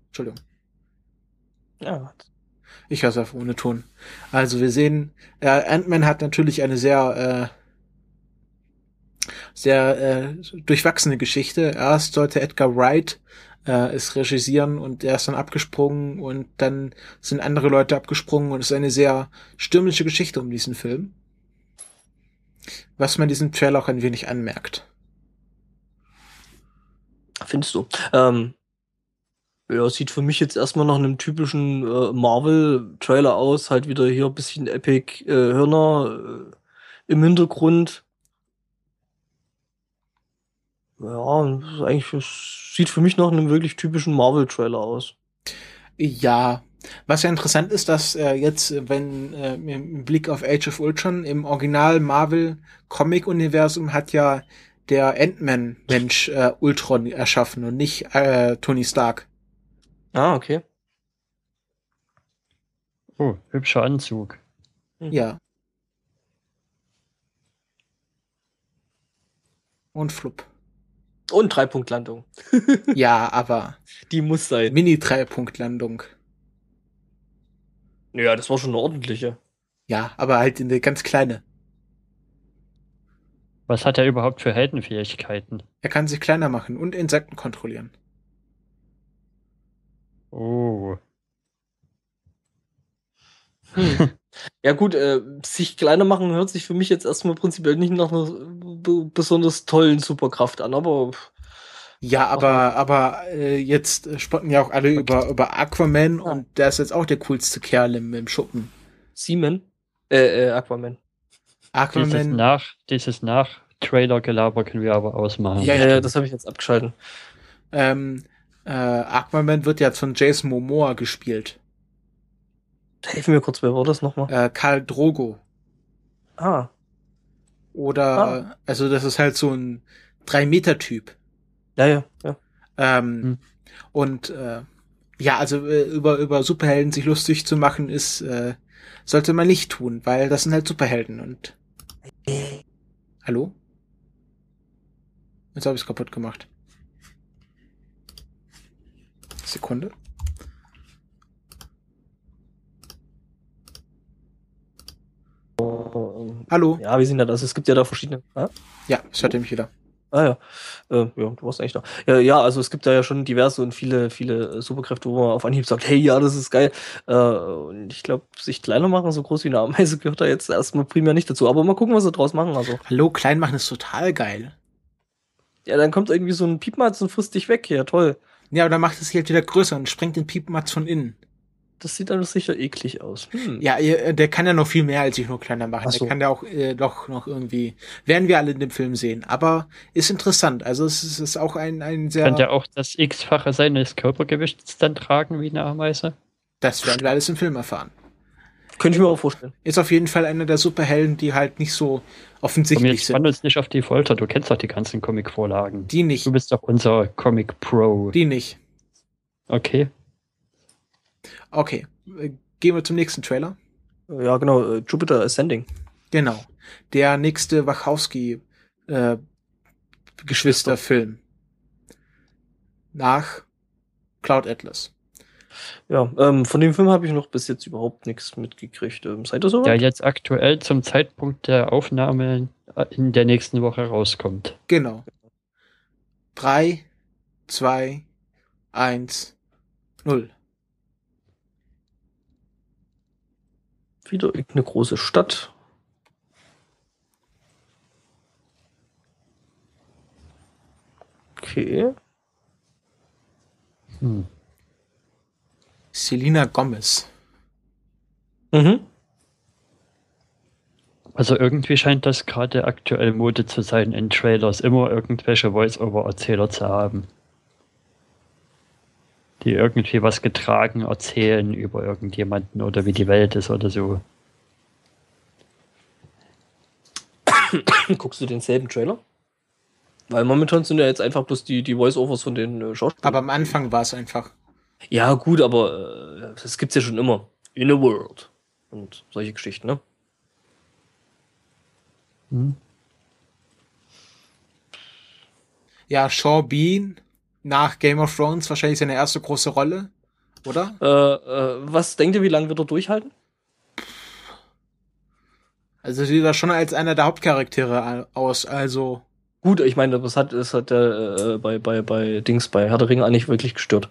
Entschuldigung. Ja. Ich hasse einfach ohne Ton. Also wir sehen, äh, Ant-Man hat natürlich eine sehr, äh, sehr äh, durchwachsene Geschichte. Erst sollte Edgar Wright äh, es regisieren und er ist dann abgesprungen und dann sind andere Leute abgesprungen und es ist eine sehr stürmische Geschichte um diesen Film was man diesem Trailer auch ein wenig anmerkt. Findest du? Ähm, ja, sieht für mich jetzt erstmal nach einem typischen äh, Marvel-Trailer aus. Halt wieder hier ein bisschen Epic äh, Hörner äh, im Hintergrund. Ja, eigentlich sieht für mich nach einem wirklich typischen Marvel-Trailer aus. Ja, was ja interessant ist, dass äh, jetzt, wenn äh, im Blick auf Age of Ultron im Original Marvel Comic Universum hat ja der Ant-Man Mensch äh, Ultron erschaffen und nicht äh, Tony Stark. Ah, okay. Oh, hübscher Anzug. Mhm. Ja. Und Flupp. Und Dreipunktlandung. ja, aber. Die muss sein. Mini-Dreipunktlandung. Ja, das war schon eine ordentliche. Ja, aber halt eine ganz kleine. Was hat er überhaupt für Heldenfähigkeiten? Er kann sich kleiner machen und Insekten kontrollieren. Oh. Hm. Ja gut, äh, sich kleiner machen hört sich für mich jetzt erstmal prinzipiell nicht nach einer besonders tollen Superkraft an, aber Ja, aber, aber äh, jetzt spotten ja auch alle okay. über, über Aquaman ah. und der ist jetzt auch der coolste Kerl im, im Schuppen. Seaman? Äh, äh, Aquaman. Aquaman. Dieses nach, dieses nach Trailer-Gelaber können wir aber ausmachen. Ja, ja, ja das habe ich jetzt abgeschalten. Ähm, äh, Aquaman wird ja von Jason Momoa gespielt. Helfen mir kurz, wer war das nochmal? Äh, Karl Drogo. Ah. Oder, ah. also das ist halt so ein Drei-Meter-Typ. Ja, ja, ja. Ähm, hm. Und äh, ja, also äh, über, über Superhelden sich lustig zu machen, ist, äh, sollte man nicht tun, weil das sind halt Superhelden und. Hallo? Jetzt habe ich es kaputt gemacht. Sekunde. Hallo? Ja, wie sind das? Es gibt ja da verschiedene. Ah? Ja, ich hörte mich wieder. Ah ja. Äh, ja, du warst eigentlich da. Ja, ja, also es gibt da ja schon diverse und viele, viele Superkräfte, wo man auf Anhieb sagt, hey, ja, das ist geil. Äh, und ich glaube, sich kleiner machen, so groß wie eine Ameise, gehört da jetzt erstmal primär nicht dazu. Aber mal gucken, was sie draus machen. Also. Hallo, klein machen ist total geil. Ja, dann kommt irgendwie so ein Piepmatz und frisst dich weg. Ja, toll. Ja, aber dann macht es sich halt wieder größer und sprengt den Piepmatz von innen. Das sieht dann sicher eklig aus. Hm. Ja, der kann ja noch viel mehr als sich nur kleiner machen. So. Der kann ja auch äh, doch noch irgendwie, werden wir alle in dem Film sehen. Aber ist interessant. Also es ist, ist auch ein, ein sehr. Kann der auch das X-fache seines Körpergewichts dann tragen wie eine Ameise? Das werden wir alles im Film erfahren. Könnte ich mir auch vorstellen. Ist auf jeden Fall einer der Superhelden, die halt nicht so offensichtlich Komm, jetzt sind. uns nicht auf die Folter. Du kennst doch die ganzen Comic-Vorlagen. Die nicht. Du bist doch unser Comic-Pro. Die nicht. Okay. Okay, gehen wir zum nächsten Trailer. Ja, genau, äh, Jupiter Ascending. Genau, der nächste Wachowski äh, Geschwisterfilm nach Cloud Atlas. Ja, ähm, von dem Film habe ich noch bis jetzt überhaupt nichts mitgekriegt. Ähm, seid ihr so? Der jetzt aktuell zum Zeitpunkt der Aufnahme äh, in der nächsten Woche rauskommt. Genau. Drei, zwei, eins, null. Wieder irgendeine große Stadt. Okay. Hm. Selina Gomez. Mhm. Also irgendwie scheint das gerade aktuell Mode zu sein, in Trailers immer irgendwelche Voice-Over-Erzähler zu haben die irgendwie was getragen erzählen über irgendjemanden oder wie die Welt ist oder so. Guckst du denselben Trailer? Weil momentan sind ja jetzt einfach bloß die, die Voice-Overs von den äh, Schauspielern. Aber am Anfang war es einfach. Ja, gut, aber äh, das gibt's ja schon immer. In a World. Und solche Geschichten, ne? Hm. Ja, Shaw Bean nach Game of Thrones wahrscheinlich seine erste große Rolle, oder? Äh, äh, was denkt ihr, wie lange wird er durchhalten? Also sieht er schon als einer der Hauptcharaktere aus, also. Gut, ich meine, das hat, das hat äh, bei, bei, bei Dings, bei Herr der Ringe eigentlich wirklich gestört.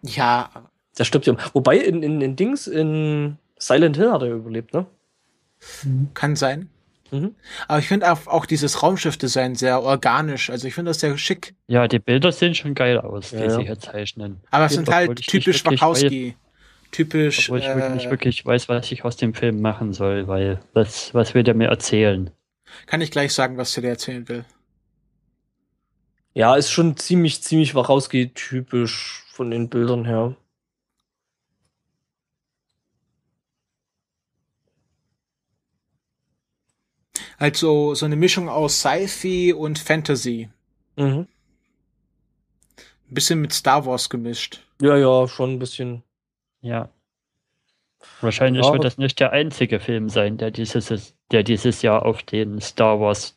Ja. Der stirbt ja. Wobei in, in, in Dings, in Silent Hill hat er überlebt, ne? Kann sein. Mhm. Aber ich finde auch, auch dieses Raumschiff-Design sehr organisch. Also ich finde das sehr schick. Ja, die Bilder sehen schon geil aus, ja, die sie hier zeichnen. Aber es sind halt typisch Wachowski. Typisch. Obwohl ich äh, nicht wirklich weiß, was ich aus dem Film machen soll, weil was, was will der mir erzählen? Kann ich gleich sagen, was der dir erzählen will. Ja, ist schon ziemlich, ziemlich Wachowski-typisch von den Bildern her. Also so eine Mischung aus Sci-Fi und Fantasy. Mhm. Ein bisschen mit Star Wars gemischt. Ja, ja, schon ein bisschen. Ja. Wahrscheinlich ja. wird das nicht der einzige Film sein, der dieses, der dieses Jahr auf den Star Wars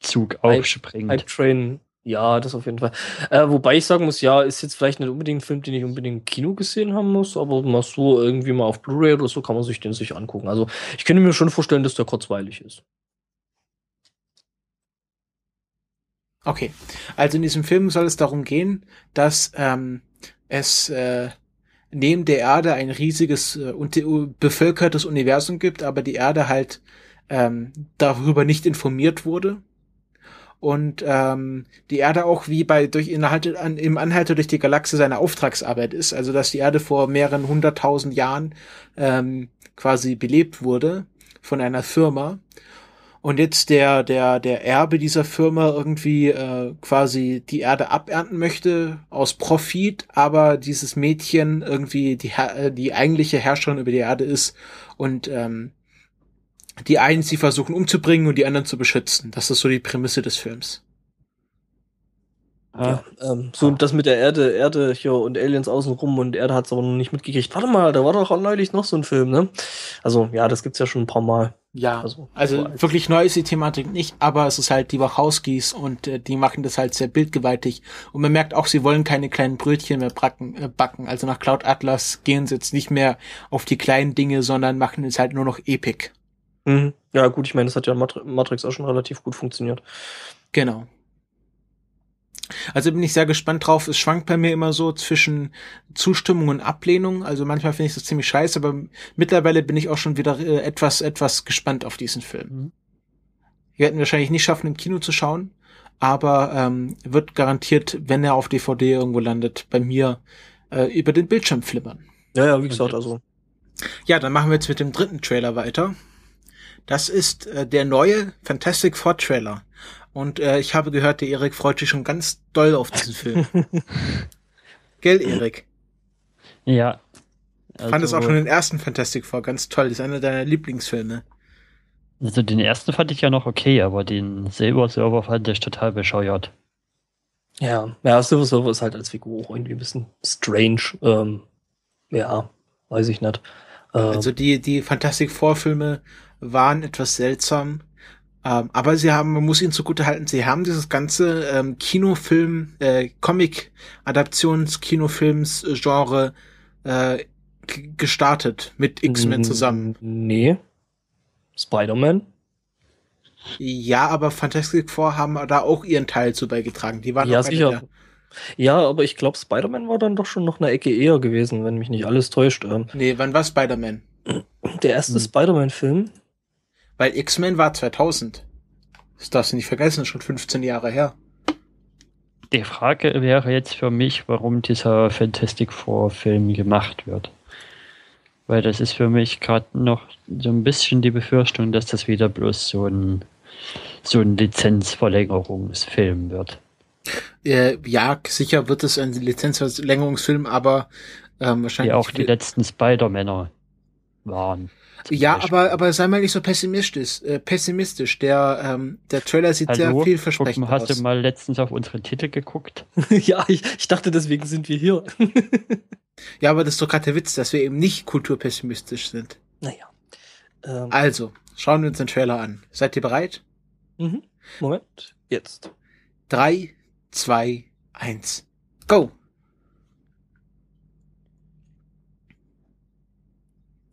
Zug aufspringt. Hype Train, ja, das auf jeden Fall. Äh, wobei ich sagen muss, ja, ist jetzt vielleicht nicht unbedingt ein Film, den ich unbedingt im Kino gesehen haben muss, aber mal so irgendwie mal auf Blu-ray oder so kann man sich den sich angucken. Also ich könnte mir schon vorstellen, dass der kurzweilig ist. Okay, also in diesem Film soll es darum gehen, dass ähm, es äh, neben der Erde ein riesiges äh, bevölkertes Universum gibt, aber die Erde halt ähm, darüber nicht informiert wurde. und ähm, die Erde auch wie bei durch Inhalte, an, im Anhalter durch die Galaxie seine Auftragsarbeit ist, also dass die Erde vor mehreren hunderttausend Jahren ähm, quasi belebt wurde von einer Firma und jetzt der der der Erbe dieser Firma irgendwie äh, quasi die Erde abernten möchte aus Profit, aber dieses Mädchen irgendwie die äh, die eigentliche Herrscherin über die Erde ist und ähm, die einen sie versuchen umzubringen und die anderen zu beschützen. Das ist so die Prämisse des Films. Ja, ähm, so das mit der Erde, Erde hier und Aliens außenrum und Erde hat es aber noch nicht mitgekriegt. Warte mal, da war doch auch neulich noch so ein Film, ne? Also ja, das gibt's ja schon ein paar Mal. Ja, also, also wirklich neu ist die Thematik nicht, aber es ist halt die Wachowskis und äh, die machen das halt sehr bildgewaltig. Und man merkt auch, sie wollen keine kleinen Brötchen mehr backen. Äh, backen. Also nach Cloud Atlas gehen sie jetzt nicht mehr auf die kleinen Dinge, sondern machen es halt nur noch epic. Mhm. Ja, gut, ich meine, das hat ja Matrix auch schon relativ gut funktioniert. Genau. Also bin ich sehr gespannt drauf. Es schwankt bei mir immer so zwischen Zustimmung und Ablehnung. Also manchmal finde ich das ziemlich scheiße, aber mittlerweile bin ich auch schon wieder äh, etwas, etwas gespannt auf diesen Film. Mhm. Wir werden wahrscheinlich nicht schaffen, im Kino zu schauen, aber ähm, wird garantiert, wenn er auf DVD irgendwo landet, bei mir äh, über den Bildschirm flimmern. Ja, ja, wie gesagt, also. Ja, dann machen wir jetzt mit dem dritten Trailer weiter. Das ist äh, der neue Fantastic Four Trailer. Und äh, ich habe gehört, der Erik freut sich schon ganz doll auf diesen Film. Gell, Erik? Ja. Also, fand es auch schon den ersten Fantastic Four ganz toll. Das ist einer deiner Lieblingsfilme. Also den ersten fand ich ja noch okay, aber den Silver Server fand ich total bescheuert. Ja, ja, Silver Server ist halt als Figur auch irgendwie ein bisschen strange. Ähm, ja, weiß ich nicht. Ähm, also die, die Fantastic Four Filme waren etwas seltsam. Ähm, aber sie haben, man muss ihnen zugute halten, sie haben dieses ganze ähm, Kinofilm, äh, Comic-Adaptions-Kinofilms-Genre äh, gestartet mit X-Men zusammen. Nee. Spider-Man? Ja, aber Fantastic Four haben da auch ihren Teil zu beigetragen. Die waren ja, sicher. Ja, aber ich glaube, Spider-Man war dann doch schon noch eine Ecke eher gewesen, wenn mich nicht alles täuscht. Ähm. Nee, wann war Spider-Man? Der erste hm. Spider-Man-Film weil X-Men war 2000. Das darfst du nicht vergessen, ist schon 15 Jahre her. Die Frage wäre jetzt für mich, warum dieser Fantastic Four Film gemacht wird. Weil das ist für mich gerade noch so ein bisschen die Befürchtung, dass das wieder bloß so ein, so ein Lizenzverlängerungsfilm wird. Äh, ja, sicher wird es ein Lizenzverlängerungsfilm, aber ähm, wahrscheinlich. Wie auch die letzten Spider-Männer waren. Ja, aber, aber sei mal nicht so pessimistisch. Äh, pessimistisch. Der, ähm, der Trailer sieht Hallo? sehr vielversprechend Guck, aus. Hast du mal letztens auf unsere Titel geguckt? ja, ich, ich dachte, deswegen sind wir hier. ja, aber das ist doch gerade der Witz, dass wir eben nicht kulturpessimistisch sind. Naja. Ähm. Also, schauen wir uns den Trailer an. Seid ihr bereit? Mhm. Moment, jetzt. Drei, zwei, eins, go!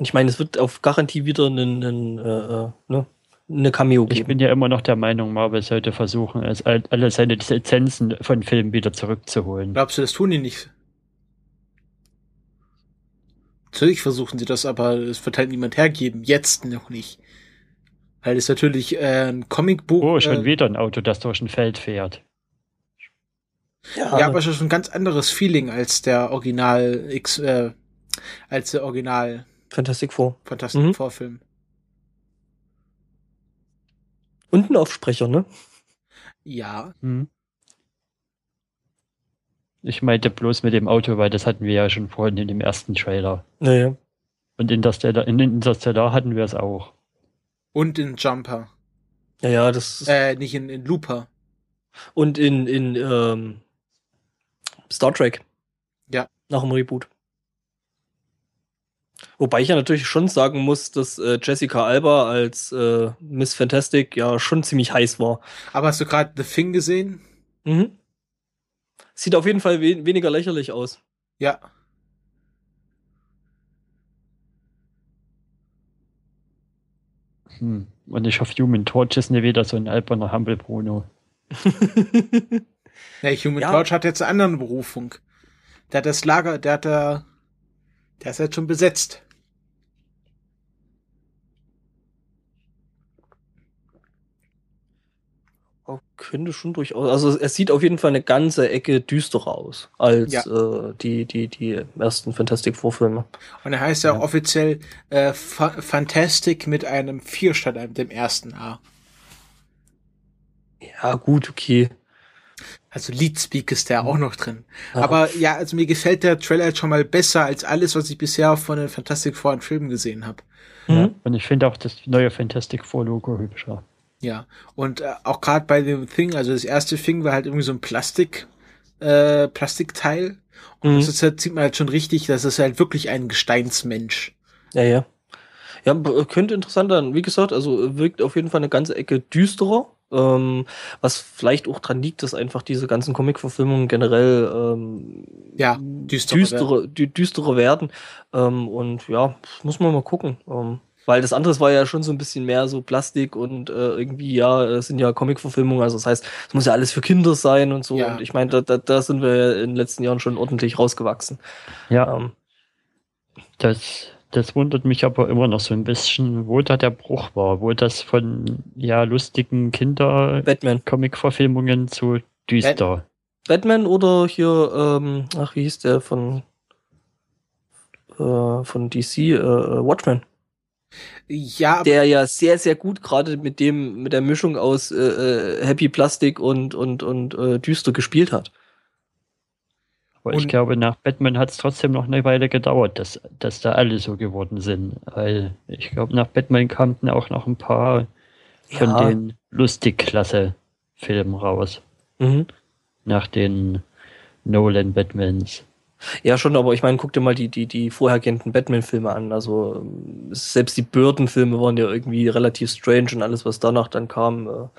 Ich meine, es wird auf Garantie wieder einen, einen, äh, äh, ne, eine Cameo geben. Ich bin ja immer noch der Meinung, Marvel sollte versuchen, alle seine Lizenzen von Filmen wieder zurückzuholen. Glaubst du, das tun die nicht? Natürlich versuchen sie das, aber es wird halt niemand hergeben. Jetzt noch nicht. Weil es natürlich äh, ein Comicbuch. Oh, schon äh, wieder ein Auto, das durch ein Feld fährt. Ja, ja aber es ist ein ganz anderes Feeling als der Original X, äh, als der Original Fantastic Four. Fantastic mhm. Four Film. Und ein Aufsprecher, ne? Ja. Mhm. Ich meinte bloß mit dem Auto, weil das hatten wir ja schon vorhin in dem ersten Trailer. Naja. Und Interstellar, in Interstellar hatten wir es auch. Und in Jumper. Ja, ja, das ist Äh, nicht in, in Looper. Und in, in ähm, Star Trek. Ja. Nach dem Reboot. Wobei ich ja natürlich schon sagen muss, dass äh, Jessica Alba als äh, Miss Fantastic ja schon ziemlich heiß war. Aber hast du gerade The Thing gesehen? Mhm. Sieht auf jeden Fall we weniger lächerlich aus. Ja. Hm. Und ich hoffe, Human Torch ist nicht wieder so ein alberner Humble Bruno. ja, Human ja. Torch hat jetzt eine andere Berufung. Der hat das Lager, der hat da der ist jetzt schon besetzt. Oh, könnte schon durchaus. Also es sieht auf jeden Fall eine ganze Ecke düsterer aus als ja. äh, die, die, die ersten Fantastic Four Filme. Und er heißt ja, ja. offiziell äh, Fa Fantastic mit einem vier statt einem dem ersten A. Ja, gut, okay. Also Leadspeak ist der auch noch drin. Ja. Aber ja, also mir gefällt der Trailer jetzt schon mal besser als alles, was ich bisher von den Fantastic Four in Filmen gesehen habe. Ja, mhm. und ich finde auch das neue Fantastic Four Logo hübscher. Ja, und äh, auch gerade bei dem Thing, also das erste Thing war halt irgendwie so ein Plastik, äh, Plastikteil. Und mhm. das ist halt, sieht man halt schon richtig, das ist halt wirklich ein Gesteinsmensch. Ja, ja. Ja, könnte interessant sein. Wie gesagt, also wirkt auf jeden Fall eine ganze Ecke düsterer. Ähm, was vielleicht auch dran liegt, dass einfach diese ganzen Comic-Verfilmungen generell ähm, ja, düstere, düstere, werden. düstere werden. Ähm, und ja, muss man mal gucken. Ähm, weil das andere war ja schon so ein bisschen mehr so Plastik und äh, irgendwie, ja, es sind ja Comic-Verfilmungen, also das heißt, es muss ja alles für Kinder sein und so. Ja. Und ich meine, da, da, da sind wir ja in den letzten Jahren schon ordentlich rausgewachsen. Ja. Ähm. Das, das wundert mich aber immer noch so ein bisschen, wo da der Bruch war, wo das von ja lustigen Kinder-Comic-Verfilmungen zu düster. Batman oder hier, ähm, ach, wie hieß der von äh, von DC, äh, Watchmen? Ja, der ja sehr, sehr gut gerade mit dem, mit der Mischung aus äh, äh, Happy Plastik und, und, und äh, düster gespielt hat. Aber und ich glaube, nach Batman hat es trotzdem noch eine Weile gedauert, dass, dass da alle so geworden sind. Weil ich glaube, nach Batman kamen auch noch ein paar von ja. den Lustig-Klasse-Filmen raus. Mhm. Nach den Nolan-Batmans. Ja, schon, aber ich meine, guck dir mal die, die, die vorhergehenden Batman-Filme an. Also selbst die Burton-Filme waren ja irgendwie relativ strange und alles, was danach dann kam.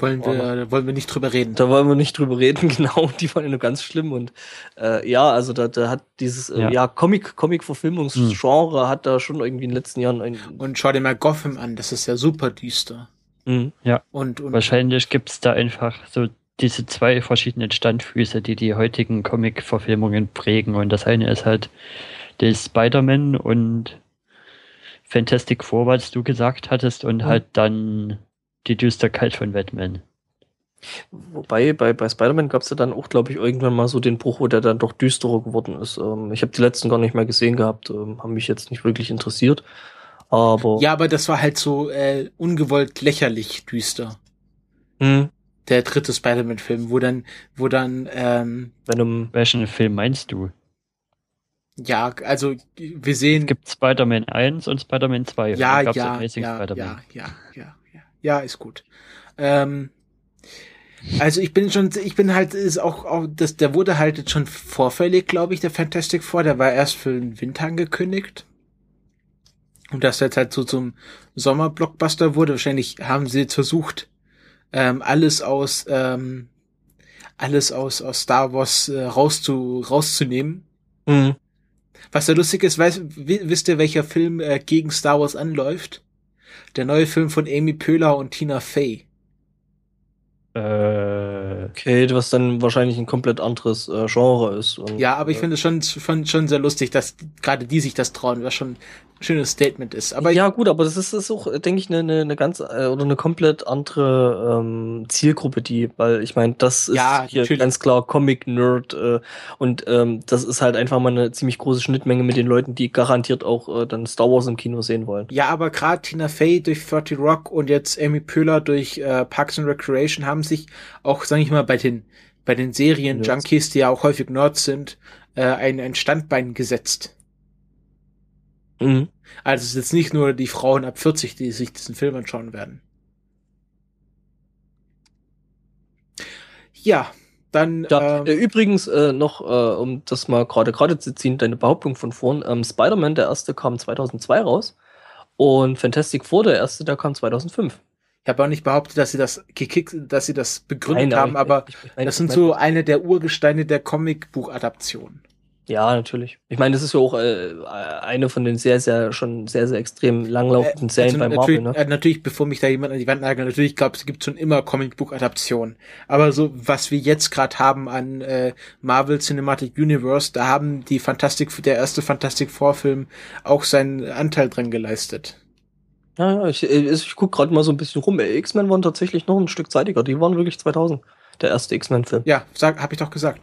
Wollen wir, da wollen wir nicht drüber reden. Da wollen wir nicht drüber reden, genau. Die waren ja nur ganz schlimm. Und äh, ja, also da, da hat dieses äh, ja. ja Comic, Comic-Verfilmungsgenre hm. hat da schon irgendwie in den letzten Jahren ein. Und schau dir mal Gotham an, das ist ja super düster. Mhm. Ja. Und, und wahrscheinlich gibt's da einfach so diese zwei verschiedenen Standfüße, die die heutigen Comic-Verfilmungen prägen. Und das eine ist halt der Spider-Man und Fantastic Four, was du gesagt hattest, und mhm. halt dann die Düsterkeit von Batman. Wobei, bei, bei Spider-Man gab es ja dann auch, glaube ich, irgendwann mal so den Bruch, wo der dann doch düsterer geworden ist. Ähm, ich habe die letzten gar nicht mehr gesehen gehabt, ähm, haben mich jetzt nicht wirklich interessiert. Aber. Ja, aber das war halt so äh, ungewollt lächerlich düster. Mhm der dritte Spider-Man-Film, wo dann, wo dann, ähm, Venom, welchen Film meinst du? Ja, also wir sehen. Es gibt Spider-Man 1 und Spider-Man 2. Ja, ja, ja, ja, ja, ja, ja, ist gut. Ähm, also ich bin schon, ich bin halt, ist auch, auch das, der wurde halt jetzt schon vorfällig, glaube ich, der Fantastic Four, der war erst für den Winter angekündigt. Und das jetzt halt so zum Sommer-Blockbuster wurde. Wahrscheinlich haben sie jetzt versucht, ähm, alles aus ähm, alles aus aus Star Wars äh, rauszu, rauszunehmen. Mhm. Was ja lustig ist, weiß, wisst ihr, welcher Film äh, gegen Star Wars anläuft? Der neue Film von Amy Pöhler und Tina Fey. Äh, okay, was dann wahrscheinlich ein komplett anderes äh, Genre ist. Und, ja, aber ich äh, finde es schon, schon, schon sehr lustig, dass gerade die sich das trauen, was schon schönes Statement ist. Aber ja, gut, aber das ist, das ist auch, denke ich, eine, eine, eine ganz äh, oder eine komplett andere ähm, Zielgruppe, die, weil ich meine, das ist ja, hier natürlich. ganz klar Comic-Nerd äh, und ähm, das ist halt einfach mal eine ziemlich große Schnittmenge mit den Leuten, die garantiert auch äh, dann Star Wars im Kino sehen wollen. Ja, aber gerade Tina Fey durch 30 Rock und jetzt Amy Pöhler durch äh, Parks and Recreation haben sich auch, sag ich mal, bei den bei den Serien-Junkies, die ja auch häufig Nerds sind, äh, ein, ein Standbein gesetzt. Mhm. Also es ist jetzt nicht nur die Frauen ab 40, die sich diesen Film anschauen werden. Ja, dann. Ja, ähm, äh, übrigens äh, noch, äh, um das mal gerade gerade zu ziehen, deine Behauptung von vorn, ähm, Spider-Man, der erste, kam 2002 raus und Fantastic Four, der erste, der kam 2005. Ich habe auch nicht behauptet, dass sie das gekickt, dass sie das begründet nein, haben, aber ich, ich, das sind so eine der Urgesteine der Comicbuchadaption. Ja, natürlich. Ich meine, das ist ja auch äh, eine von den sehr, sehr, schon sehr, sehr extrem langlaufenden äh, Serien also bei Marvel. Ne? Äh, natürlich, bevor mich da jemand an die Wand nagelt, natürlich, ich glaube, es gibt schon immer Comicbook-Adaptionen. Aber so, was wir jetzt gerade haben an äh, Marvel Cinematic Universe, da haben die Fantastic, der erste Fantastic Four-Film auch seinen Anteil dran geleistet. Ja, ich, äh, ich gucke gerade mal so ein bisschen rum. X-Men waren tatsächlich noch ein Stück zeitiger. Die waren wirklich 2000. Der erste X-Men-Film. Ja, sag, hab ich doch gesagt.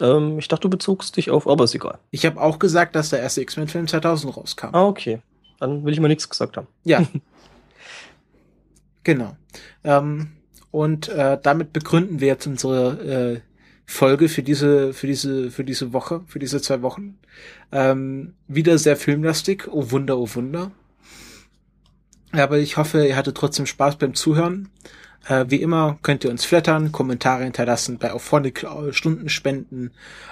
Ähm, ich dachte, du bezogst dich auf, aber ist egal. Ich habe auch gesagt, dass der erste X-Men-Film 2000 rauskam. Ah, okay. Dann will ich mal nichts gesagt haben. Ja. genau. Ähm, und äh, damit begründen wir jetzt unsere äh, Folge für diese, für diese, für diese Woche, für diese zwei Wochen. Ähm, wieder sehr filmlastig. Oh Wunder, oh Wunder. Aber ich hoffe, ihr hattet trotzdem Spaß beim Zuhören. Äh, wie immer könnt ihr uns flattern, Kommentare hinterlassen, bei Auphonic äh, Stunden spenden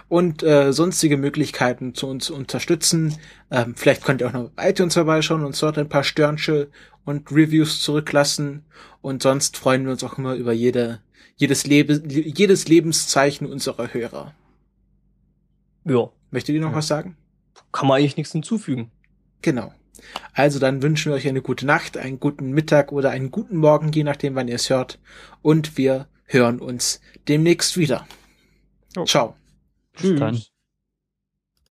und äh, sonstige Möglichkeiten zu uns unterstützen. Ähm, vielleicht könnt ihr auch noch bei iTunes vorbeischauen und dort ein paar Störnsche und Reviews zurücklassen. Und sonst freuen wir uns auch immer über jede, jedes, Lebe, jedes Lebenszeichen unserer Hörer. Ja. Möchtet ihr noch ja. was sagen? Kann man eigentlich nichts hinzufügen. Genau. Also dann wünschen wir euch eine gute Nacht, einen guten Mittag oder einen guten Morgen, je nachdem, wann ihr es hört. Und wir hören uns demnächst wieder. Oh. Ciao. Bis Tschüss. dann.